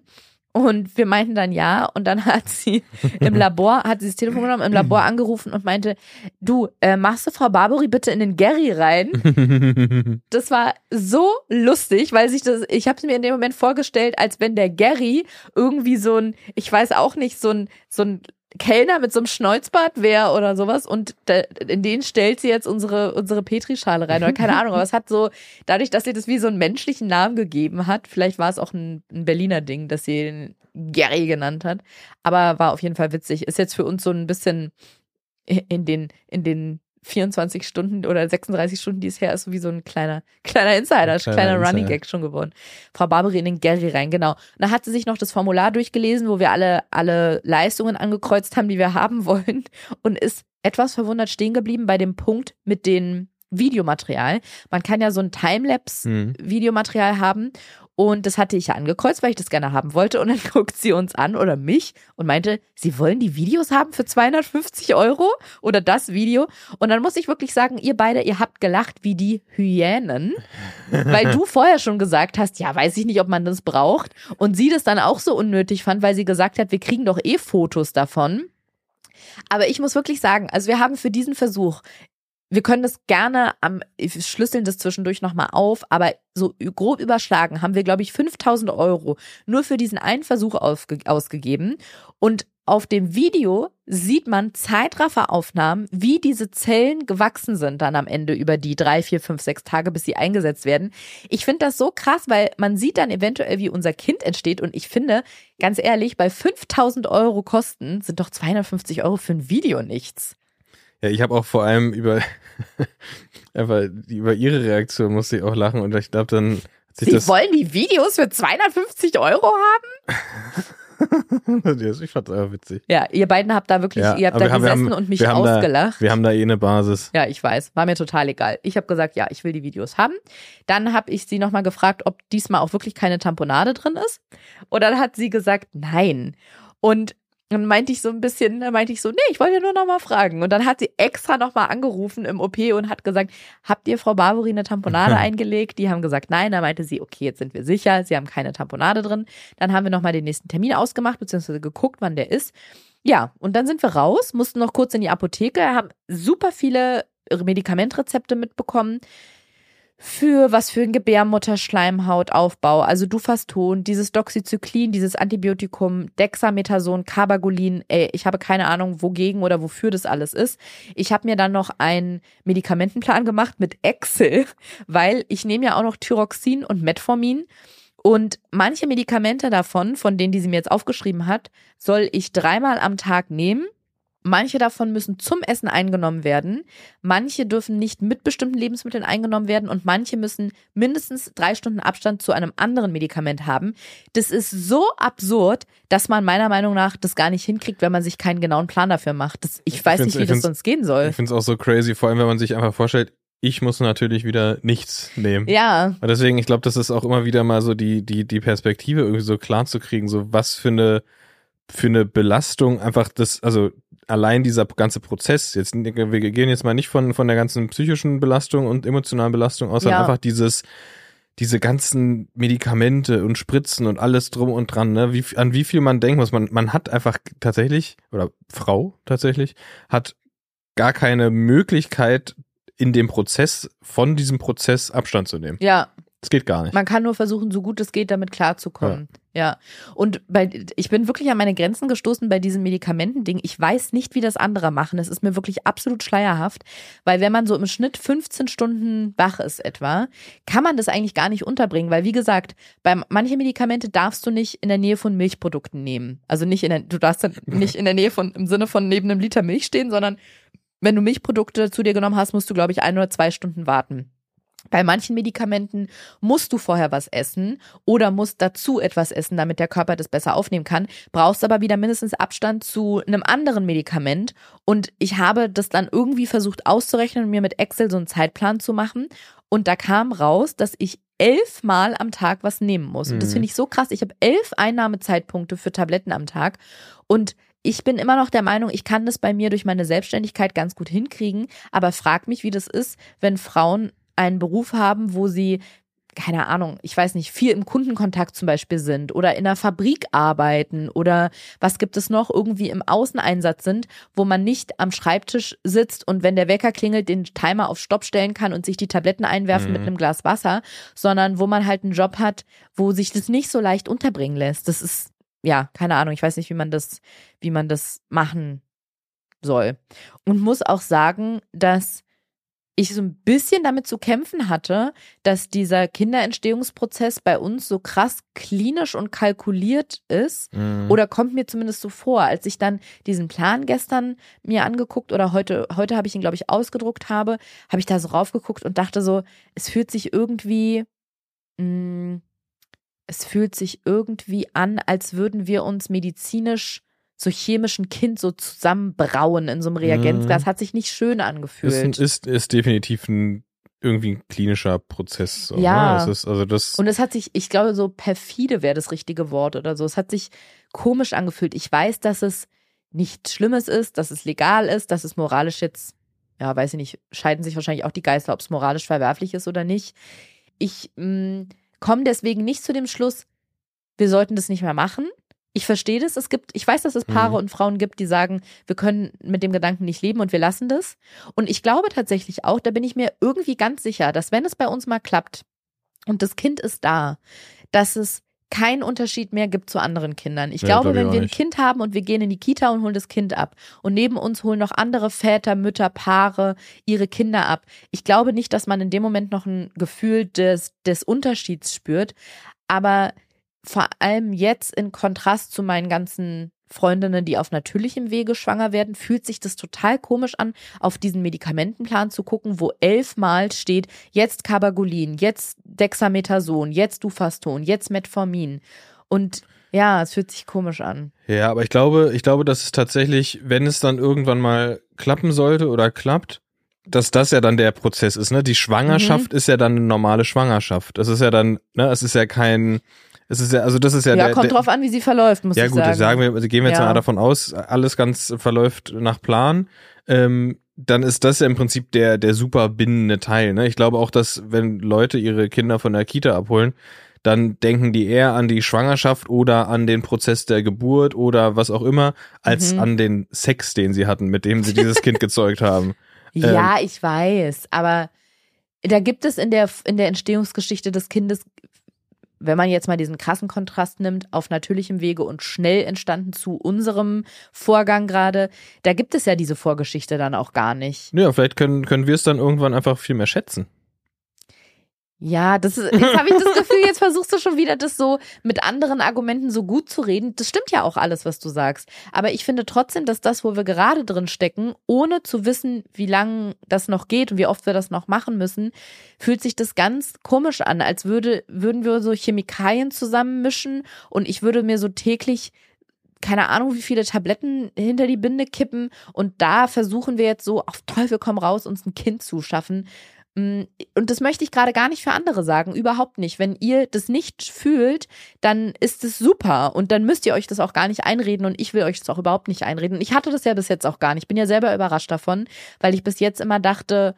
Und wir meinten dann ja. Und dann hat sie im Labor, hat sie das Telefon genommen, im Labor angerufen und meinte, du, äh, machst du Frau Barbary bitte in den Gary rein? Das war so lustig, weil sich das, ich habe es mir in dem Moment vorgestellt, als wenn der Gary irgendwie so ein, ich weiß auch nicht, so ein, so ein Kellner mit so einem Schnäuzbart wäre oder sowas und in den stellt sie jetzt unsere, unsere Petrischale rein oder keine Ahnung, aber es hat so, dadurch, dass sie das wie so einen menschlichen Namen gegeben hat, vielleicht war es auch ein, ein Berliner Ding, dass sie ihn Gary genannt hat, aber war auf jeden Fall witzig. Ist jetzt für uns so ein bisschen in den, in den 24 Stunden oder 36 Stunden, die es her ist, so wie so ein kleiner, kleiner Insider, Ein kleiner, kleiner Running. Gag schon geworden. Frau Barbary in den Gary rein, genau. Und da hat sie sich noch das Formular durchgelesen, wo wir alle, alle Leistungen angekreuzt haben, die wir haben wollen und ist etwas verwundert stehen geblieben bei dem Punkt mit dem Videomaterial. Man kann ja so ein Mhm. Videomaterial haben. Und das hatte ich ja angekreuzt, weil ich das gerne haben wollte. Und dann guckt sie uns an oder mich und meinte, sie wollen die Videos haben für 250 Euro oder das Video. Und dann muss ich wirklich sagen, ihr beide, ihr habt gelacht wie die Hyänen, weil du vorher schon gesagt hast, ja, weiß ich nicht, ob man das braucht. Und sie das dann auch so unnötig fand, weil sie gesagt hat, wir kriegen doch eh Fotos davon. Aber ich muss wirklich sagen, also wir haben für diesen Versuch wir können das gerne am, wir schlüsseln das zwischendurch nochmal auf, aber so grob überschlagen haben wir, glaube ich, 5000 Euro nur für diesen einen Versuch ausge, ausgegeben. Und auf dem Video sieht man Zeitrafferaufnahmen, wie diese Zellen gewachsen sind dann am Ende über die drei, vier, fünf, sechs Tage, bis sie eingesetzt werden. Ich finde das so krass, weil man sieht dann eventuell, wie unser Kind entsteht. Und ich finde, ganz ehrlich, bei 5000 Euro Kosten sind doch 250 Euro für ein Video nichts. Ja, ich habe auch vor allem über einfach über ihre Reaktion musste ich auch lachen und ich glaube dann hat sich Sie das wollen die Videos für 250 Euro haben? ich fand's auch witzig. Ja, ihr beiden habt da wirklich, Ja, ihr habt da gesessen haben- und mich wir haben da- ausgelacht. Wir haben da eh eine Basis. ja, ich weiß, war mir total egal. Ich habe gesagt, ja, ich will die Videos haben. Dann habe ich sie nochmal gefragt, ob diesmal auch wirklich keine Tamponade drin ist. Und dann hat sie gesagt, nein. Und dann meinte ich so ein bisschen, dann meinte ich so, nee, ich wollte nur noch mal fragen. Und dann hat sie extra noch mal angerufen im OP und hat gesagt, habt ihr Frau Barbary eine Tamponade eingelegt? Die haben gesagt, nein. Da meinte sie, okay, jetzt sind wir sicher, sie haben keine Tamponade drin. Dann haben wir noch mal den nächsten Termin ausgemacht, beziehungsweise geguckt, wann der ist. Ja, und dann sind wir raus, mussten noch kurz in die Apotheke, haben super viele Medikamentrezepte mitbekommen für was für ein Gebärmutterschleimhautaufbau, also Dufaston, dieses Doxycyclin, dieses Antibiotikum, Dexamethason, Carbagulin, ey, ich habe keine Ahnung, wogegen oder wofür das alles ist. Ich habe mir dann noch einen Medikamentenplan gemacht mit Excel, weil ich nehme ja auch noch Thyroxin und Metformin und manche Medikamente davon, von denen, die sie mir jetzt aufgeschrieben hat, soll ich dreimal am Tag nehmen. Manche davon müssen zum Essen eingenommen werden. Manche dürfen nicht mit bestimmten Lebensmitteln eingenommen werden und manche müssen mindestens drei Stunden Abstand zu einem anderen Medikament haben. Das ist so absurd, dass man meiner Meinung nach das gar nicht hinkriegt, wenn man sich keinen genauen Plan dafür macht. Das, ich weiß find's- nicht, wie ich das sonst gehen soll. Ich finde es auch so crazy, vor allem wenn man sich einfach vorstellt, ich muss natürlich wieder nichts nehmen. Ja, Und deswegen, ich glaube, das ist auch immer wieder mal so die, die, die Perspektive irgendwie so klar zu kriegen, so was für eine, für eine Belastung einfach das, also allein dieser ganze Prozess, jetzt, wir gehen jetzt mal nicht von, von der ganzen psychischen Belastung und emotionalen Belastung aus, sondern Ja. einfach dieses, diese ganzen Medikamente und Spritzen und alles drum und dran, ne, wie, an wie viel man denken muss. Man, man hat einfach tatsächlich, oder Frau tatsächlich, hat gar keine Möglichkeit, in dem Prozess, von diesem Prozess Abstand zu nehmen. Ja, Das geht gar nicht. man kann nur versuchen, so gut es geht, damit klarzukommen. Ja. Und bei, ich bin wirklich an meine Grenzen gestoßen bei diesem Medikamentending. Ich weiß nicht, wie das andere machen. Es ist mir wirklich absolut schleierhaft, weil wenn man so im Schnitt 15 Stunden wach ist etwa, kann man das eigentlich gar nicht unterbringen, weil wie gesagt, bei manchen Medikamente darfst du nicht in der Nähe von Milchprodukten nehmen. Also nicht in der, du darfst dann nicht in der Nähe von, im Sinne von neben einem Liter Milch stehen, sondern wenn du Milchprodukte zu dir genommen hast, musst du, glaube ich, ein oder zwei Stunden warten. Bei manchen Medikamenten musst du vorher was essen oder musst dazu etwas essen, damit der Körper das besser aufnehmen kann, brauchst aber wieder mindestens Abstand zu einem anderen Medikament. Und ich habe das dann irgendwie versucht auszurechnen und mir mit Excel so einen Zeitplan zu machen. Und da kam raus, dass ich elfmal am Tag was nehmen muss. Und das Mhm. finde ich so krass. Ich habe elf Einnahmezeitpunkte für Tabletten am Tag. Und ich bin immer noch der Meinung, ich kann das bei mir durch meine Selbstständigkeit ganz gut hinkriegen, aber frag mich, wie das ist, wenn Frauen einen Beruf haben, wo sie keine Ahnung, ich weiß nicht, viel im Kundenkontakt zum Beispiel sind oder in einer Fabrik arbeiten oder was gibt es noch, irgendwie im Außeneinsatz sind, wo man nicht am Schreibtisch sitzt und wenn der Wecker klingelt, den Timer auf Stopp stellen kann und sich die Tabletten einwerfen Mhm. mit einem Glas Wasser, sondern wo man halt einen Job hat, wo sich das nicht so leicht unterbringen lässt. Das ist, ja, keine Ahnung, ich weiß nicht, wie man das, wie man das machen soll. Und muss auch sagen, dass ich so ein bisschen damit zu kämpfen hatte, dass dieser Kinderentstehungsprozess bei uns so krass klinisch und kalkuliert ist. Mhm. Oder kommt mir zumindest so vor, als ich dann diesen Plan gestern mir angeguckt oder heute, heute habe ich ihn, glaube ich, ausgedruckt habe, habe ich da so raufgeguckt und dachte so, es fühlt sich irgendwie, mh, es fühlt sich irgendwie an, als würden wir uns medizinisch so chemischen Kind so zusammenbrauen in so einem Reagenzglas. Hat sich nicht schön angefühlt. ist, ist, ist definitiv ein irgendwie ein klinischer Prozess. So, Ja. Ne? Ist, also das, Und es hat sich, ich glaube, so perfide wäre das richtige Wort oder so. Es hat sich komisch angefühlt. Ich weiß, dass es nichts Schlimmes ist, dass es legal ist, dass es moralisch jetzt, ja, weiß ich nicht, scheiden sich wahrscheinlich auch die Geister, ob es moralisch verwerflich ist oder nicht. Ich komme deswegen nicht zu dem Schluss, wir sollten das nicht mehr machen. Ich verstehe das. Es gibt, ich weiß, dass es Paare Mhm. und Frauen gibt, die sagen, wir können mit dem Gedanken nicht leben und wir lassen das. Und ich glaube tatsächlich auch, da bin ich mir irgendwie ganz sicher, dass wenn es bei uns mal klappt und das Kind ist da, dass es keinen Unterschied mehr gibt zu anderen Kindern. Ich Ja, glaube, glaub ich wenn wir ein. Kind haben und wir gehen in die Kita und holen das Kind ab und neben uns holen noch andere Väter, Mütter, Paare ihre Kinder ab. Ich glaube nicht, dass man in dem Moment noch ein Gefühl des, des Unterschieds spürt, aber vor allem jetzt in Kontrast zu meinen ganzen Freundinnen, die auf natürlichem Wege schwanger werden, fühlt sich das total komisch an, auf diesen Medikamentenplan zu gucken, wo elfmal steht, jetzt Carbagolin, jetzt Dexamethason, jetzt Dufaston, jetzt Metformin. Und ja, es fühlt sich komisch an. Ja, aber ich glaube, ich glaube, dass es tatsächlich, wenn es dann irgendwann mal klappen sollte oder klappt, dass das ja dann der Prozess ist, ne? Die Schwangerschaft Mhm. ist ja dann eine normale Schwangerschaft. Das ist ja dann, ne, es ist ja kein, es ist ja, also das ist ja, Ja, der, kommt der, drauf an, wie sie verläuft, muss ja ich gut, sagen. sagen wir, also gehen wir jetzt Ja. mal davon aus, alles ganz verläuft nach Plan. Ähm, dann ist das ja im Prinzip der, der super bindende Teil. Ne? Ich glaube auch, dass wenn Leute ihre Kinder von der Kita abholen, dann denken die eher an die Schwangerschaft oder an den Prozess der Geburt oder was auch immer, als Mhm. an den Sex, den sie hatten, mit dem sie dieses Kind gezeugt haben. Ja, ich weiß, aber da gibt es in der, in der Entstehungsgeschichte des Kindes, wenn man jetzt mal diesen krassen Kontrast nimmt, auf natürlichem Wege und schnell entstanden zu unserem Vorgang gerade, da gibt es ja diese Vorgeschichte dann auch gar nicht. Ja, vielleicht können, können wir es dann irgendwann einfach viel mehr schätzen. Ja, das ist, jetzt habe ich das Gefühl, jetzt versuchst du schon wieder das so mit anderen Argumenten so gut zu reden. Das stimmt ja auch alles, was du sagst. Aber ich finde trotzdem, dass das, wo wir gerade drin stecken, ohne zu wissen, wie lang das noch geht und wie oft wir das noch machen müssen, fühlt sich das ganz komisch an, als würde, würden wir so Chemikalien zusammenmischen und ich würde mir so täglich keine Ahnung, wie viele Tabletten hinter die Binde kippen und da versuchen wir jetzt so auf Teufel komm raus, uns ein Kind zu schaffen. Mm, Und das möchte ich gerade gar nicht für andere sagen, überhaupt nicht. Wenn ihr das nicht fühlt, dann ist es super und dann müsst ihr euch das auch gar nicht einreden und ich will euch das auch überhaupt nicht einreden. Ich hatte das ja bis jetzt auch gar nicht. Ich bin ja selber überrascht davon, weil ich bis jetzt immer dachte,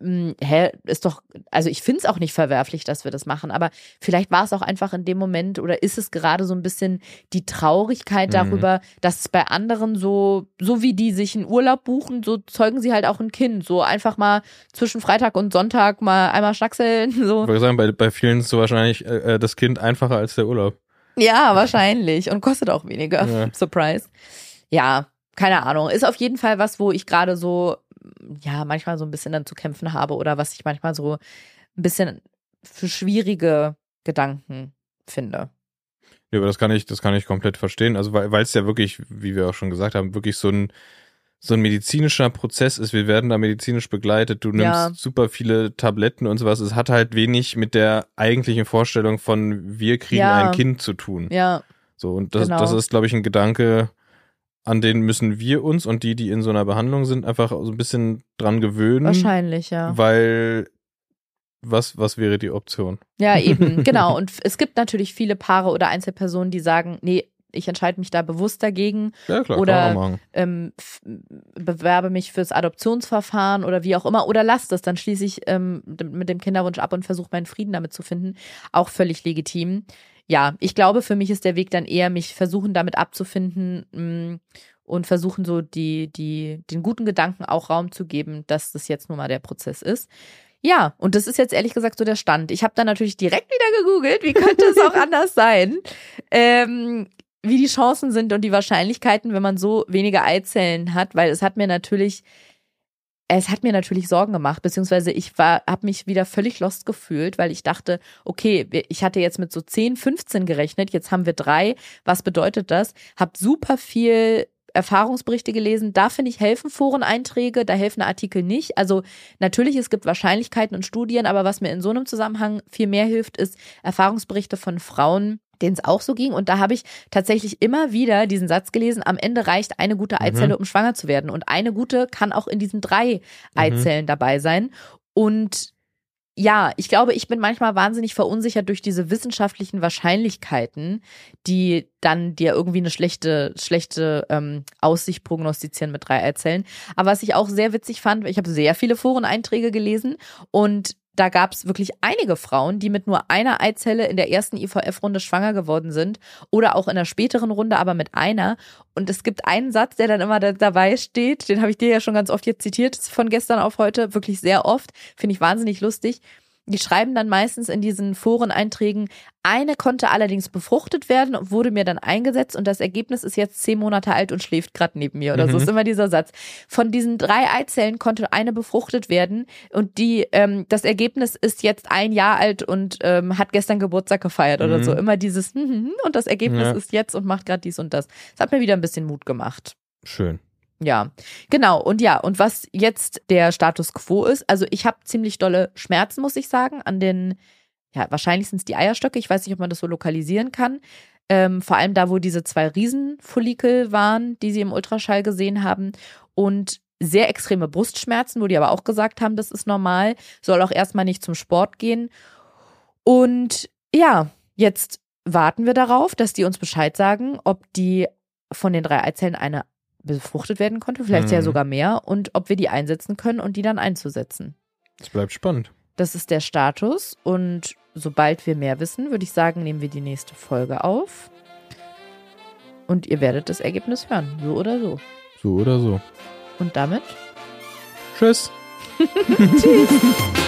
hä, ist doch, also ich finde es auch nicht verwerflich, dass wir das machen, aber vielleicht war es auch einfach in dem Moment oder ist es gerade so ein bisschen die Traurigkeit Mhm. darüber, dass es bei anderen so, so wie die sich einen Urlaub buchen, so zeugen sie halt auch ein Kind. So einfach mal zwischen Freitag und Sonntag mal einmal schnackseln. So. Ich würde sagen, bei, bei vielen ist so wahrscheinlich äh, äh, das Kind einfacher als der Urlaub. Ja, wahrscheinlich. Und kostet auch weniger. Ja. Surprise. Ja, keine Ahnung. Ist auf jeden Fall was, wo ich gerade so, ja, manchmal so ein bisschen dann zu kämpfen habe oder was ich manchmal so ein bisschen für schwierige Gedanken finde. Ja, aber das kann ich, das kann ich komplett verstehen. Also weil es ja wirklich, wie wir auch schon gesagt haben, wirklich so ein so ein medizinischer Prozess ist. Wir werden da medizinisch begleitet. Du nimmst Ja. super viele Tabletten und sowas. Es hat halt wenig mit der eigentlichen Vorstellung von wir kriegen Ja. ein Kind zu tun. Ja, So und das, Genau. das ist, glaube ich, ein Gedanke, an den müssen wir uns und die, die in so einer Behandlung sind, einfach so ein bisschen dran gewöhnen, wahrscheinlich, ja. weil was was wäre die Option? Ja, eben, genau. Und es gibt natürlich viele Paare oder Einzelpersonen, die sagen, nee, ich entscheide mich da bewusst dagegen. Ja klar, Oder- ähm, bewerbe mich fürs Adoptionsverfahren oder wie auch immer oder lass das, dann schließe ich ähm, mit dem Kinderwunsch ab und versuche meinen Frieden damit zu finden. Auch völlig legitim. Ja, ich glaube, für mich ist der Weg dann eher, mich versuchen damit abzufinden mh, und versuchen so die, die, den guten Gedanken auch Raum zu geben, dass das jetzt nun mal der Prozess ist. Ja, und das ist jetzt ehrlich gesagt so der Stand. Ich habe dann natürlich direkt wieder gegoogelt, wie könnte es auch anders sein, ähm, wie die Chancen sind und die Wahrscheinlichkeiten, wenn man so wenige Eizellen hat, weil es hat mir natürlich, es hat mir natürlich Sorgen gemacht, beziehungsweise ich war, habe mich wieder völlig lost gefühlt, weil ich dachte, okay, ich hatte jetzt mit so 10, 15 gerechnet, jetzt haben wir drei. Was bedeutet das? Hab super viel Erfahrungsberichte gelesen. Da finde ich helfen Foreneinträge, da helfen Artikel nicht. Also natürlich, es gibt Wahrscheinlichkeiten und Studien, aber was mir in so einem Zusammenhang viel mehr hilft, ist Erfahrungsberichte von Frauen, denen es auch so ging. Und da habe ich tatsächlich immer wieder diesen Satz gelesen, am Ende reicht eine gute Eizelle, um schwanger zu werden. Und eine gute kann auch in diesen drei Eizellen dabei sein. Und ja, ich glaube, ich bin manchmal wahnsinnig verunsichert durch diese wissenschaftlichen Wahrscheinlichkeiten, die dann dir irgendwie eine schlechte, schlechte ähm, Aussicht prognostizieren mit drei Eizellen. Aber was ich auch sehr witzig fand, ich habe sehr viele Foreneinträge gelesen und da gab es wirklich einige Frauen, die mit nur einer Eizelle in der ersten IVF-Runde schwanger geworden sind oder auch in der späteren Runde, aber mit einer. Und es gibt einen Satz, der dann immer da, dabei steht, den habe ich dir ja schon ganz oft jetzt zitiert, von gestern auf heute, wirklich sehr oft, finde ich wahnsinnig lustig. Die schreiben dann meistens in diesen Foreneinträgen, eine konnte allerdings befruchtet werden und wurde mir dann eingesetzt und das Ergebnis ist jetzt zehn Monate alt und schläft gerade neben mir. Oder so Mhm. ist immer dieser Satz. Von diesen drei Eizellen konnte eine befruchtet werden und die, ähm, das Ergebnis ist jetzt ein Jahr alt und ähm, hat gestern Geburtstag gefeiert oder Mhm. so. Immer dieses und das Ergebnis Ja. ist jetzt und macht gerade dies und das. Das hat mir wieder ein bisschen Mut gemacht. Schön. Ja, genau. Und ja, und was jetzt der Status quo ist, also ich habe ziemlich dolle Schmerzen, muss ich sagen, an den, ja, wahrscheinlich sind es die Eierstöcke. Ich weiß nicht, ob man das so lokalisieren kann. Ähm, vor allem da, wo diese zwei Riesenfollikel waren, die sie im Ultraschall gesehen haben. Und sehr extreme Brustschmerzen, wo die aber auch gesagt haben, das ist normal, soll auch erstmal nicht zum Sport gehen. Und ja, jetzt warten wir darauf, dass die uns Bescheid sagen, ob die von den drei Eizellen eine befruchtet werden konnte, vielleicht ja Mhm. sogar mehr, und ob wir die einsetzen können und die dann einzusetzen. Es bleibt spannend. Das ist der Status und sobald wir mehr wissen, würde ich sagen, nehmen wir die nächste Folge auf. Und ihr werdet das Ergebnis hören, so oder so. So oder so. Und damit Tschüss.